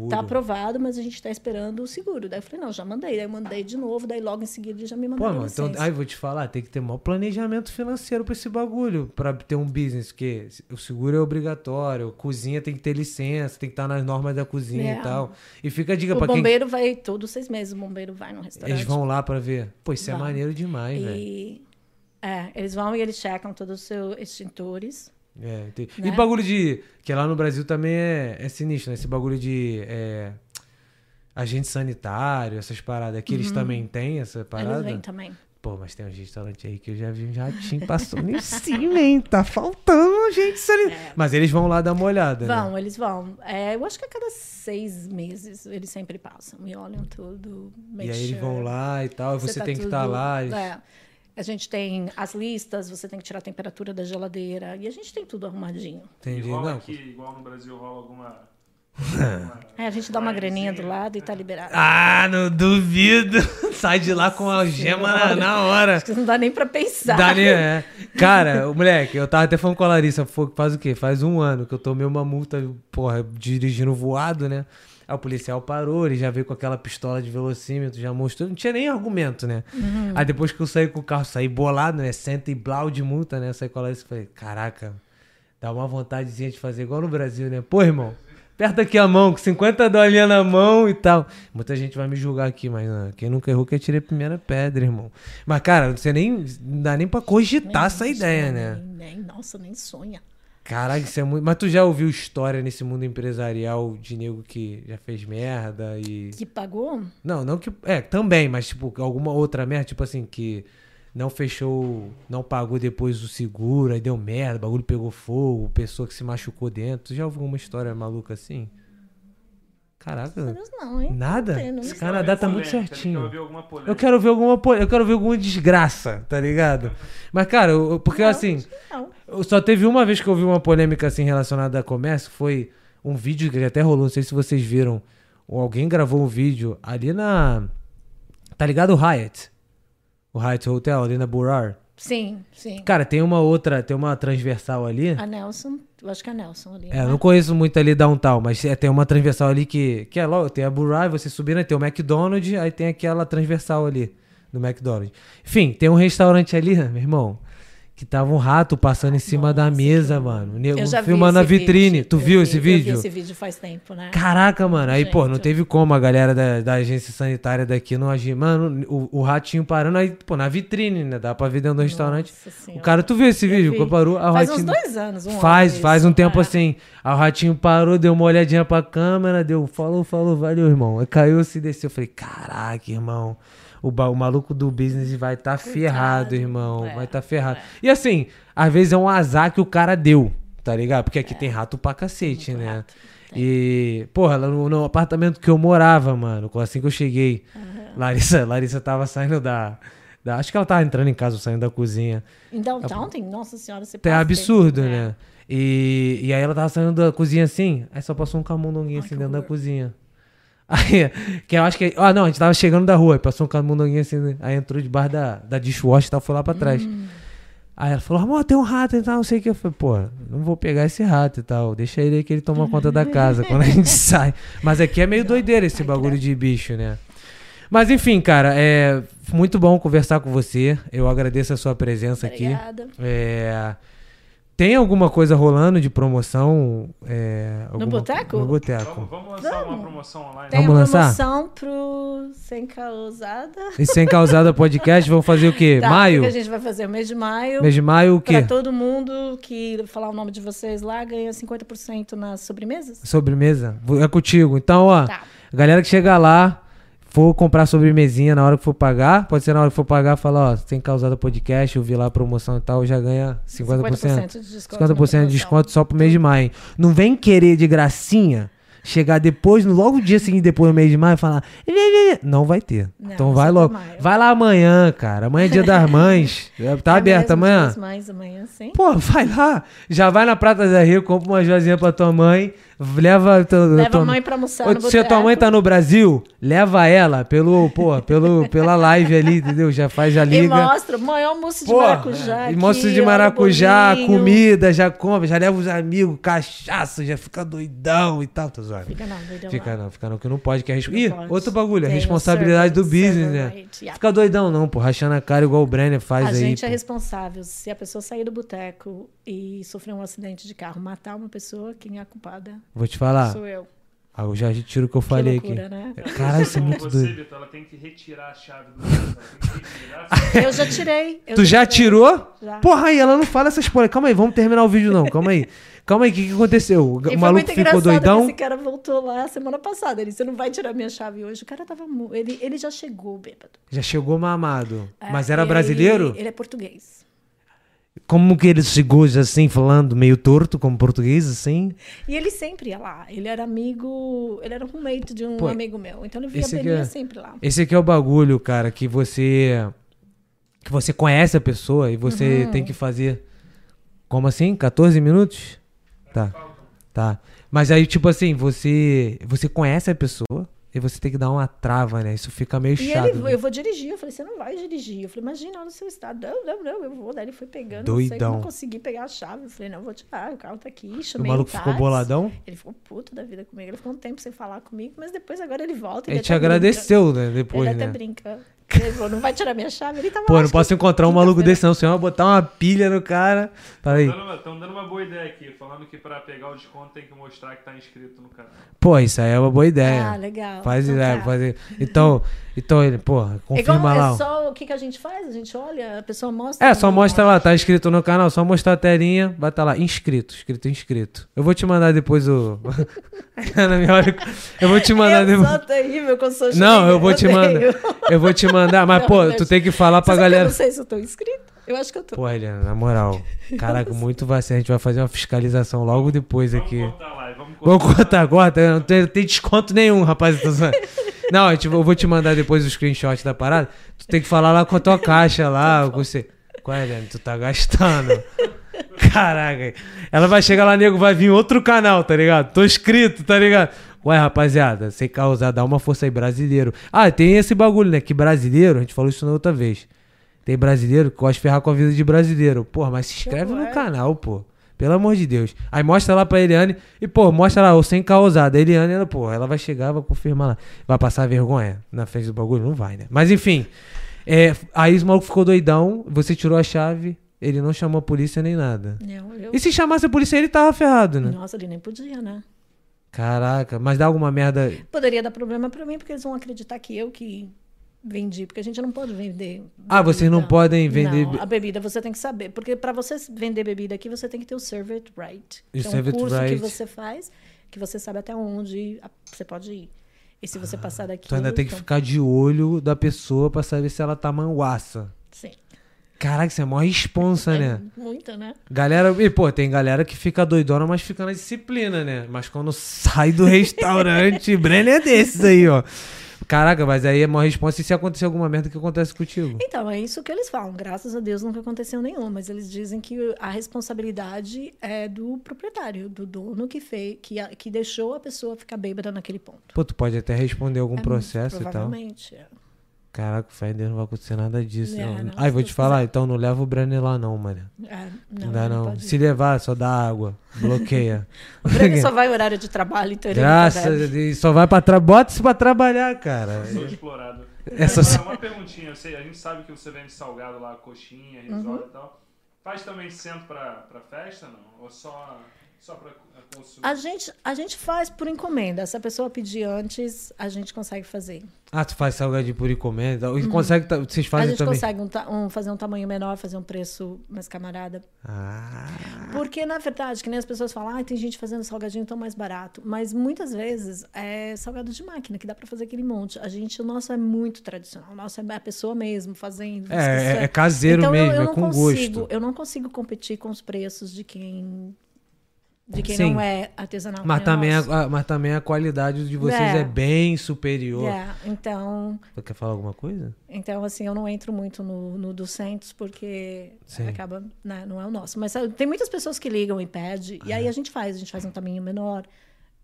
tá aprovado, mas a gente está esperando o seguro. Daí eu falei: não, já mandei. Daí eu mandei de novo, daí logo em seguida ele já me Pô, mandaram. a mano, então, aí vou te falar, tem que ter maior planejamento financeiro pra esse bagulho, pra ter um business, porque o seguro é obrigatório, cozinha tem que ter licença, tem que estar nas normas da cozinha É. e tal. E fica a dica o pra quem bombeiro vai todos seis meses, o bombeiro vai no restaurante. eles vão lá pra ver. Pô, isso é Vão. maneiro demais, velho. É, eles vão e eles checam todos os seus extintores. É. Né? E bagulho de. Que lá no Brasil também é, é sinistro, né? Esse bagulho de. é, agente sanitário, essas paradas. Aqui eles também têm essa Eles parada? vêm também. Pô, mas tem um restaurante aí que eu já vi um jatinho passando em cima, hein? Tá faltando gente sanitário. Mas eles vão lá dar uma olhada, né? É. Vão, eles vão. É, eu acho que a cada seis meses eles sempre passam e olham tudo. E aí eles sure vão lá e tal, e você, tá tem que estar tudo- lá. eles- É. A gente tem as listas, você tem que tirar a temperatura da geladeira e a gente tem tudo arrumadinho. Entendi, E rola não. aqui, igual no Brasil, rola alguma. *laughs* É, a gente dá uma graninha do lado e tá liberado. Ah, não duvido. *laughs* Sai de lá com a gema na, na hora. Acho que não dá nem pra pensar. Dá nem- é. *laughs* Cara, o moleque, eu tava até falando com a Larissa, faz o quê? Faz um ano que eu tomei uma multa, porra, dirigindo voado, né? Aí o policial parou, ele já veio com aquela pistola de velocímetro, já mostrou, não tinha nem argumento, né? Uhum. Aí depois que eu saí com o carro, saí bolado, né? Senta e blau de multa, né? Saí com a Larissa e falei, caraca, dá uma vontadezinha de fazer igual no Brasil, né? Pô, irmão, aperta aqui a mão, com 50 dolinhas na mão e tal. Muita gente vai me julgar aqui, mas ah, quem nunca errou que atire a primeira pedra, irmão. Mas, cara, você nem, não dá nem pra cogitar essa Nem- ideia, né? Nem, nem- nossa, nem sonha. Caraca, isso é muito. Mas tu já ouviu história nesse mundo empresarial de nego que já fez merda e. Que pagou? Não, não que. É, também, mas tipo, alguma outra merda, tipo assim, que não fechou, não pagou depois o seguro, aí deu merda, o bagulho pegou fogo, pessoa que se machucou dentro. Tu já ouviu alguma história maluca assim? Caraca. Deus não, hein? Nada? Não Esse. Canadá tá muito certinho. Eu ouvi alguma polêmica. Eu quero ver alguma, po- eu quero ver alguma desgraça, tá ligado? Mas, cara, eu- porque Não, assim, Não. eu só teve uma vez que eu vi uma polêmica assim relacionada a comércio, foi um vídeo que até rolou, não sei se vocês viram, ou alguém gravou um vídeo ali na tá ligado o Hyatt? O Hyatt Hotel ali na Burrar. Sim, sim. Cara, tem uma outra, tem uma transversal ali. A Nelson, eu acho que é a Nelson ali. É, eu né? não conheço muito ali downtown, mas é, tem uma transversal ali que, que é logo, tem a Burrai, você subindo, aí tem o McDonald's, aí tem aquela transversal ali do McDonald's. Enfim, tem um restaurante ali, *laughs* meu irmão, que tava um rato passando em cima da Nossa, mesa, mano. O nego Eu filmando a vitrine. vídeo. Tu Eu viu vi- esse Eu vídeo? vi esse vídeo faz tempo, né? Caraca, mano. Aí, pô, não Gente. teve como a galera da, da agência sanitária daqui não agir. Mano, o, o ratinho parando aí, pô, na vitrine, né? Dá pra ver dentro do restaurante. Nossa O Senhora. cara, tu viu esse Eu vídeo? vi. Que parou, aí o Faz ratinho... uns dois anos, um Faz, ano faz um tempo É. assim. Aí o ratinho parou, deu uma olhadinha pra câmera, deu falou, falou, valeu, irmão. Aí caiu, se desceu. Eu falei, caraca, irmão. O, o maluco do business vai estar tá ferrado, irmão. É, vai estar tá ferrado. é. E assim, às vezes é um azar que o cara deu, tá ligado? Porque aqui tem rato pra cacete, É. Muito né? rato, E, porra, no, no apartamento que eu morava, mano, assim que eu cheguei, Larissa, Larissa tava saindo da, da. Acho que ela tava entrando em casa saindo da cozinha. Em downtown tem, nossa senhora, você É absurdo, tem- né? E, e aí ela tava saindo da cozinha assim, aí só passou um camundonguinho Ai, assim dentro da horror. cozinha. Aí, que eu acho que. Ah, não, a gente tava chegando da rua, passou um camundonguinho assim, aí entrou debaixo da, da dishwasher e tal, foi lá pra trás. Hum. Aí ela falou, amor, tem um rato e tal, não sei o que. Eu falei, pô, não vou pegar esse rato e tal, deixa ele aí que ele toma *laughs* conta da casa quando a gente sai. Mas aqui é meio doideira esse bagulho credo. de bicho, né? Mas enfim, cara, é muito bom conversar com você. Eu agradeço a sua presença aqui. Obrigada. É, Tem alguma coisa rolando de promoção? é, alguma- boteco? No Vamos, boteco. vamos lançar uma promoção online. Tem Vamos uma lançar? promoção pro Sem Causada. E sem causada podcast, vão fazer o quê? Tá, maio? porque a gente vai fazer o mês de maio. Mês de maio, o quê? Pra todo mundo que falar o nome de vocês lá, ganha 50% nas sobremesas. Sobremesa? É contigo. Então, ó, Tá. galera que chegar lá, for comprar sobremesinha na hora que for pagar, pode ser na hora que for pagar, fala, ó, sem causada podcast, eu vi lá a promoção e tal, já ganha 50%. 50% de desconto. na 50% de desconto só pro mês de maio. Não vem querer de gracinha chegar depois, logo o dia seguinte, depois do mês de maio, e falar. Não vai ter. Não, então vai logo. Vai lá amanhã, cara. Amanhã é dia das *laughs* mães. Tá É aberto amanhã? Dia das Mães amanhã, sim. Pô, vai lá. Já vai na Prata da Rio, compra uma joazinha pra tua mãe. Leva, Leva tua- a mãe pra almoçar Se a tua mãe tá no Brasil, leva ela pelo, pô, pelo, pela live ali, entendeu? Já faz, já E liga. mostra, mãe, almoço de Porra, maracujá. é. E aqui, mostra de maracujá, comida, já compra, já leva os amigos, cachaça, já fica doidão e tal. Tô zoando. Fica não, doidão Fica não, fica não, que não pode. Que é Ih, pode. outro bagulho, é Tem o responsabilidade do business, né? yeah. Fica doidão não, pô, rachando a cara igual o Brenner faz A aí. gente é pô. responsável. Se a pessoa sair do boteco e sofrer um acidente de carro, matar uma pessoa, quem é a culpada Vou te falar, sou eu. ah, eu já retiro o que eu Que falei loucura, aqui. né? Caralho, isso é Como muito você, doido. Vitor, ela tem que retirar a chave do retirar. Eu já tirei. eu Tu já tirei. tirou? Já. Porra, aí ela não fala essas porra. Calma aí, vamos terminar o vídeo não. Calma aí. Calma aí, o que, que aconteceu? O, E maluco muito ficou doidão? esse cara voltou lá semana passada. Ele disse, você não vai tirar minha chave hoje. O cara tava... Ele, ele já chegou bêbado. Já chegou mamado. É, Mas era e aí, brasileiro? Ele é português. Como que ele chegou já assim, falando meio torto, como português, assim? E ele sempre ia lá. Ele era amigo... Ele era roommate de um Pô, amigo meu. Então ele via é- sempre lá. Esse aqui é o bagulho, cara, que você. Que você conhece a pessoa e você Uhum. tem que fazer. Como assim? 14 minutos? Tá. Tá. Mas aí, tipo assim, você. Você conhece a pessoa e você tem que dar uma trava, né? Isso fica meio E chato. ele, né? eu vou dirigir. Eu falei, você não vai dirigir. Eu falei, imagina, olha o seu estado. Não, não, não, eu vou. Daí ele foi pegando. Não sei Doidão. eu consegui pegar a chave. Eu falei, não, eu vou tirar. O carro tá aqui. O Chamei maluco um ficou boladão? Ele ficou puto da vida comigo. Ele ficou um tempo sem falar comigo, mas depois agora ele volta. Ele até te agradeceu, né? Brinca. Depois, ele né? até brinca. Não vai tirar minha chave? Ele tava Pô, não posso encontrar um maluco desse, não. Senão eu vou botar uma pilha no cara. Peraí. Estão dando uma boa ideia aqui, falando que pra pegar o desconto tem que mostrar que tá inscrito no canal. Pô, isso aí é uma boa ideia. Ah, legal. Faz Então ideia, tá. faz Então, então ele, porra, É confirma igual- lá. é só o que, que a gente faz? A gente olha, a pessoa mostra. É, só mostra lá, tá inscrito no canal, só mostrar a telinha, vai estar lá, inscrito, inscrito, inscrito. Eu vou te mandar depois o. *laughs* Eu vou te mandar eu depois. sou terrível com social Não, eu vou te mandar. Eu vou te mandar, mas *laughs* Não, pô, tu tem que falar pra Você que Eu galera. não sei se eu tô inscrito. Eu acho que eu tô. Pô, Eliana, na moral. Caraca, muito vacilo. A gente vai fazer uma fiscalização logo depois Vamos aqui. cortar lá, vamos cortar. cortar, corta. Não tem, tem desconto nenhum, rapaz. Não, eu, te- eu vou te mandar depois o screenshot da parada. Tu tem que falar lá com a tua caixa lá. que Você... Qual é, Eliane? Tu tá gastando. *laughs* Caraca. Ela vai chegar lá, nego, vai vir outro canal, tá ligado? Tô inscrito, tá ligado? Ué, rapaziada, sem causar, dá uma força aí, brasileiro. Ah, tem esse bagulho, né? Que brasileiro, a gente falou isso na outra vez. Tem brasileiro que gosta de ferrar com a vida de brasileiro. Porra, mas se inscreve no canal, pô. Pelo amor de Deus. Aí mostra lá pra Eliane. E, pô, mostra lá, o sem causada. A Eliane, ela, pô, ela vai chegar, vai confirmar lá. Vai passar vergonha na frente do bagulho? Não vai, né? Mas enfim. É, aí o maluco ficou doidão. Você tirou a chave. Ele não chamou a polícia nem nada. Não, eu... E se chamasse a polícia, ele tava ferrado, né? Nossa, ele nem podia, né? Caraca, mas dá alguma merda. Poderia dar problema pra mim, porque eles vão acreditar que eu que vendi, porque a gente não pode vender. Ah, vocês não bebida. podem vender Não, a bebida você tem que saber, porque pra você vender bebida aqui, você tem que ter o serve it right. E o que é um serve it curso right. que você faz, que você sabe até onde você pode ir. E se você passar daqui, Tu ainda tem que então- ficar de olho da pessoa pra saber se ela tá manguaça. Sim. Caraca, isso é mó responsa, É né? muita, né? Galera, e pô, tem galera que fica doidona, mas fica na disciplina, né? Mas quando sai do restaurante, *laughs* Brenner é desses aí, ó. Caraca, mas aí é mó responsa. E se acontecer alguma merda, que acontece contigo? Então, é isso que eles falam. Graças a Deus nunca aconteceu nenhum, mas eles dizem que a responsabilidade é do proprietário, do dono que fez, que, a- que deixou a pessoa ficar bêbada naquele ponto. Pô, tu pode até responder algum É, processo e tal. Provavelmente. é. Caraca, fé, Deus, não vai acontecer nada disso. É, não. não, Ai, vou te falar, quiser. então não leva o Brenner lá não, mano. É, Não, dá não. pode Se ir. levar, só dá água. Bloqueia. *laughs* O Breno *laughs* só vai em horário de trabalho, então ele Graças a. Deus. Só vai pra tra... Bota isso pra trabalhar, cara. Sou explorado. É só- Agora, uma perguntinha, eu sei, a gente sabe que você vende salgado lá, coxinha, Uhum. risole e tal. Faz também centro pra, pra festa, não? Ou só, só pra consumo? A gente, a gente faz por encomenda. Se a pessoa pedir antes, a gente consegue fazer. Ah, tu faz salgadinho por encomenda? E consegue... Vocês Uhum. a fazem gente também? consegue um ta- um- fazer um tamanho menor, fazer um preço mais camarada. Ah... Porque, na verdade, que nem as pessoas falam, ah, tem gente fazendo salgadinho tão mais barato. Mas muitas vezes é salgado de máquina, que dá pra fazer aquele monte. A gente, o nosso é muito tradicional. O nosso é a pessoa mesmo fazendo. É, é, é caseiro Então, eu- mesmo, eu é não com consigo, gosto. Eu não consigo competir com os preços de quem, de quem Sim. não é artesanal. Mas o também, a, mas também a qualidade de vocês É. é, bem superior. É, então, Tu quer falar alguma coisa? então, assim, eu não entro muito no, no dos centros porque Sim. acaba, né, não é o nosso. Mas sabe, tem muitas pessoas que ligam e pedem, e É. aí a gente faz, a gente faz um tamanho menor.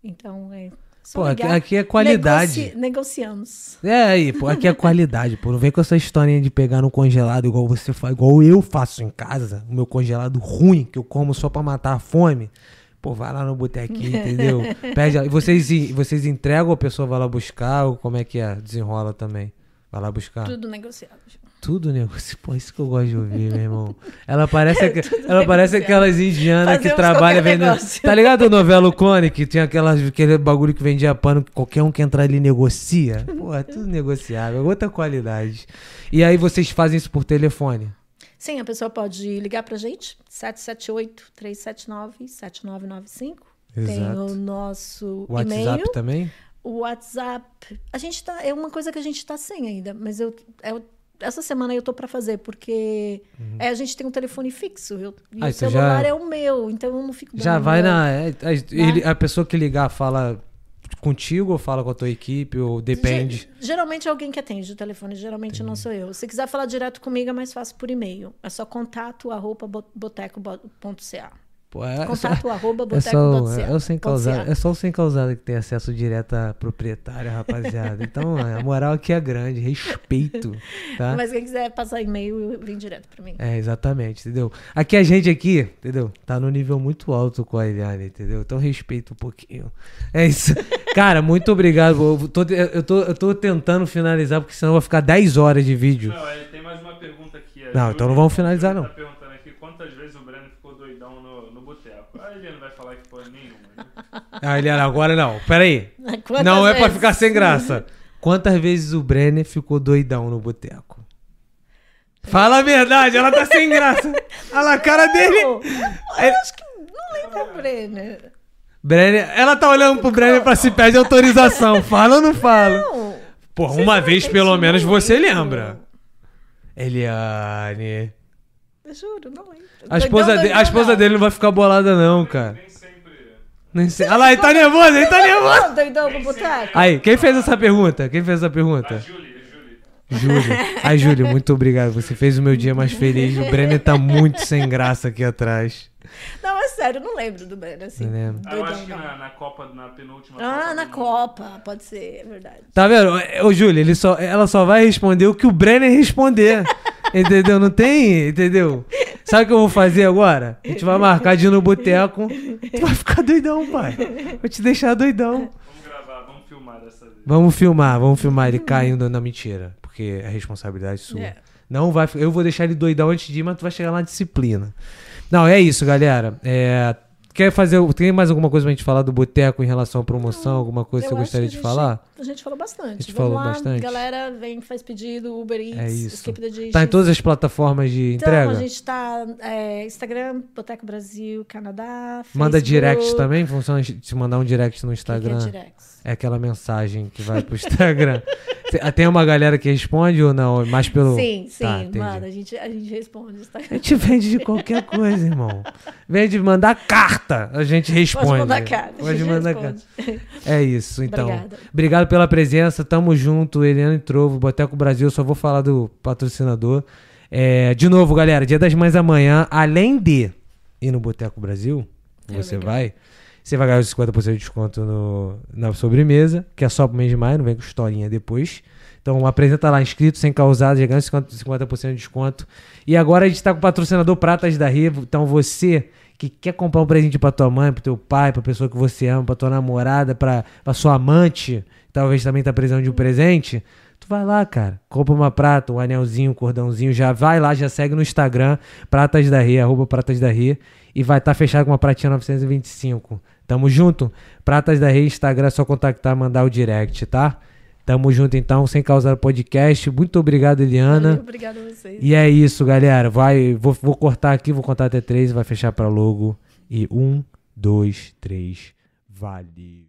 Então, é só Pô, aqui, ligar. aqui é qualidade. Negoci- negociamos. É aí, pô, aqui é *laughs* qualidade, pô. Não vem com essa historinha de pegar no congelado igual você faz, igual eu faço em casa, o meu congelado ruim, que eu como só pra matar a fome. Pô, vai lá no botequinho, *laughs* entendeu? Pede, e vocês, vocês entregam ou a pessoa vai lá buscar? Ou como é que é? Desenrola também. Vai lá buscar. Tudo negociado. Tudo negócio. Pô, isso que eu gosto de ouvir, meu irmão. Ela parece, *laughs* ela parece negociado. aquelas indianas que trabalham vendendo. negócio. Tá ligado a novela O *laughs* Clone? Que tinha aquelas, aquele bagulho que vendia pano que qualquer um que entrar ali negocia? Pô, é tudo negociável. é Outra qualidade. E aí vocês fazem isso por telefone? Sim, a pessoa pode ligar pra gente, 778-379-7995. Tem o nosso WhatsApp e-mail. também? O WhatsApp, a gente tá, é uma coisa que a gente tá sem ainda, mas eu, eu- essa semana eu tô pra fazer, porque é, a gente tem um telefone fixo, eu, e Ah, o celular já- é o meu, então eu não fico Já vai na. é, a, ele- a pessoa que ligar fala contigo ou fala com a tua equipe? Ou depende? Ge- Geralmente é alguém que atende o telefone, geralmente não sou eu. Se quiser falar direto comigo, é mais fácil por e-mail. É só contato arroba bo- boteco.ca. Pô, é, Contato arroba É só, é, o sem causada, CA. é só o sem causada que tem acesso direto à proprietária, rapaziada. Então, a moral aqui é grande, respeito, tá? Mas quem quiser passar e-mail, vem direto pra mim. É, exatamente, entendeu? Aqui a gente aqui, entendeu? Tá no nível muito alto com a Eliane, entendeu? Então respeita um pouquinho. É isso. *laughs* Cara, muito obrigado. Eu tô, eu, tô, eu tô tentando finalizar, porque senão vai ficar 10 horas de vídeo. Não, ele tem mais uma pergunta aqui. Não, então não vamos finalizar, a não. Tá perguntando aqui quantas vezes o Breno ficou doidão no, no boteco. Ah, ele não vai falar que foi nenhuma. né? Ah, Eliane, agora não. Pera aí. *laughs* Quantas não é pra vezes? ficar sem graça. Quantas vezes o Brenner ficou doidão no boteco? Fala a verdade, ela tá sem graça. Olha lá a cara dele. Eu acho que não lembro o Brenner. Brenner, ela tá olhando pro Brenner pra se pedir autorização. Fala ou não fala? Não. Porra, Vocês uma vez pelo menos não você lembro. lembra. Eliane. Eu juro, não lembro. A esposa, de- a esposa dele não vai ficar bolada, não, cara. Nem sei. Olha lá, ele tá nervoso, ele tá nervoso. Doidão boteco. Aí, quem fez essa pergunta? Quem fez essa A pergunta? Júlia, a Júlia. Júlio. Ai, Júlio, muito obrigado. Você fez o meu dia mais feliz. O Brenner tá muito sem graça aqui atrás. Não, sério, eu não lembro do Brenner, assim. Não lembro. Ah, eu acho que na, na Copa, na penúltima Ah, Copa na do Mundo. Copa, pode ser, é verdade. Tá vendo? Ô, Júlio, ele só, ela só vai responder o que o Brenner responder. *laughs* entendeu? Não tem, entendeu? Sabe o que eu vou fazer agora? A gente vai marcar de ir no boteco. Tu vai ficar doidão, pai. Vou te deixar doidão. Vamos gravar, vamos filmar dessa vez. Vamos filmar, vamos filmar ele caindo na mentira. Porque é responsabilidade sua. É. Não vai, eu vou deixar ele doidão antes de ir, mas tu vai chegar lá na disciplina. Não, é isso, galera. É, quer fazer. Tem mais alguma coisa pra gente falar do boteco em relação à promoção? Alguma coisa que você gostaria que de gente- falar? A gente falou bastante. A gente Vamos falou lá, bastante. Galera, vem, faz pedido, Uber Eats, É isso. Skip the. Tá em todas as plataformas de Então, entrega? a gente tá é, Instagram, Boteco Brasil, Canadá, Manda Facebook. direct também? Funciona se mandar um direct no O que que é Instagram? direct? É aquela mensagem que vai pro Instagram. *laughs* Tem- Tem uma galera que responde ou não? É Mais pelo. Sim, sim, Tá, manda. A gente, a gente responde. Tá? A gente vende de qualquer coisa, irmão. Vende mandar carta, a gente responde. Pode mandar carta. Pode gente mandar carta. É isso, então. Obrigada. Obrigado pela presença, tamo junto, Eliane Trovo, Boteco Brasil, só vou falar do patrocinador. É, de novo, galera, Dia das Mães amanhã, além de ir no Boteco Brasil, Eu você legal. vai, você vai ganhar os 50% de desconto no, na sobremesa, que é só pro mês de maio, não vem com historinha depois. Então apresenta lá, inscrito, sem causado, já ganha 50%, 50% de desconto. E agora a gente tá com o patrocinador Pratas da Rio, então você que quer comprar um presente pra tua mãe, pro teu pai, pra pessoa que você ama, pra tua namorada, pra sua amante, talvez também tá precisando de um presente, tu vai lá, cara, compra uma prata, um anelzinho, um cordãozinho, já vai lá, já segue no Instagram, Pratas da Ria, arroba Pratas da Ria, e vai estar fechado com uma pratinha 925. Tamo junto? Pratas da Ria, Instagram, é só contactar, mandar o direct, tá? Tamo junto então, sem causar podcast. Muito obrigado, Eliana. Valeu, Obrigada a vocês. E é isso, galera. Vai, vou, vou cortar aqui, vou contar até três, vai fechar pra logo. E um, dois, três, vale.